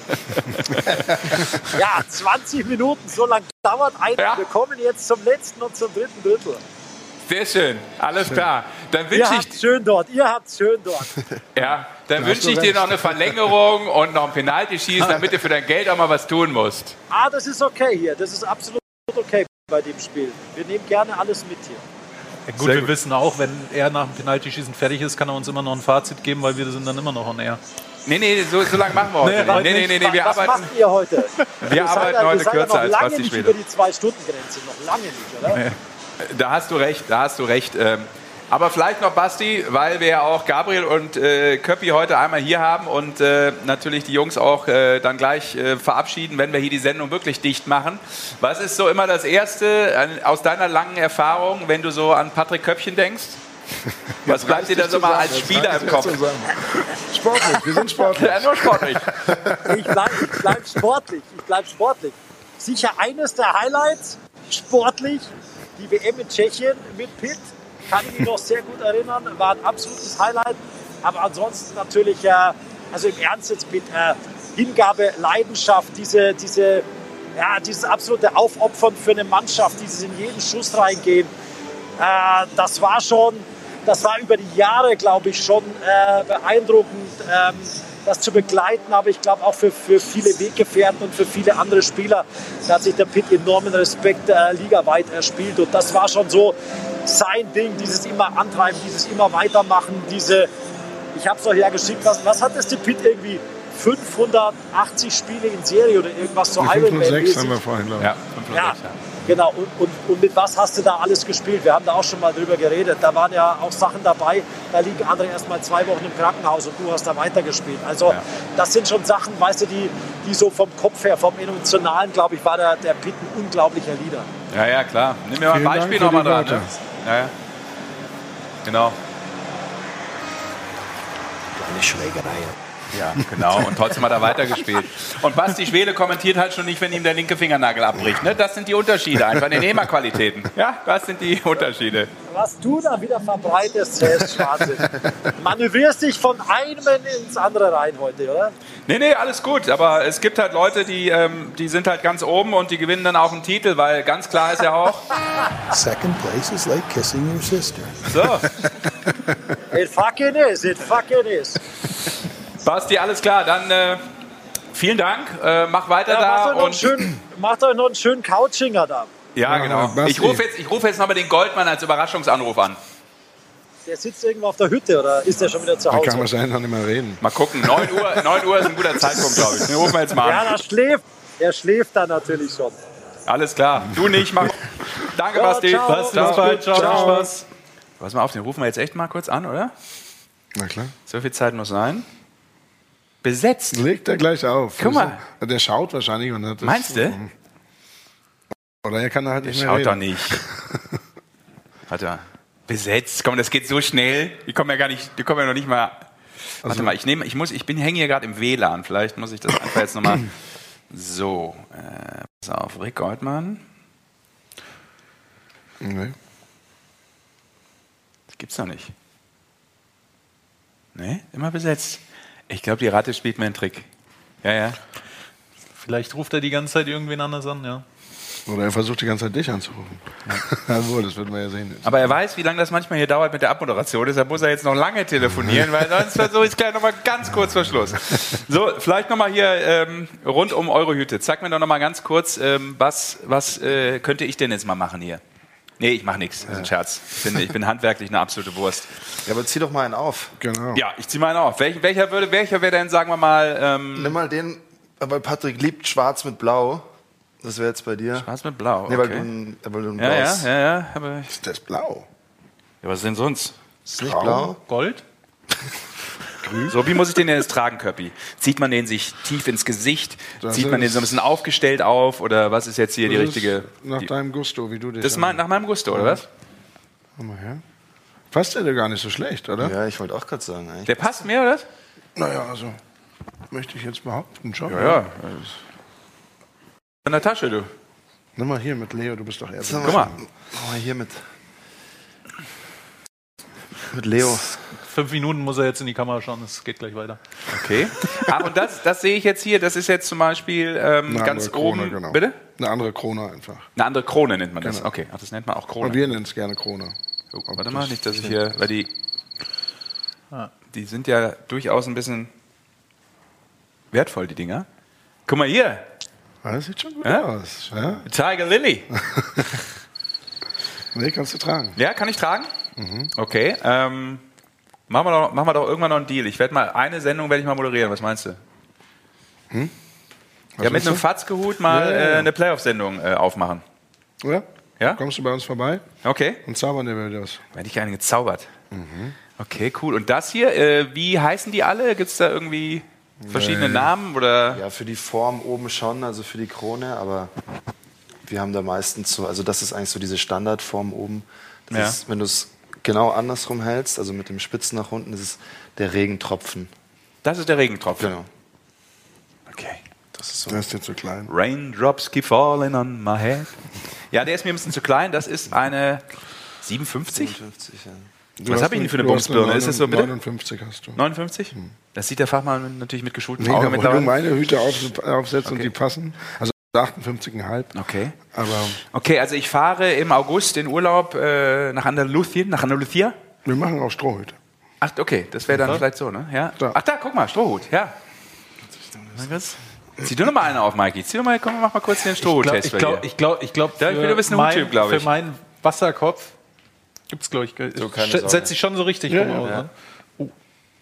ja, 20 Minuten, so lange dauert ein. Ja. Wir kommen jetzt zum letzten und zum dritten Drittel. Sehr schön, alles klar. Dann wünsche ich schön dort. Ihr habt schön dort. ja, dann wünsche ich dir noch eine Verlängerung und noch ein Penalty schießen, damit du für dein Geld auch mal was tun musst. Ah, das ist okay hier. Das ist absolut okay bei dem Spiel. Wir nehmen gerne alles mit hier. Ja, gut, Sehr wir gut. wissen auch, wenn er nach dem Penaltyschießen fertig ist, kann er uns immer noch ein Fazit geben, weil wir sind dann immer noch on air. Nee, nee, so, so lange machen wir heute nee, nicht. Nee, nee, nee, nee, wir Was arbeiten. macht ihr heute? Wir arbeiten heute kürzer ja als Basti Schwede. über die Zwei-Stunden-Grenze, noch lange nicht, oder? Nee. Da hast du recht, da hast du recht. Ähm, aber vielleicht noch Basti, weil wir ja auch Gabriel und äh, Köppi heute einmal hier haben und äh, natürlich die Jungs auch äh, dann gleich äh, verabschieden, wenn wir hier die Sendung wirklich dicht machen. Was ist so immer das Erste aus deiner langen Erfahrung, wenn du so an Patrick Köppchen denkst? Was bleibt dir da so mal als Spieler im Kopf? Sportlich, wir sind sportlich. Ja, nur sportlich. Ich bleibe bleib sportlich, ich bleibe sportlich. Sicher eines der Highlights, sportlich, die WM in Tschechien mit Pitt kann ich mich noch sehr gut erinnern, war ein absolutes Highlight. Aber ansonsten natürlich, äh, also im Ernst jetzt mit äh, Hingabe, Leidenschaft, diese, diese, ja, dieses absolute Aufopfern für eine Mannschaft, dieses in jeden Schuss reingehen, äh, das war schon, das war über die Jahre, glaube ich, schon äh, beeindruckend. Ähm, das zu begleiten, aber ich glaube auch für, für viele Weggefährten und für viele andere Spieler, da hat sich der Pitt enormen Respekt äh, ligaweit erspielt und das war schon so sein Ding, dieses immer antreiben, dieses immer weitermachen, diese, ich habe es euch ja geschickt, was, was hat das der Pitt irgendwie 580 Spiele in Serie oder irgendwas so Ironman. 506 haben wir vorhin, glaube ich. Ja, 506, ja. ja. Genau, und, und, und, mit was hast du da alles gespielt? Wir haben da auch schon mal drüber geredet. Da waren ja auch Sachen dabei, da liegen andere erst mal zwei Wochen im Krankenhaus und du hast da weitergespielt. Also ja. das sind schon Sachen, weißt du, die, die so vom Kopf her, vom Emotionalen, glaube ich, war der, der Pitt ein unglaublicher Leader. Ja, ja, klar. Nimm mir mal ein Beispiel nochmal dran. Ne? Ja, ja. Genau. Kleine Schlägerei. Ja, genau. Und trotzdem hat er weitergespielt. Und Basti Schwede kommentiert halt schon nicht, wenn ihm der linke Fingernagel abbricht. Ne? Das sind die Unterschiede, einfach in den Nehmerqualitäten. Ja, das sind die Unterschiede. Was du da wieder verbreitest, ist Schwachsinn. Manövrierst dich von einem ins andere rein heute, oder? Nee, nee, alles gut. Aber es gibt halt Leute, die, ähm, die sind halt ganz oben und die gewinnen dann auch einen Titel, weil ganz klar ist ja auch. Second place is like kissing your sister. So. It fucking is, it fucking is. Basti, alles klar. Dann äh, vielen Dank. Äh, mach weiter ja, da. Macht euch, und schönen, macht euch noch einen schönen Couchinger da. Ja, Ja, genau. Basti. Ich rufe jetzt, ich rufe jetzt nochmal den Goldmann als Überraschungsanruf an. Der sitzt irgendwo auf der Hütte oder ist der schon wieder zu Da kann Hause? wahrscheinlich noch nicht mehr reden. Mal gucken. 9 Uhr, 9 Uhr ist ein guter Zeitpunkt, glaube ich. Den rufen wir jetzt mal Ja, an. der schläft. Er schläft da natürlich schon. Alles klar. Du nicht, mach. Danke, Ja, Basti. ciao. Bald, ciao, Ciao. viel Spaß. Pass mal auf, den rufen wir jetzt echt mal kurz an, oder? Na klar. So viel Zeit muss sein. Besetzt. Legt er gleich auf. Guck mal. Der schaut wahrscheinlich und hat das, Meinst du? Oder er kann halt nicht mehr Schaut reden. doch nicht. Warte mal. Besetzt. Komm, das geht so schnell. Die kommen ja gar nicht, die kommen ja noch nicht mal. Warte mal, ich nehme, ich muss, ich bin hänge hier gerade im WLAN. Vielleicht muss ich das einfach jetzt nochmal. So, äh, pass auf, Rick Goldmann. Nee. Das gibt's doch nicht. Nee, immer besetzt. Ich glaube, die Ratte spielt mir einen Trick. Ja, ja. Vielleicht ruft er die ganze Zeit irgendwen anders an, ja. Oder er versucht die ganze Zeit dich anzurufen. Ja, wohl, das wird man ja sehen. Aber er weiß, wie lange das manchmal hier dauert mit der Abmoderation. Deshalb muss er jetzt noch lange telefonieren, weil sonst versuche ich es gleich nochmal ganz kurz vor Schluss. So, vielleicht nochmal hier ähm, rund um eure Hütte. Zeig mir doch nochmal ganz kurz, ähm, was, was äh, könnte ich denn jetzt mal machen hier? Nee, ich mache nichts. Das ist ein Scherz. Ich bin, ich bin handwerklich eine absolute Wurst. Ja, aber zieh doch mal einen auf. Genau. Ja, ich ziehe mal einen auf. Welch, welcher würde, welcher wäre denn, sagen wir mal, ähm, Nimm mal den, weil Patrick liebt schwarz mit blau. Das wäre jetzt bei dir. was mit Blau? Nee, weil du Okay. ein, äh, weil du ein Ja, ja, ja, ja. Aber Das ist blau. ja, was denn sonst? Ist nicht blau? Gold? So, wie muss ich den denn jetzt tragen, Köppi? Zieht man den sich tief ins Gesicht? Das Zieht man den so ein bisschen aufgestellt auf? Oder was ist jetzt hier die Das richtige? ist Nach die, deinem Gusto, wie du dich. das ist mein, nach meinem Gusto, oder was? Komm mal her. Passt dir gar nicht so schlecht, oder? Ja, ich wollte auch gerade sagen. Eigentlich. Der passt mir, oder? Naja, also. Möchte ich jetzt behaupten, schon. Ja. In der Tasche, du. Nimm mal hier mit Leo, du bist doch so. Guck mal. Oh, hier mit. Mit Leo. Fünf Minuten muss er jetzt in die Kamera schauen, es geht gleich weiter. Okay. Ah, und das, das sehe ich jetzt hier. Das ist jetzt zum Beispiel ähm, Eine ganz andere Krone, oben. genau. Bitte? Eine andere Krone einfach. Eine andere Krone nennt man das. Genau. Okay, Ach, das nennt man auch Und Krone. wir nennen es gerne Krone. Oh, warte mal, nicht, dass ich hier, weil die, die sind ja durchaus ein bisschen wertvoll, die Dinger. Guck mal hier, Ah, Das sieht schon gut Ja? aus. Ja? Tiger Lily. Nee, kannst du tragen. Ja, kann ich tragen? Okay. Ähm, machen, wir doch, machen wir doch irgendwann noch einen Deal. Ich werde mal eine Sendung werde ich mal moderieren. Was meinst du? Was ja, mit einem du? Fatzke-Hut mal Ja, ja, ja. Äh, eine Playoff-Sendung äh, aufmachen. Oder? Ja? Kommst du bei uns vorbei Okay. und zaubern dir wieder was. Werde ich gerne gezaubert. Okay, cool. Und das hier, äh, wie heißen die alle? Gibt es da irgendwie verschiedene Namen? Oder? Ja, für die Form oben schon, also für die Krone, aber wir haben da meistens so, also das ist eigentlich so diese Standardform oben. Das Ja. ist, wenn du es genau andersrum hältst, also mit dem Spitzen nach unten, das ist der Regentropfen. Das ist der Regentropfen. Genau. Okay. Das ist so. Der ist dir zu klein. Raindrops keep falling on my head. Ja, der ist mir ein bisschen zu klein. Das ist eine 57? 50, ja. Du Was hast hab ich denn für eine Bumsbirne? Ist das so, bitte? 59 hast du. 59? Das sieht der Fachmann natürlich mit geschultem Nee, Auge obwohl du meine Hüte auf, aufsetzt und die passen. Also 58,5. Okay. Aber Okay, also ich fahre im August in Urlaub äh, nach Andalusien, nach Andalusia. wir machen auch Strohhüte. Ach, okay, das wäre dann vielleicht so, ne? Ja. Da. Ach da, guck mal, Strohhut, ja. Zieh du noch mal eine auf, Mikey. Zieh doch mal, komm, mach mal kurz den Ich glaube, Strohhut-Test. ich glaube, ich glaube, ich glaube, Ja, ich bin ein bisschen Huttyp, glaub ich. Für meinen Wasserkopf gibt es, glaube ich, Sorge. setzt sich schon so richtig Ja, rum ja.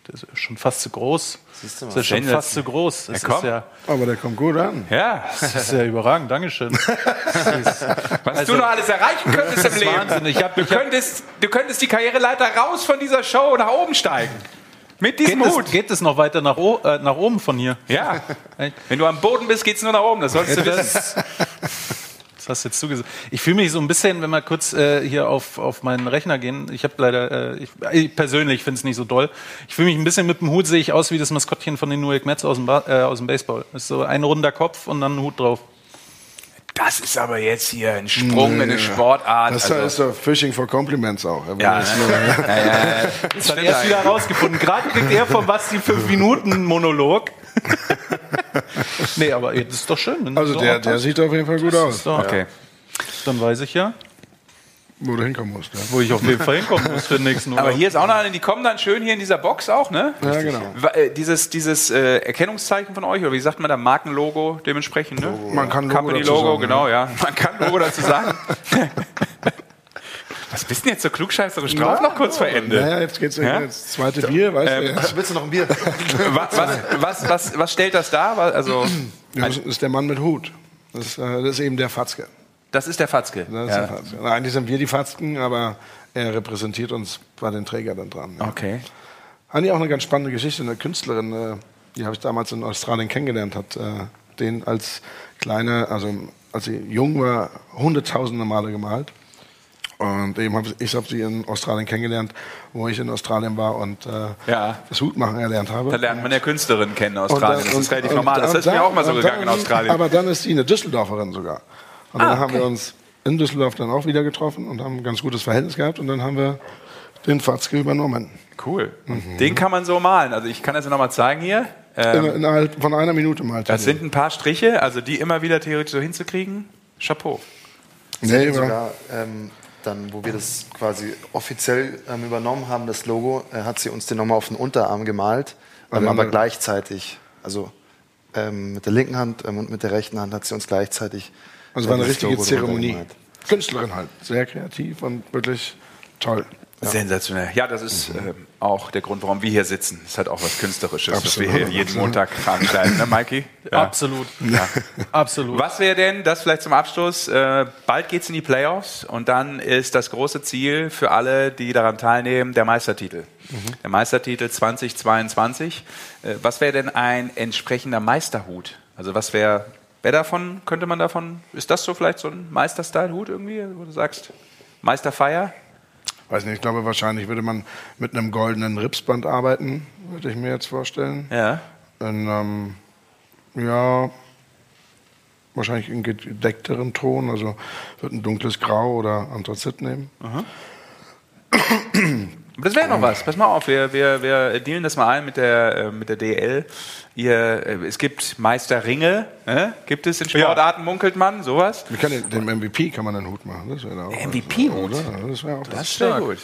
Der ist schon fast zu groß. Siehst du mal. Das ist schon fast zu groß. Das Ja, ist ja, Aber der kommt gut an. ja, das ist ja überragend. Dankeschön. was du noch alles erreichen könntest im Leben. Wahnsinn. Ich hab- du, ich könntest, du könntest die Karriereleiter raus von dieser Show nach oben steigen. Mit diesem Geht Hut. es, geht es noch weiter nach, äh, nach oben von hier? Ja. Wenn du am Boden bist, geht's nur nach oben. Das solltest du wissen. Das, das hast jetzt zugesagt. Ich fühle mich so ein bisschen, wenn wir kurz äh, hier auf, auf meinen Rechner gehen. Ich habe leider, äh, ich, ich persönlich finde es nicht so doll. Ich fühle mich ein bisschen mit dem Hut, sehe ich aus wie das Maskottchen von den New York Mets aus dem, ba äh, aus dem Baseball. Das ist so ein runder Kopf und dann ein Hut drauf. Das ist aber jetzt hier ein Sprung in eine Sportart. Das also, ist doch Fishing for Compliments auch. Ja, ne? nur- ja, ja, ja. Das hat er erst wieder rausgefunden. Gerade kriegt er von Basti fünf Minuten Monolog. nee, aber das ist doch schön. Also so der, der sieht auf jeden Fall gut aus. So, Okay. Dann weiß ich ja. Wo du hinkommen musst. Ja, Wo ich auf jeden Fall hinkommen muss für den nächsten Aber Urlaub. hier ist auch noch eine, die kommen dann schön hier in dieser Box auch, ne? ja genau. Äh, Dieses, dieses äh, Erkennungszeichen von euch, oder wie sagt man da, Markenlogo dementsprechend, ne? Man kann Logo Company dazu Logo, sagen, genau, ja. Man kann Logo dazu sagen. Was bist denn jetzt so klugscheißerisch drauf noch kurz vor Ende? Naja, jetzt geht's Ja? ins zweite Bier, weißt du. Ja. Willst du noch ein Bier? Was, was, was, was, was stellt das dar? Also, Ja, Das ist der Mann mit Hut. Das, äh, das ist eben der Fatzke. das ist der Fatzke. Das ist Ja. der Fatzke. Eigentlich sind wir die Fatzken, aber er repräsentiert uns bei den Trägern dann dran. Ja. Okay. Eigentlich auch eine ganz spannende Geschichte. Eine Künstlerin, äh, die habe ich damals in Australien kennengelernt, hat äh, den als kleine, also als sie jung war, hunderttausende Male gemalt. Und eben hab, ich habe sie in Australien kennengelernt, wo ich in Australien war und äh, Ja. das Hutmachen erlernt habe. Da lernt man ja Künstlerin kennen in Und Australien. dann- Das ist und- relativ und- normal. Das und ist mir auch mal so und gegangen in dann- Australien. Aber dann ist sie eine Düsseldorferin sogar. Und Ah, dann haben okay. wir uns in Düsseldorf dann auch wieder getroffen und haben ein ganz gutes Verhältnis gehabt. Und dann haben wir den Fatzke übernommen. Cool. Den kann man so malen. Also ich kann das ja nochmal zeigen hier. Ähm, In, innerhalb von einer Minute mal. das sind ein paar Striche, also die immer wieder theoretisch so hinzukriegen. Chapeau. nee, Sogar ähm, dann, wo wir das quasi offiziell ähm, übernommen haben, das Logo, äh, hat sie uns den nochmal auf den Unterarm gemalt, ähm, aber eine- gleichzeitig, also ähm, mit der linken Hand ähm, und mit der rechten Hand hat sie uns gleichzeitig. also war eine äh, das richtige Logo Zeremonie. Künstlerin halt. Sehr kreativ und wirklich toll. Sensationell. Ja, das ist ähm, auch der Grund, warum wir hier sitzen. Das hat auch was Künstlerisches, was wir Absolut. hier jeden Montag veranstalten, ne, Mikey? Ja. Absolut. Absolut. Was wäre denn, das vielleicht zum Abschluss, äh, bald geht's in die Playoffs und dann ist das große Ziel für alle, die daran teilnehmen, der Meistertitel. Der Meistertitel 2022. Äh, was wäre denn ein entsprechender Meisterhut? Also was wäre, wer davon, könnte man davon, ist das so vielleicht so ein Meister-Style-Hut irgendwie, wo du sagst, Meisterfeier? Weiß nicht, ich glaube, wahrscheinlich würde man mit einem goldenen Ripsband arbeiten, würde ich mir jetzt vorstellen. Ja. In, ähm, ja, wahrscheinlich in gedeckteren Ton, also wird ein dunkles Grau oder Anthrazit nehmen. Aber das wäre noch was. Pass mal auf, wir, wir, wir dealen das mal ein mit der, äh, mit der DL. Ihr, äh, es gibt Meisterringe, äh? gibt es in Sportarten, munkelt man, sowas? Wir können den, dem MVP kann man einen Hut machen. Das wäre auch was. MVP-Hut? Das wäre auch Das sehr gut.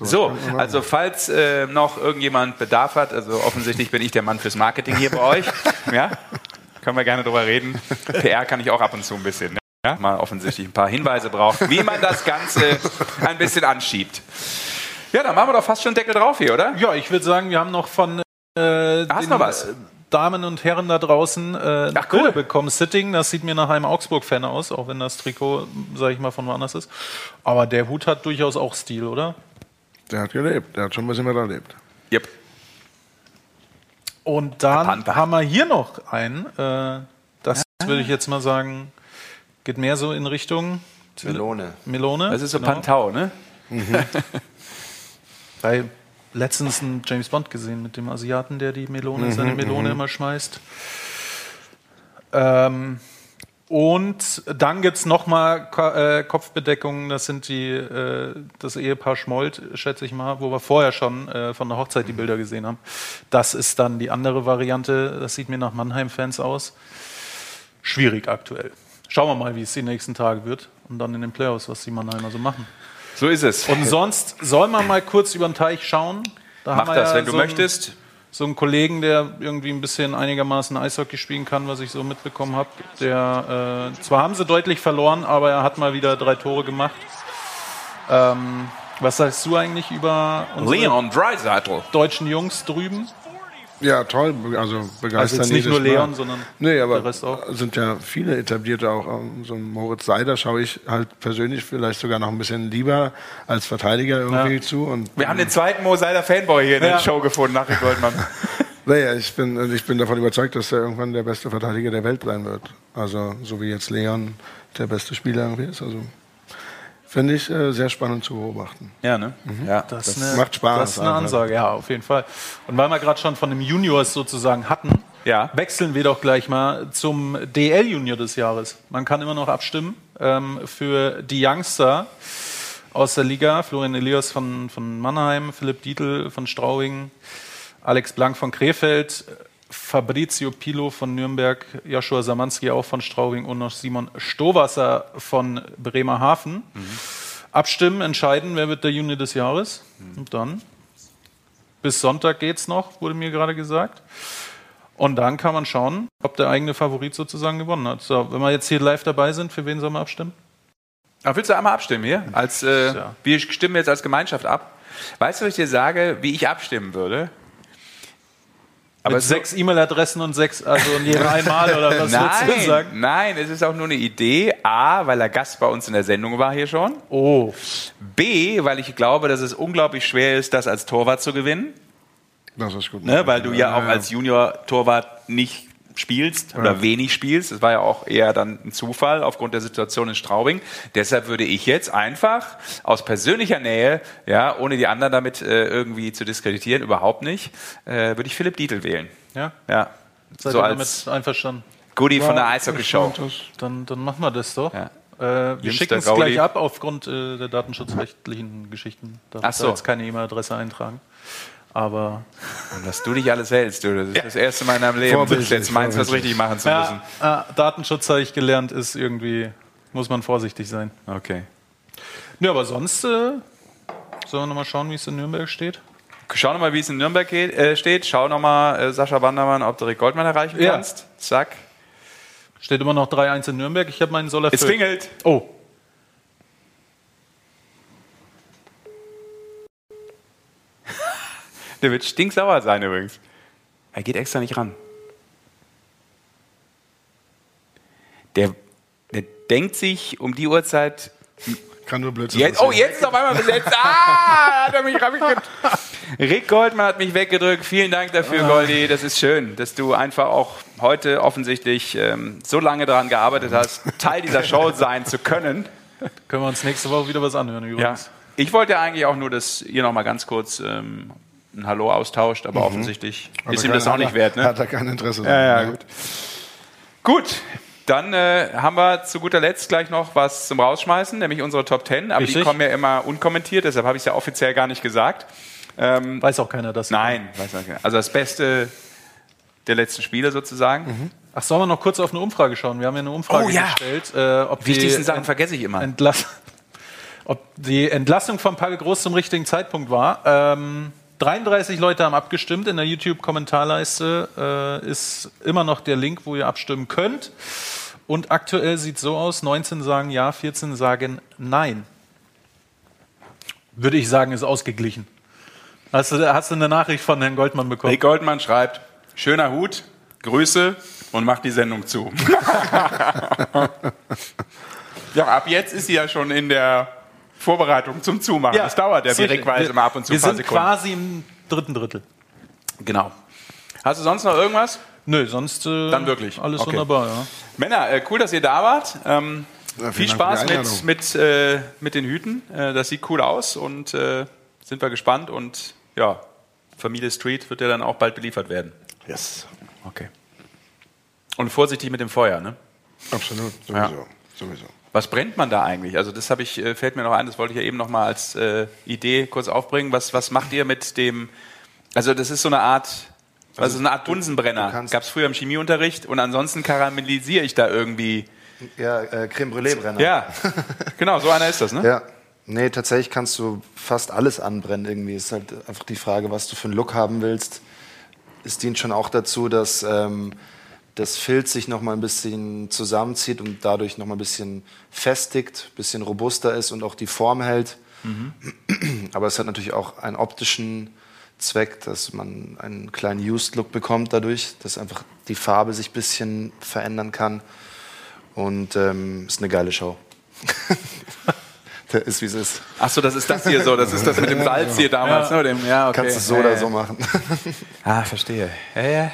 So, also falls äh, noch irgendjemand Bedarf hat, also offensichtlich bin ich der Mann fürs Marketing hier bei euch, ja, können wir gerne drüber reden. PR kann ich auch ab und zu ein bisschen, ne? ja? mal offensichtlich ein paar Hinweise braucht, wie man das Ganze ein bisschen anschiebt. Ja, dann machen wir doch fast schon Deckel drauf hier, oder? Ja, ich würde sagen, wir haben noch von äh, Hast den noch was? äh, Damen und Herren da draußen äh, Ach, cool. Bekommen. Sitting, das sieht mir nach einem Augsburg-Fan aus, auch wenn das Trikot, sage ich mal, von woanders ist. Aber der Hut hat durchaus auch Stil, oder? Der hat gelebt. Der hat schon ein bisschen was erlebt. Yep. Und dann Panther. haben wir hier noch einen. Äh, das würde ich jetzt mal sagen, geht mehr so in Richtung Melone. Melone. Das ist so genau. Pantau, ne? Bei letztens einen James Bond gesehen mit dem Asiaten, der die Melone, seine Melone immer schmeißt. Ähm, und dann gibt es nochmal äh, Kopfbedeckungen, das sind die, äh, das Ehepaar Schmold, schätze ich mal, wo wir vorher schon äh, von der Hochzeit die Bilder gesehen haben. Das ist dann die andere Variante, das sieht mir nach Mannheim-Fans aus. Schwierig aktuell. Schauen wir mal, wie es die nächsten Tage wird und dann in den Playoffs, was die Mannheimer so machen. So ist es. Und sonst soll man mal kurz über den Teich schauen. Da Mach haben wir das, ja wenn du so einen- möchtest. So einen Kollegen, der irgendwie ein bisschen einigermaßen Eishockey spielen kann, was ich so mitbekommen habe. Der äh, zwar haben sie deutlich verloren, aber er hat mal wieder drei Tore gemacht. Ähm, was sagst du eigentlich über unsere Leon Dreiseitel. deutschen Jungs drüben? Ja, toll. Also begeistern Also jetzt nicht nur Mal. Leon, sondern nee, aber der Rest auch. sind ja viele etablierte auch. ähm, So ein Moritz Seider schaue ich halt persönlich vielleicht sogar noch ein bisschen lieber als Verteidiger irgendwie Ja. zu. Und Wir haben den zweiten Mo Seider Fanboy hier in der Ja. Show gefunden, nach Goldmann. Naja, ich bin, ich bin davon überzeugt, dass er irgendwann der beste Verteidiger der Welt sein wird. Also, so wie jetzt Leon der beste Spieler irgendwie ist. Also, finde ich äh, sehr spannend zu beobachten. Ja, ne? Ja. Das, Das eine, macht Spaß Das ist eine einfach. Ansage, ja, auf jeden Fall. Und weil wir gerade schon von dem Juniors sozusagen hatten, Ja. wechseln wir doch gleich mal zum DL Junior des Jahres. Man kann immer noch abstimmen ähm, für die Youngster aus der Liga. Florian Elias von, von Mannheim, Philipp Dietl von Straubing, Alex Blank von Krefeld, Fabrizio Pilo von Nürnberg, Joshua Samanski auch von Straubing und noch Simon Stowasser von Bremerhaven. abstimmen, entscheiden, wer wird der Juni des Jahres. Und dann, bis Sonntag geht's noch, wurde mir gerade gesagt. Und dann kann man schauen, ob der eigene Favorit sozusagen gewonnen hat. So, wenn wir jetzt hier live dabei sind, für wen sollen wir abstimmen? Aber willst du einmal abstimmen hier? Als, äh, Ja. Wir stimmen jetzt als Gemeinschaft ab. Weißt du, was ich dir sage, wie ich abstimmen würde? Aber ist sechs E-Mail-Adressen und sechs, also in jedem einmal oder was würdest du Nein, sagen? nein, es ist auch nur eine Idee. A, weil er Gast bei uns in der Sendung war hier schon. Oh, B, weil ich glaube, dass es unglaublich schwer ist, das als Torwart zu gewinnen. Das ist gut. Ne? Weil du ja auch als Junior-Torwart nicht spielst oder wenig spielst. Das war ja auch eher dann ein Zufall aufgrund der Situation in Straubing. Deshalb würde ich jetzt einfach aus persönlicher Nähe, ja, ohne die anderen damit äh, irgendwie zu diskreditieren, überhaupt nicht, äh, würde ich Philipp Dietl wählen. ja. Ja. Seid so ihr als damit einverstanden? Goodie von der Ja, Eishockey-Show. Dann, dann machen wir das doch. Ja. Äh, wir schicken es gleich ab aufgrund äh, der datenschutzrechtlichen Geschichten. Darf Ach so. da jetzt keine E-Mail-Adresse eintragen. Aber Was du dich alles hältst, du. Das ist das erste Mal in deinem Leben, dass Vorbildlich, jetzt meinst, was richtig machen zu müssen. ja, äh, Datenschutz habe ich gelernt, ist irgendwie, muss man vorsichtig sein. Okay. Ja, aber sonst äh, sollen wir nochmal schauen, wie es in Nürnberg steht. Schau nochmal, wie es in Nürnberg geht, äh, steht. Schau nochmal, äh, Sascha Wandermann, ob du Rick Goldmann erreichen Ja. kannst. Zack. Steht immer noch 3-1 in Nürnberg. Ich habe meinen Soll erfüllt. Es klingelt. Oh, Der wird stinksauer sein übrigens. Er geht extra nicht ran. Der, der denkt sich um die Uhrzeit. Kann nur Blödsinn Jetzt, oh, jetzt ist auf einmal besetzt. Ah, hat er mich. Rick Goldmann hat mich weggedrückt. Vielen Dank dafür, Goldi. Das ist schön, dass du einfach auch heute offensichtlich ähm, so lange daran gearbeitet hast, Teil dieser Show sein zu können. können wir uns nächste Woche wieder was anhören Ja. übrigens. Ich wollte ja eigentlich auch nur, dass ihr noch mal ganz kurz ähm, ein Hallo austauscht, aber offensichtlich Hat ist ihm das auch nicht er- wert. Ne? Hat er kein Interesse Ja, dran, ja, gut. Gut, dann äh, haben wir zu guter Letzt gleich noch was zum Rausschmeißen, nämlich unsere Top 10. Aber die Richtig. kommen ja immer unkommentiert, deshalb habe ich es ja offiziell gar nicht gesagt. Ähm, Weiß auch keiner das. nein, weiß auch keiner. also das Beste der letzten Spiele sozusagen. Ach, sollen wir noch kurz auf eine Umfrage schauen? Wir haben ja eine Umfrage Oh, ja. gestellt, äh, ob Die wichtigsten die, Sachen vergesse ich immer. Entlass ob die Entlassung von Paul Groß zum richtigen Zeitpunkt war. Ähm, 33 Leute haben abgestimmt. In der YouTube-Kommentarleiste äh, ist immer noch der Link, wo ihr abstimmen könnt. Und aktuell sieht es so aus: 19 sagen ja, 14 sagen nein. Würde ich sagen, ist ausgeglichen. Hast du, hast du eine Nachricht von Herrn Goldmann bekommen? Rick Goldmann schreibt, schöner Hut, Grüße und macht die Sendung zu. ja, ab jetzt ist sie ja schon in der Vorbereitung zum Zumachen. das dauert ja, wie Rick weiß, wir, immer ab und zu Wir ein paar sind Sekunden. quasi im dritten Drittel. Genau. Hast du sonst noch irgendwas? Nö, sonst äh, Dann wirklich. alles Okay. wunderbar, ja. Männer, äh, cool, dass ihr da wart. Ähm, Ja, viel Spaß mit, mit, äh, mit den Hüten. Äh, das sieht cool aus und äh, sind wir gespannt. Und ja, Familie Street wird ja dann auch bald beliefert werden. Yes. Okay. Und vorsichtig mit dem Feuer, ne? Absolut, sowieso. Ja. sowieso. Was brennt man da eigentlich? Also das habe ich, äh, fällt mir noch ein, das wollte ich ja eben noch mal als äh, Idee kurz aufbringen. Was, was macht ihr mit dem, also das ist so eine Art, also, so eine Art Bunsenbrenner. Gab es früher im Chemieunterricht und ansonsten karamellisiere ich da irgendwie. Ja, äh, Creme Brûlée Brenner. Ja, genau, so einer ist das, ne? Ja. Nee, tatsächlich kannst du fast alles anbrennen irgendwie. Es ist halt einfach die Frage, was du für einen Look haben willst. Es dient schon auch dazu, dass ähm, das Filz sich noch mal ein bisschen zusammenzieht und dadurch noch mal ein bisschen festigt, ein bisschen robuster ist und auch die Form hält. Aber es hat natürlich auch einen optischen Zweck, dass man einen kleinen Used-Look bekommt dadurch, dass einfach die Farbe sich ein bisschen verändern kann. Und ähm, ist eine geile Show. Ist, wie es ist. Ach so, das ist das hier so, das ist das mit dem Salz hier damals, ne? Dem, ja, okay. Kannst du es so ja, oder ja. so machen. Ah, verstehe. Ja, ja.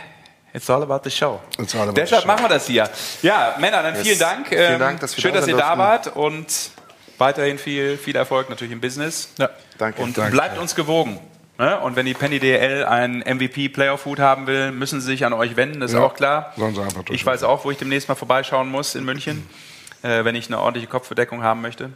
It's all about the show. It's all about Deshalb the show. machen wir das hier. Ja, Männer, dann Yes. vielen Dank. Vielen Ähm, Dank, dass wir Schön, da dass ihr da wart und weiterhin viel, viel Erfolg natürlich im Business. Ja. Danke. Und Danke. bleibt uns gewogen. Ne? Und wenn die Penny DL einen MVP Playoff Food haben will, müssen sie sich an euch wenden, das ist Ja, auch klar. sollen sie einfach tun. Ich weiß auch, wo ich demnächst mal vorbeischauen muss in München, äh, wenn ich eine ordentliche Kopfbedeckung haben möchte.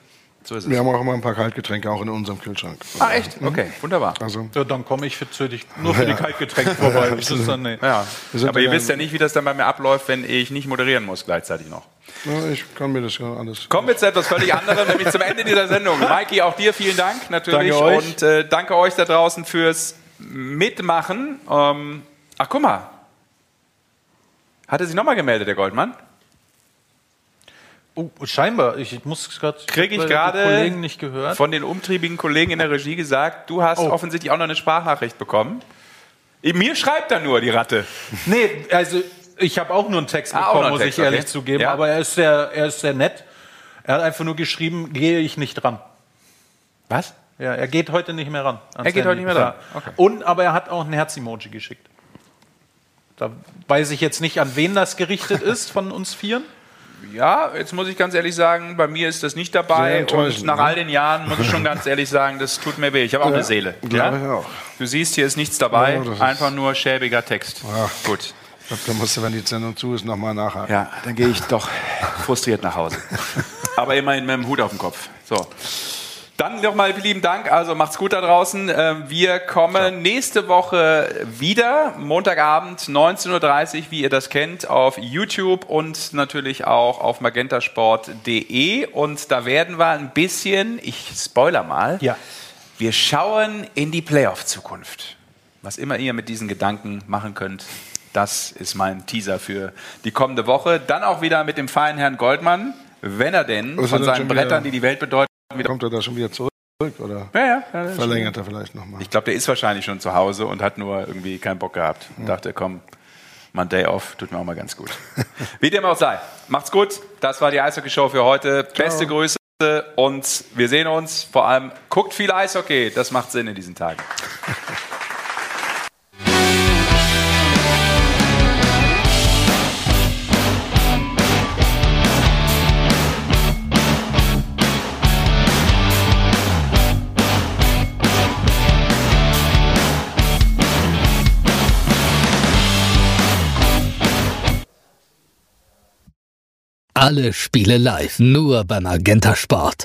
So ist es. Wir haben auch immer ein paar Kaltgetränke auch in unserem Kühlschrank. Ah, echt? Okay, wunderbar. Also, Ja, dann komme ich für, für dich nur für die Kaltgetränke vorbei. Dann, nee. Ja, aber ihr wisst ja nicht, wie das dann bei mir abläuft, wenn ich nicht moderieren muss gleichzeitig noch. ja, ich kann mir das ja alles. Kommen wir zu etwas völlig anderem, nämlich zum Ende dieser Sendung. Maiki, auch dir vielen Dank natürlich Danke euch. und äh, danke euch da draußen fürs Mitmachen. Ähm, ach, guck mal. Hat er sich nochmal gemeldet, der Goldmann? Oh, scheinbar. Ich muss gerade. Kriege ich gerade von den umtriebigen Kollegen in der Regie gesagt, du hast Oh. offensichtlich auch noch eine Sprachnachricht bekommen. Mir schreibt er nur die Ratte. Nee, also ich habe auch nur einen Text Ah, bekommen, einen muss Text, ich ehrlich okay. zugeben. Ja. Aber er ist, sehr, er ist sehr nett. Er hat einfach nur geschrieben, gehe ich nicht dran. Was? Ja, er geht heute nicht mehr ran. Er geht heute Handy. nicht mehr ran. Okay. Und, aber er hat auch ein Herz-Emoji geschickt. Da weiß ich jetzt nicht, an wen das gerichtet ist von uns Vieren. Ja, jetzt muss ich ganz ehrlich sagen, bei mir ist das nicht dabei. Und nach ne? all den Jahren muss ich schon ganz ehrlich sagen, das tut mir weh. Ich habe auch eine Seele. Glaube ich auch. Du siehst, hier ist nichts dabei, Ja, einfach nur schäbiger Text. Ja. Gut. Ich glaube, da musst du, wenn die Sendung zu ist, nochmal nachhaken. Ja, dann gehe ich doch frustriert nach Hause. Aber immerhin mit dem Hut auf dem Kopf. So. Dann nochmal lieben Dank. Also macht's gut da draußen. Ähm, Wir kommen nächste Woche wieder. Montagabend 19.30 Uhr, wie ihr das kennt, auf YouTube und natürlich auch auf magentasport.de. Und da werden wir ein bisschen, ich spoiler mal, Ja. wir schauen in die Playoff-Zukunft. Was immer ihr mit diesen Gedanken machen könnt, das ist mein Teaser für die kommende Woche. Dann auch wieder mit dem feinen Herrn Goldmann, wenn er denn er von seinen Brettern, die die Welt bedeuten, wieder. Kommt er da schon wieder zurück? Oder Ja, ja, ja, verlängert er vielleicht nochmal? ich glaube, der ist wahrscheinlich schon zu Hause und hat nur irgendwie keinen Bock gehabt. Und dachte, komm, mal ein Day off, tut mir auch mal ganz gut. Wie dem auch sei. Macht's gut. Das war die Eishockey-Show für heute. Beste Grüße und wir sehen uns. Vor allem guckt viel Eishockey. Das macht Sinn in diesen Tagen. Alle Spiele live, nur beim Magenta Sport.